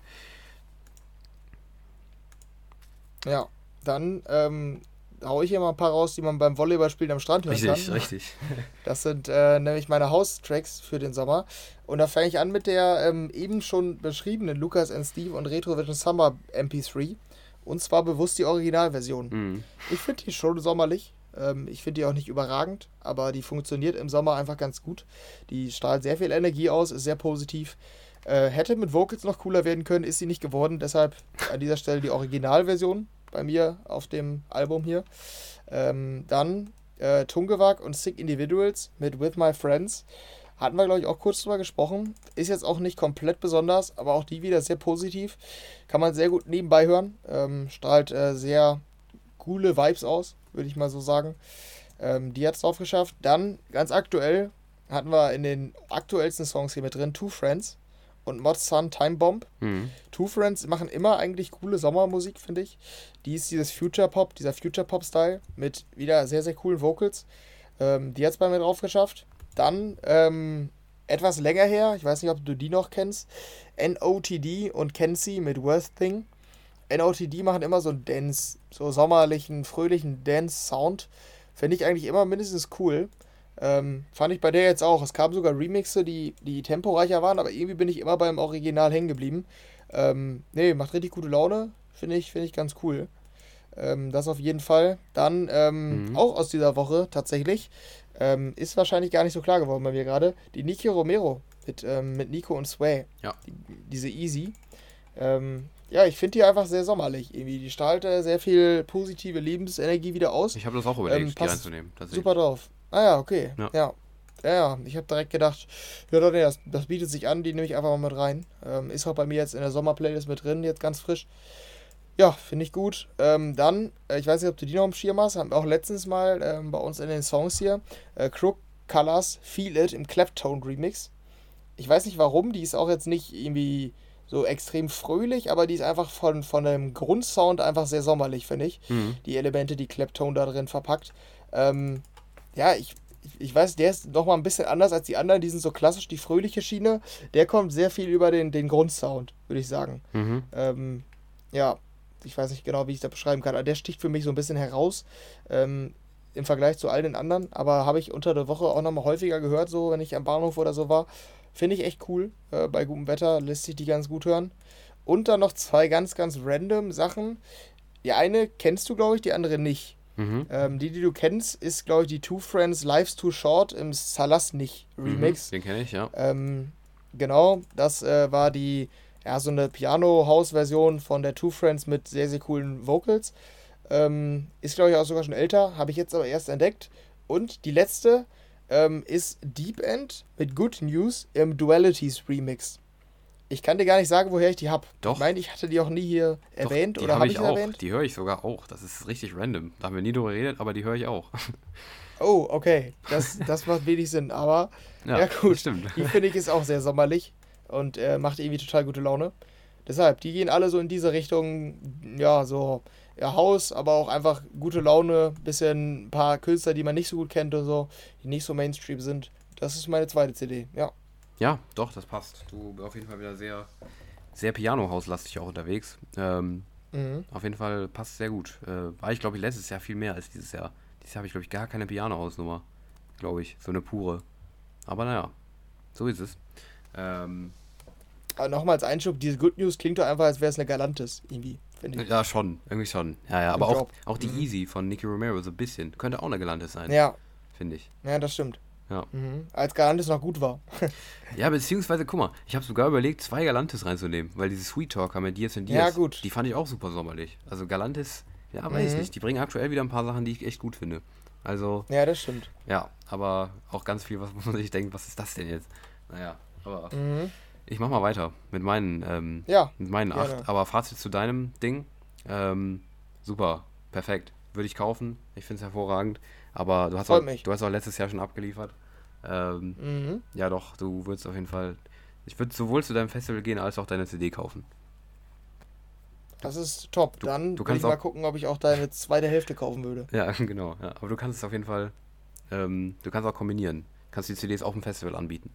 Ja, dann ähm, hau ich hier mal ein paar raus, die man beim Volleyballspielen am Strand hören richtig, kann. Richtig, richtig. Das sind äh, nämlich meine House-Tracks für den Sommer. Und da fange ich an mit der ähm, eben schon beschriebenen Lucas and Steve und Retrovision Summer MP3. Und zwar bewusst die Originalversion. Mhm. Ich finde die schon sommerlich. Ähm, ich finde die auch nicht überragend, aber die funktioniert im Sommer einfach ganz gut. Die strahlt sehr viel Energie aus, ist sehr positiv. Äh, hätte mit Vocals noch cooler werden können, ist sie nicht geworden. Deshalb an dieser Stelle die Originalversion bei mir auf dem Album hier. Ähm, dann äh, Tungewag und Sick Individuals mit With My Friends. Hatten wir, glaube ich, auch kurz drüber gesprochen. Ist jetzt auch nicht komplett besonders, aber auch die wieder sehr positiv. Kann man sehr gut nebenbei hören. Ähm, strahlt äh, sehr coole Vibes aus, würde ich mal so sagen. Ähm, die hat es drauf geschafft. Dann, ganz aktuell, hatten wir in den aktuellsten Songs hier mit drin Two Friends und Mod Sun Time Bomb. Mhm. Two Friends machen immer eigentlich coole Sommermusik, finde ich. Die ist dieses Future Pop, dieser Future Pop Style mit wieder sehr, sehr coolen Vocals. Ähm, die hat es bei mir drauf geschafft. Dann ähm, etwas länger her, ich weiß nicht, ob du die noch kennst, NOTD und Kenzie mit Worth Thing. NOTD machen immer so einen Dance, so sommerlichen, fröhlichen Dance-Sound. Finde ich eigentlich immer mindestens cool. Ähm, fand ich bei der jetzt auch. Es kamen sogar Remixe, die, die temporeicher waren, aber irgendwie bin ich immer beim Original hängen geblieben. Ähm, nee, macht richtig gute Laune. Finde ich, find ich ganz cool. Ähm, das auf jeden Fall. Dann ähm, mhm. auch aus dieser Woche tatsächlich. Ähm, ist wahrscheinlich gar nicht so klar geworden bei mir gerade. Die Niki Romero mit, ähm, mit Nico und Sway. Ja. Die, diese Easy. Ähm, ja, ich finde die einfach sehr sommerlich. Irgendwie. Die strahlt sehr viel positive Lebensenergie wieder aus. Ich habe das auch überlegt, die reinzunehmen. Super drauf. Ah ja, okay. Ja. Ja, ja, ich habe direkt gedacht, ja, doch, nee, das, das, bietet sich an, die nehme ich einfach mal mit rein. Ähm, ist auch bei mir jetzt in der Sommerplaylist mit drin, jetzt ganz frisch. Ja, finde ich gut. Ähm, dann, äh, ich weiß nicht, ob du die noch im Schirm hast, haben wir auch letztens mal ähm, bei uns in den Songs hier, äh, Crook Colors Feel It im Claptone Remix. Ich weiß nicht warum, die ist auch jetzt nicht irgendwie so extrem fröhlich, aber die ist einfach von, von dem Grundsound einfach sehr sommerlich, finde ich. Mhm. Die Elemente, die Claptone da drin verpackt. Ähm, ja, ich, ich weiß, der ist nochmal ein bisschen anders als die anderen. Die sind so klassisch die fröhliche Schiene. Der kommt sehr viel über den, den Grundsound, würde ich sagen. Mhm. Ähm, ja, ich weiß nicht genau, wie ich das beschreiben kann, aber der sticht für mich so ein bisschen heraus. Ähm, im Vergleich zu all den anderen, aber habe ich unter der Woche auch nochmal häufiger gehört, so wenn ich am Bahnhof oder so war. Finde ich echt cool. Äh, bei gutem Wetter lässt sich die ganz gut hören. Und dann noch zwei ganz, ganz random Sachen. Die eine kennst du, glaube ich, die andere nicht. Mhm. Ähm, die, die du kennst, ist, glaube ich, die Two Friends Life's Too Short im Salasnich Remix. Mhm, den kenne ich, ja. Ähm, genau, das äh, war die, ja, so eine Piano-House-Version von der Two Friends mit sehr, sehr coolen Vocals. Ähm, ist, glaube ich, auch sogar schon älter, habe ich jetzt aber erst entdeckt. Und die letzte ähm, ist Deep End mit Good News im Dualities Remix. Ich kann dir gar nicht sagen, woher ich die habe. Doch. Ich meine, ich hatte die auch nie hier Doch, erwähnt die oder habe ich, ich auch. erwähnt? Die höre ich sogar auch. Das ist richtig random. Da haben wir nie drüber geredet, aber die höre ich auch. Oh, okay. Das, das macht wenig Sinn, aber ja, ja gut. Stimmt. Die finde ich ist auch sehr sommerlich und äh, macht irgendwie total gute Laune. Deshalb, die gehen alle so in diese Richtung, ja, so Haus, aber auch einfach gute Laune, bisschen ein paar Künstler, die man nicht so gut kennt und so, die nicht so Mainstream sind. Das ist meine zweite CD, ja. Ja, doch, das passt. Du bist auf jeden Fall wieder sehr, sehr Piano-Hauslastig auch unterwegs. Ähm, Mhm. Auf jeden Fall passt sehr gut. Äh, war ich, glaube ich, letztes Jahr viel mehr als dieses Jahr. Dieses Jahr habe ich, glaube ich, gar keine Piano-Hausnummer. Glaube ich. So eine pure. Aber naja, so ist es. Ähm, Aber nochmal als Einschub, diese Good News klingt doch einfach, als wäre es eine Galantis, irgendwie, finde ich. ja, schon. Irgendwie schon. Ja, ja. Aber Im auch, auch die Mhm. Easy von Nicky Romero so ein bisschen. Könnte auch eine Galantis sein, Ja, finde ich. ja, das stimmt. Ja. Mhm. Als Galantis noch gut war. Ja, beziehungsweise, guck mal, ich habe sogar überlegt, zwei Galantis reinzunehmen, weil diese Sweet Talker mit Diaz und Diaz, Ja, gut. die fand ich auch super sommerlich. Also Galantis, ja, weiß Mhm. nicht, die bringen aktuell wieder ein paar Sachen, die ich echt gut finde. Also, Ja, das stimmt. ja, aber auch ganz viel, was man sich denkt, was ist das denn jetzt? Naja, aber Mhm. Ich mach mal weiter mit meinen, ähm, Ja, mit meinen gerne. acht. Aber Fazit zu deinem Ding, ähm, super, perfekt. Würde ich kaufen, ich finde es hervorragend. Aber du hast, Freut auch, mich. du hast auch letztes Jahr schon abgeliefert. Ähm, mhm. ja, doch, du würdest auf jeden Fall. Ich würde sowohl zu deinem Festival gehen als auch deine CD kaufen. das ist top. Du- Dann du will ich kannst mal auch- gucken, ob ich auch deine zweite Hälfte kaufen würde. Ja, genau. Ja. Aber du kannst es auf jeden Fall. Ähm, du kannst auch kombinieren. Kannst die CDs auf dem Festival anbieten.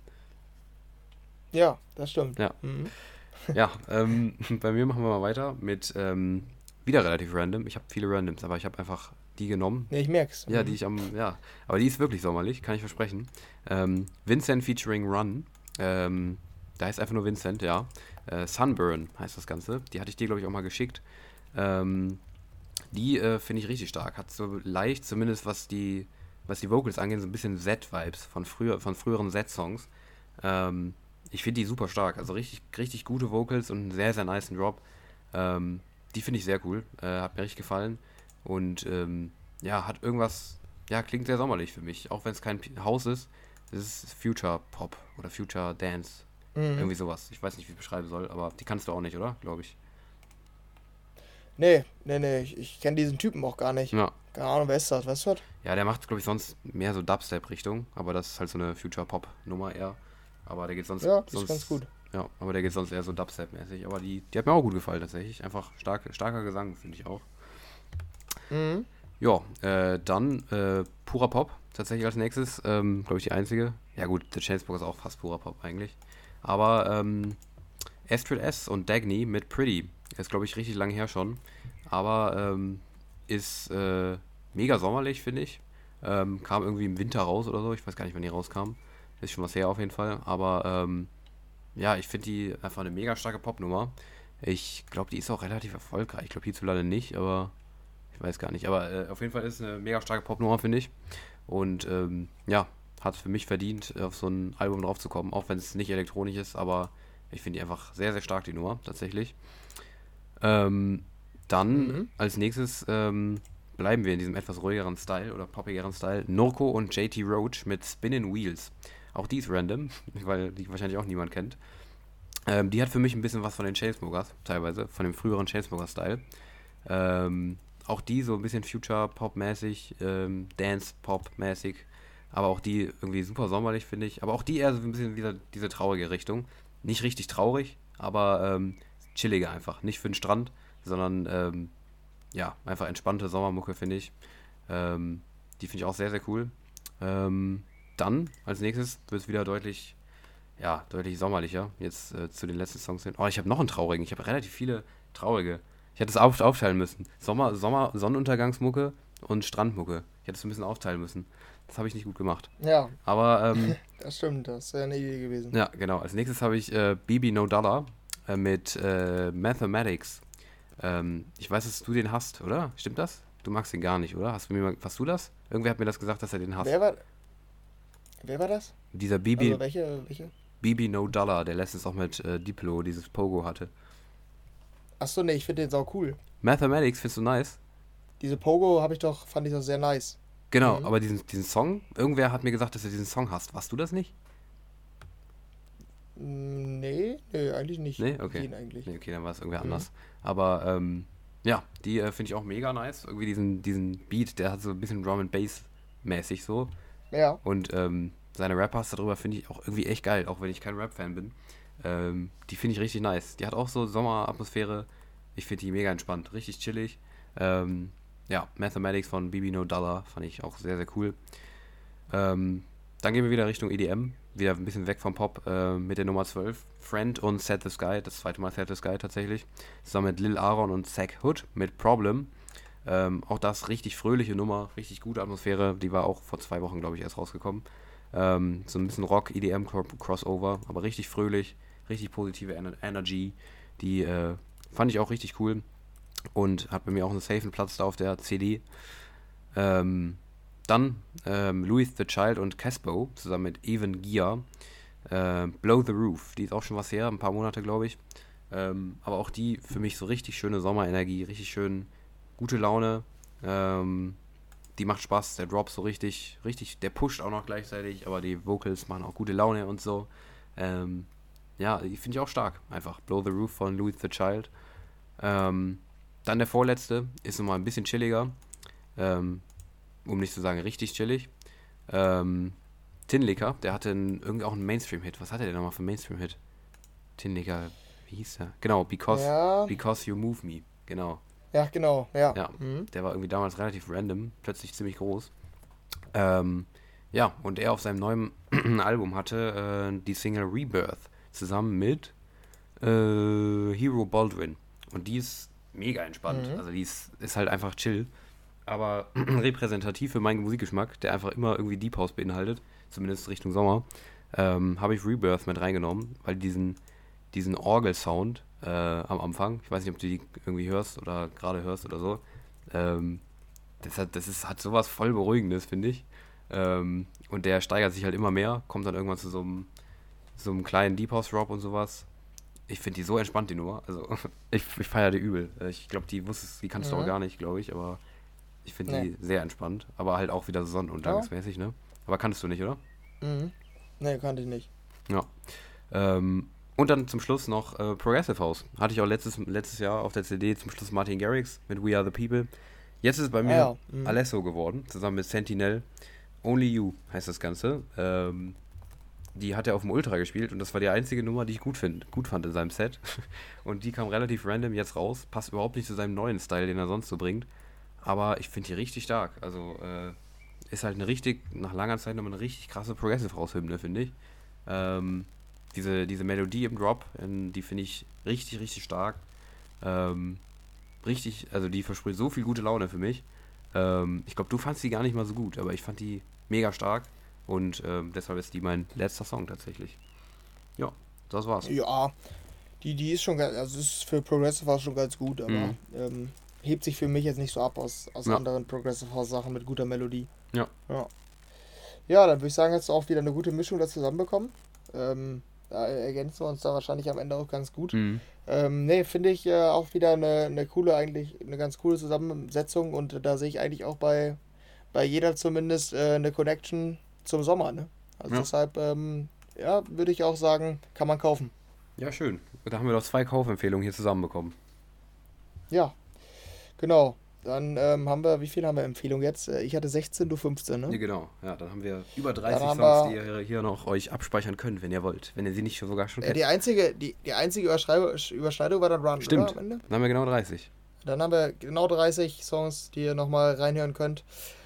Ja, das stimmt. Ja. Mhm. Ja, ähm, bei mir machen wir mal weiter mit ähm, wieder relativ random. Ich habe viele Randoms, aber ich habe einfach die genommen. Nee, ich merk's. Ja, Mhm. die ich am. Ja, aber die ist wirklich sommerlich, kann ich versprechen. Ähm, Vincent featuring Run. Ähm, da heißt einfach nur Vincent, ja. Äh, Sunburn heißt das Ganze. Die hatte ich dir, glaube ich, auch mal geschickt. Ähm, die äh, finde ich richtig stark. Hat so leicht, zumindest was die, was die Vocals angeht, so ein bisschen Z-Vibes von, früher, von früheren Z-Songs. Ähm, ich finde die super stark. Also richtig, richtig gute Vocals und einen sehr, sehr nice Drop. Ähm, die finde ich sehr cool. Äh, hat mir richtig gefallen. Und ähm, ja, hat irgendwas, ja, klingt sehr sommerlich für mich. Auch wenn es kein Haus ist. Es ist Future Pop oder Future Dance. Mhm. Irgendwie sowas. Ich weiß nicht, wie ich es beschreiben soll, aber die kannst du auch nicht, oder? Glaube ich. Nee, nee, nee, ich, ich kenne diesen Typen auch gar nicht. Ja. Keine Ahnung, wer ist das? Weißt du was? Ja, der macht, glaube ich, sonst mehr so Dubstep-Richtung, aber das ist halt so eine Future Pop-Nummer eher. Aber der geht sonst. Ja, sonst, ist ganz gut. Ja, aber der geht sonst eher so Dubstep-mäßig. Aber die, die hat mir auch gut gefallen tatsächlich. Einfach stark, starker Gesang, finde ich auch. Mhm. Ja, äh, dann äh, purer Pop tatsächlich als nächstes. Ähm, Glaube ich die einzige. Ja gut, The Chainsmokers ist auch fast purer Pop eigentlich. Aber ähm, Astrid S und Dagny mit Pretty. Ist glaube ich richtig lange her schon. Aber ähm, ist äh, mega sommerlich, finde ich. Ähm, kam irgendwie im Winter raus oder so. Ich weiß gar nicht, wann die rauskam. Ist schon was her auf jeden Fall. Aber ähm, ja, ich finde die einfach eine mega starke Popnummer. Ich glaube, die ist auch relativ erfolgreich. Ich glaube, hierzulande nicht, aber ich weiß gar nicht. Aber äh, auf jeden Fall ist es eine mega starke Popnummer, finde ich. Und ähm, ja, hat für mich verdient, auf so ein Album drauf zu kommen, auch wenn es nicht elektronisch ist, aber ich finde die einfach sehr, sehr stark, die Nummer, tatsächlich. Ähm, dann Mhm. als nächstes ähm, bleiben wir in diesem etwas ruhigeren Style oder poppigeren Style. Norco und JT Roach mit Spinning Wheels. Auch die ist random, weil die wahrscheinlich auch niemand kennt. Ähm, die hat für mich ein bisschen was von den Chainsmokers, teilweise, von dem früheren Chainsmoker-Style. Ähm, auch die so ein bisschen Future-Pop-mäßig, ähm, Dance-Pop-mäßig. Aber auch die irgendwie super sommerlich, finde ich. Aber auch die eher so ein bisschen wieder diese traurige Richtung. Nicht richtig traurig, aber ähm, chilliger einfach. Nicht für den Strand, sondern ähm, ja, einfach entspannte Sommermucke, finde ich. Ähm, die finde ich auch sehr, sehr cool. Ähm, dann, als nächstes, wird es wieder deutlich, ja, deutlich sommerlicher. Jetzt äh, zu den letzten Songs hin. Oh, ich habe noch einen traurigen. Ich habe relativ viele traurige. Ich hätte es auf, aufteilen müssen. Sommer, Sommer, Sonnenuntergangsmucke und Strandmucke. Ich hätte es ein bisschen aufteilen müssen. Das habe ich nicht gut gemacht. Ja, Aber ähm, das stimmt, das wäre eine Idee gewesen. ja, genau. Als nächstes habe ich äh, BB No Dollar äh, mit äh, Mathematics. Ähm, ich weiß, dass du den hast, oder? Stimmt das? Du magst den gar nicht, oder? Hast du, mir mal, hast du das? Irgendwer hat mir das gesagt, dass er den hasst. Wer war, wer war das? Dieser BB, Also welche, welche? BB No Dollar, der letztens auch mit äh, Diplo dieses Pogo hatte. Achso, nee, ich finde den sau cool. Mathematics findest du nice? Diese Pogo habe ich doch, fand ich doch sehr nice. Genau, Mhm. aber diesen, diesen Song, irgendwer hat mir gesagt, dass er diesen Song hasst. Warst du das nicht? Mm, Nee, nee, eigentlich nicht. Nee, okay. Nee, okay, dann war es irgendwer Mhm. anders. Aber ähm, ja, die äh, finde ich auch mega nice. Irgendwie diesen, diesen Beat, der hat so ein bisschen Drum and Bass mäßig so. Ja, Und ähm, seine Rappers darüber finde ich auch irgendwie echt geil, auch wenn ich kein Rap-Fan bin. Ähm, die finde ich richtig nice. Die hat auch so Sommeratmosphäre. Ich finde die mega entspannt, richtig chillig. Ähm, ja, Mathematics von BB No Dollar fand ich auch sehr, sehr cool. Ähm, dann gehen wir wieder Richtung EDM, wieder ein bisschen weg vom Pop äh, mit der Nummer 12. Friend und Set the Sky, das zweite Mal Set the Sky tatsächlich. Zusammen mit Lil Aaron und Zach Hood mit Problem. Ähm, auch das richtig fröhliche Nummer, richtig gute Atmosphäre. Die war auch vor zwei Wochen, glaube ich, erst rausgekommen. Ähm, so ein bisschen Rock, EDM Crossover, aber richtig fröhlich, richtig positive Ener Energy. Die äh, fand ich auch richtig cool und hat bei mir auch einen safen Platz da auf der CD. Ähm, dann ähm, Louis the Child und Caspo zusammen mit Even Gia. Äh, Blow the Roof, die ist auch schon was her, ein paar Monate glaube ich. Ähm, aber auch die für mich so richtig schöne Sommerenergie, richtig schön gute Laune. Ähm, die macht Spaß, der Drop so richtig, richtig, der pusht auch noch gleichzeitig, aber die Vocals machen auch gute Laune und so. Ähm, ja, die finde ich auch stark, einfach. Blow the Roof von Louis the Child. Ähm, dann der vorletzte ist nochmal ein bisschen chilliger. Ähm, um nicht zu sagen richtig chillig. Ähm, Tinlicker, der hatte einen, irgendwie auch einen Mainstream-Hit. Was hatte der nochmal für einen Mainstream-Hit? Tinlicker, wie hieß der? Genau, Because, Ja. Because You Move Me. Genau. Ja, genau, ja. Ja, Mhm. der war irgendwie damals relativ random, plötzlich ziemlich groß. Ähm, ja, und er auf seinem neuen Album hatte äh, die Single Rebirth zusammen mit äh, Hero Baldwin. Und die ist mega entspannt. Mhm. Also die ist, ist halt einfach chill, aber repräsentativ für meinen Musikgeschmack, der einfach immer irgendwie Deep House beinhaltet, zumindest Richtung Sommer, ähm, habe ich Rebirth mit reingenommen, weil diesen, diesen Orgel-Sound äh, am Anfang, ich weiß nicht, ob du die irgendwie hörst oder gerade hörst oder so, ähm, das, hat, das ist, hat sowas voll Beruhigendes, finde ich. Ähm, und der steigert sich halt immer mehr, kommt dann irgendwann zu so einem, so einem kleinen Deep House Drop und sowas. Ich finde die so entspannt, die Nummer. Also, ich, ich feiere die übel. Äh, Ich glaube, die wusstest, die kannst du Mhm. auch gar nicht, glaube ich, aber ich finde Nee. die sehr entspannt. Aber halt auch wieder so sonnenuntergangsmäßig, ne? Aber kannst du nicht, oder? Mhm. Nee, kannte ich nicht. Ja. Ähm, und dann zum Schluss noch äh, Progressive House. Hatte ich auch letztes, letztes Jahr auf der CD zum Schluss Martin Garrix mit We Are the People. Jetzt ist es bei mir ja, mhm. Alesso geworden, zusammen mit Sentinel. Only You heißt das Ganze. Ähm, die hat er auf dem Ultra gespielt und das war die einzige Nummer, die ich gut, find, gut fand in seinem Set. Und die kam relativ random jetzt raus. Passt überhaupt nicht zu seinem neuen Style, den er sonst so bringt. Aber ich finde die richtig stark. Also äh, ist halt eine richtig, nach langer Zeit nochmal eine richtig krasse Progressive House-Hymne, finde ich. Ähm, diese, diese Melodie im Drop, ähm, die finde ich richtig, richtig stark. Ähm, richtig, also die verspricht so viel gute Laune für mich. Ähm, ich glaube, du fandst die gar nicht mal so gut, aber ich fand die mega stark und ähm, deshalb ist die mein letzter Song tatsächlich. Ja, das war's. Ja, die, die ist schon, ganz- also ist für Progressive House schon ganz gut, aber Mhm. ähm, hebt sich für mich jetzt nicht so ab aus, aus Ja. anderen Progressive House Sachen mit guter Melodie. Ja. Ja, ja dann würde ich sagen, hast du auch wieder eine gute Mischung da zusammenbekommen. Ähm, da ergänzen wir uns da wahrscheinlich am Ende auch ganz gut. Mhm. Ähm, nee, finde ich äh, auch wieder eine, eine coole, eigentlich eine ganz coole Zusammensetzung und da sehe ich eigentlich auch bei, bei jeder zumindest äh, eine Connection zum Sommer, ne? Also Ja. deshalb, ähm, ja, würde ich auch sagen, kann man kaufen. Ja, schön. Da haben wir doch zwei Kaufempfehlungen hier zusammenbekommen. Ja, genau. Dann ähm, haben wir, wie viel haben wir Empfehlung jetzt? Äh, Ich hatte 16, du 15, Ja, ne? genau. Ja, dann haben wir über 30 haben Songs, die wir- ihr hier noch euch abspeichern könnt, wenn ihr wollt. Wenn ihr sie nicht sogar schon kennt. die einzige, die, die einzige Überschneidung war dann Run, Stimmt. oder? Dann haben wir genau 30. Dann haben wir genau 30 Songs, die ihr nochmal reinhören könnt.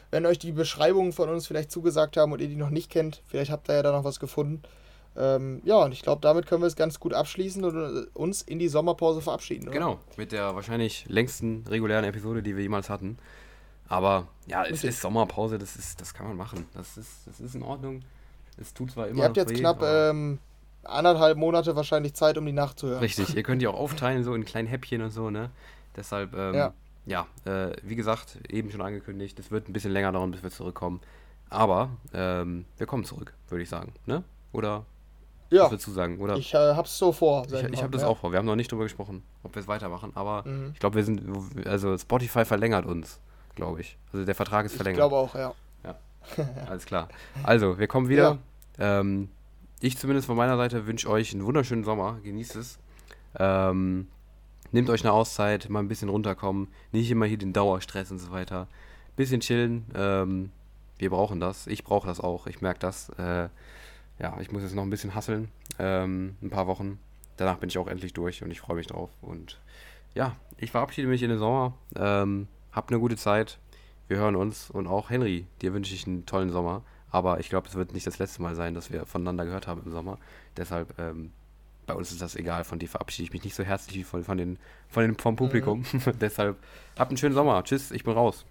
Wenn euch die Beschreibungen von uns vielleicht zugesagt haben und ihr die noch nicht kennt, vielleicht habt ihr ja da noch was gefunden. Ähm, ja, und ich glaube, damit können wir es ganz gut abschließen und äh, uns in die Sommerpause verabschieden. Oder? Genau, mit der wahrscheinlich längsten regulären Episode, die wir jemals hatten. Aber ja, es ist Sommerpause, das, ist, das kann man machen. Das ist, das ist in Ordnung. Es tut zwar immer Ihr habt jetzt weh, knapp ähm, anderthalb Monate wahrscheinlich Zeit, um die nachzuhören. Richtig, ihr könnt die auch aufteilen, so in kleinen Häppchen und so, ne? Deshalb, ähm, ja, Ja. äh, wie gesagt, eben schon angekündigt, es wird ein bisschen länger dauern, bis wir zurückkommen. Aber ähm, wir kommen zurück, würde ich sagen, ne? Oder Ja, was würdest du sagen? Oder ich äh, hab's so vor. ich, ich habe das ja. auch vor. Wir haben noch nicht drüber gesprochen, ob wir es weitermachen, aber Mhm. ich glaube, wir sind, also Spotify verlängert uns, glaube ich. Also der Vertrag ist Ich verlängert. glaube auch, ja. Alles klar. Also, wir kommen wieder. Ähm, ich zumindest von meiner Seite wünsche euch einen wunderschönen Sommer. Genießt es. Ähm, nehmt euch eine Auszeit, mal ein bisschen runterkommen. Nicht immer hier den Dauerstress und so weiter. Bisschen chillen. Ähm, wir brauchen das. Ich brauche das auch. Ich merke das. Äh, ja, ich muss jetzt noch ein bisschen hasseln. Ähm, ein paar Wochen. Danach bin ich auch endlich durch und ich freue mich drauf. Und ja, ich verabschiede mich in den Sommer. Ähm, habt eine gute Zeit. Wir hören uns und auch Henry, dir wünsche ich einen tollen Sommer. Aber ich glaube, es wird nicht das letzte Mal sein, dass wir voneinander gehört haben im Sommer. Deshalb, ähm, bei uns ist das egal. Von dir verabschiede ich mich nicht so herzlich wie von, von den, von den, vom Publikum. Mhm. Deshalb, habt einen schönen Sommer. Tschüss, ich bin raus.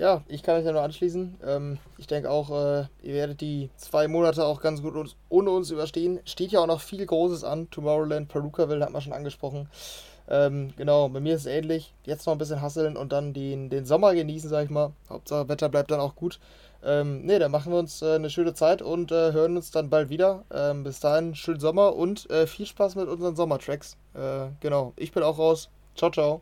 Ja, ich kann mich ja nur anschließen. Ähm, ich denke auch, äh, ihr werdet die zwei Monate auch ganz gut ohne uns überstehen. Steht ja auch noch viel Großes an. Tomorrowland, Perukaville hat man schon angesprochen. Ähm, genau, bei mir ist es ähnlich. Jetzt noch ein bisschen hasseln und dann den, den Sommer genießen, sag ich mal. Hauptsache Wetter bleibt dann auch gut. Ähm, ne, dann machen wir uns äh, eine schöne Zeit und äh, hören uns dann bald wieder. Ähm, bis dahin, schönen Sommer und äh, viel Spaß mit unseren Sommertracks. Äh, genau, ich bin auch raus. Ciao, ciao.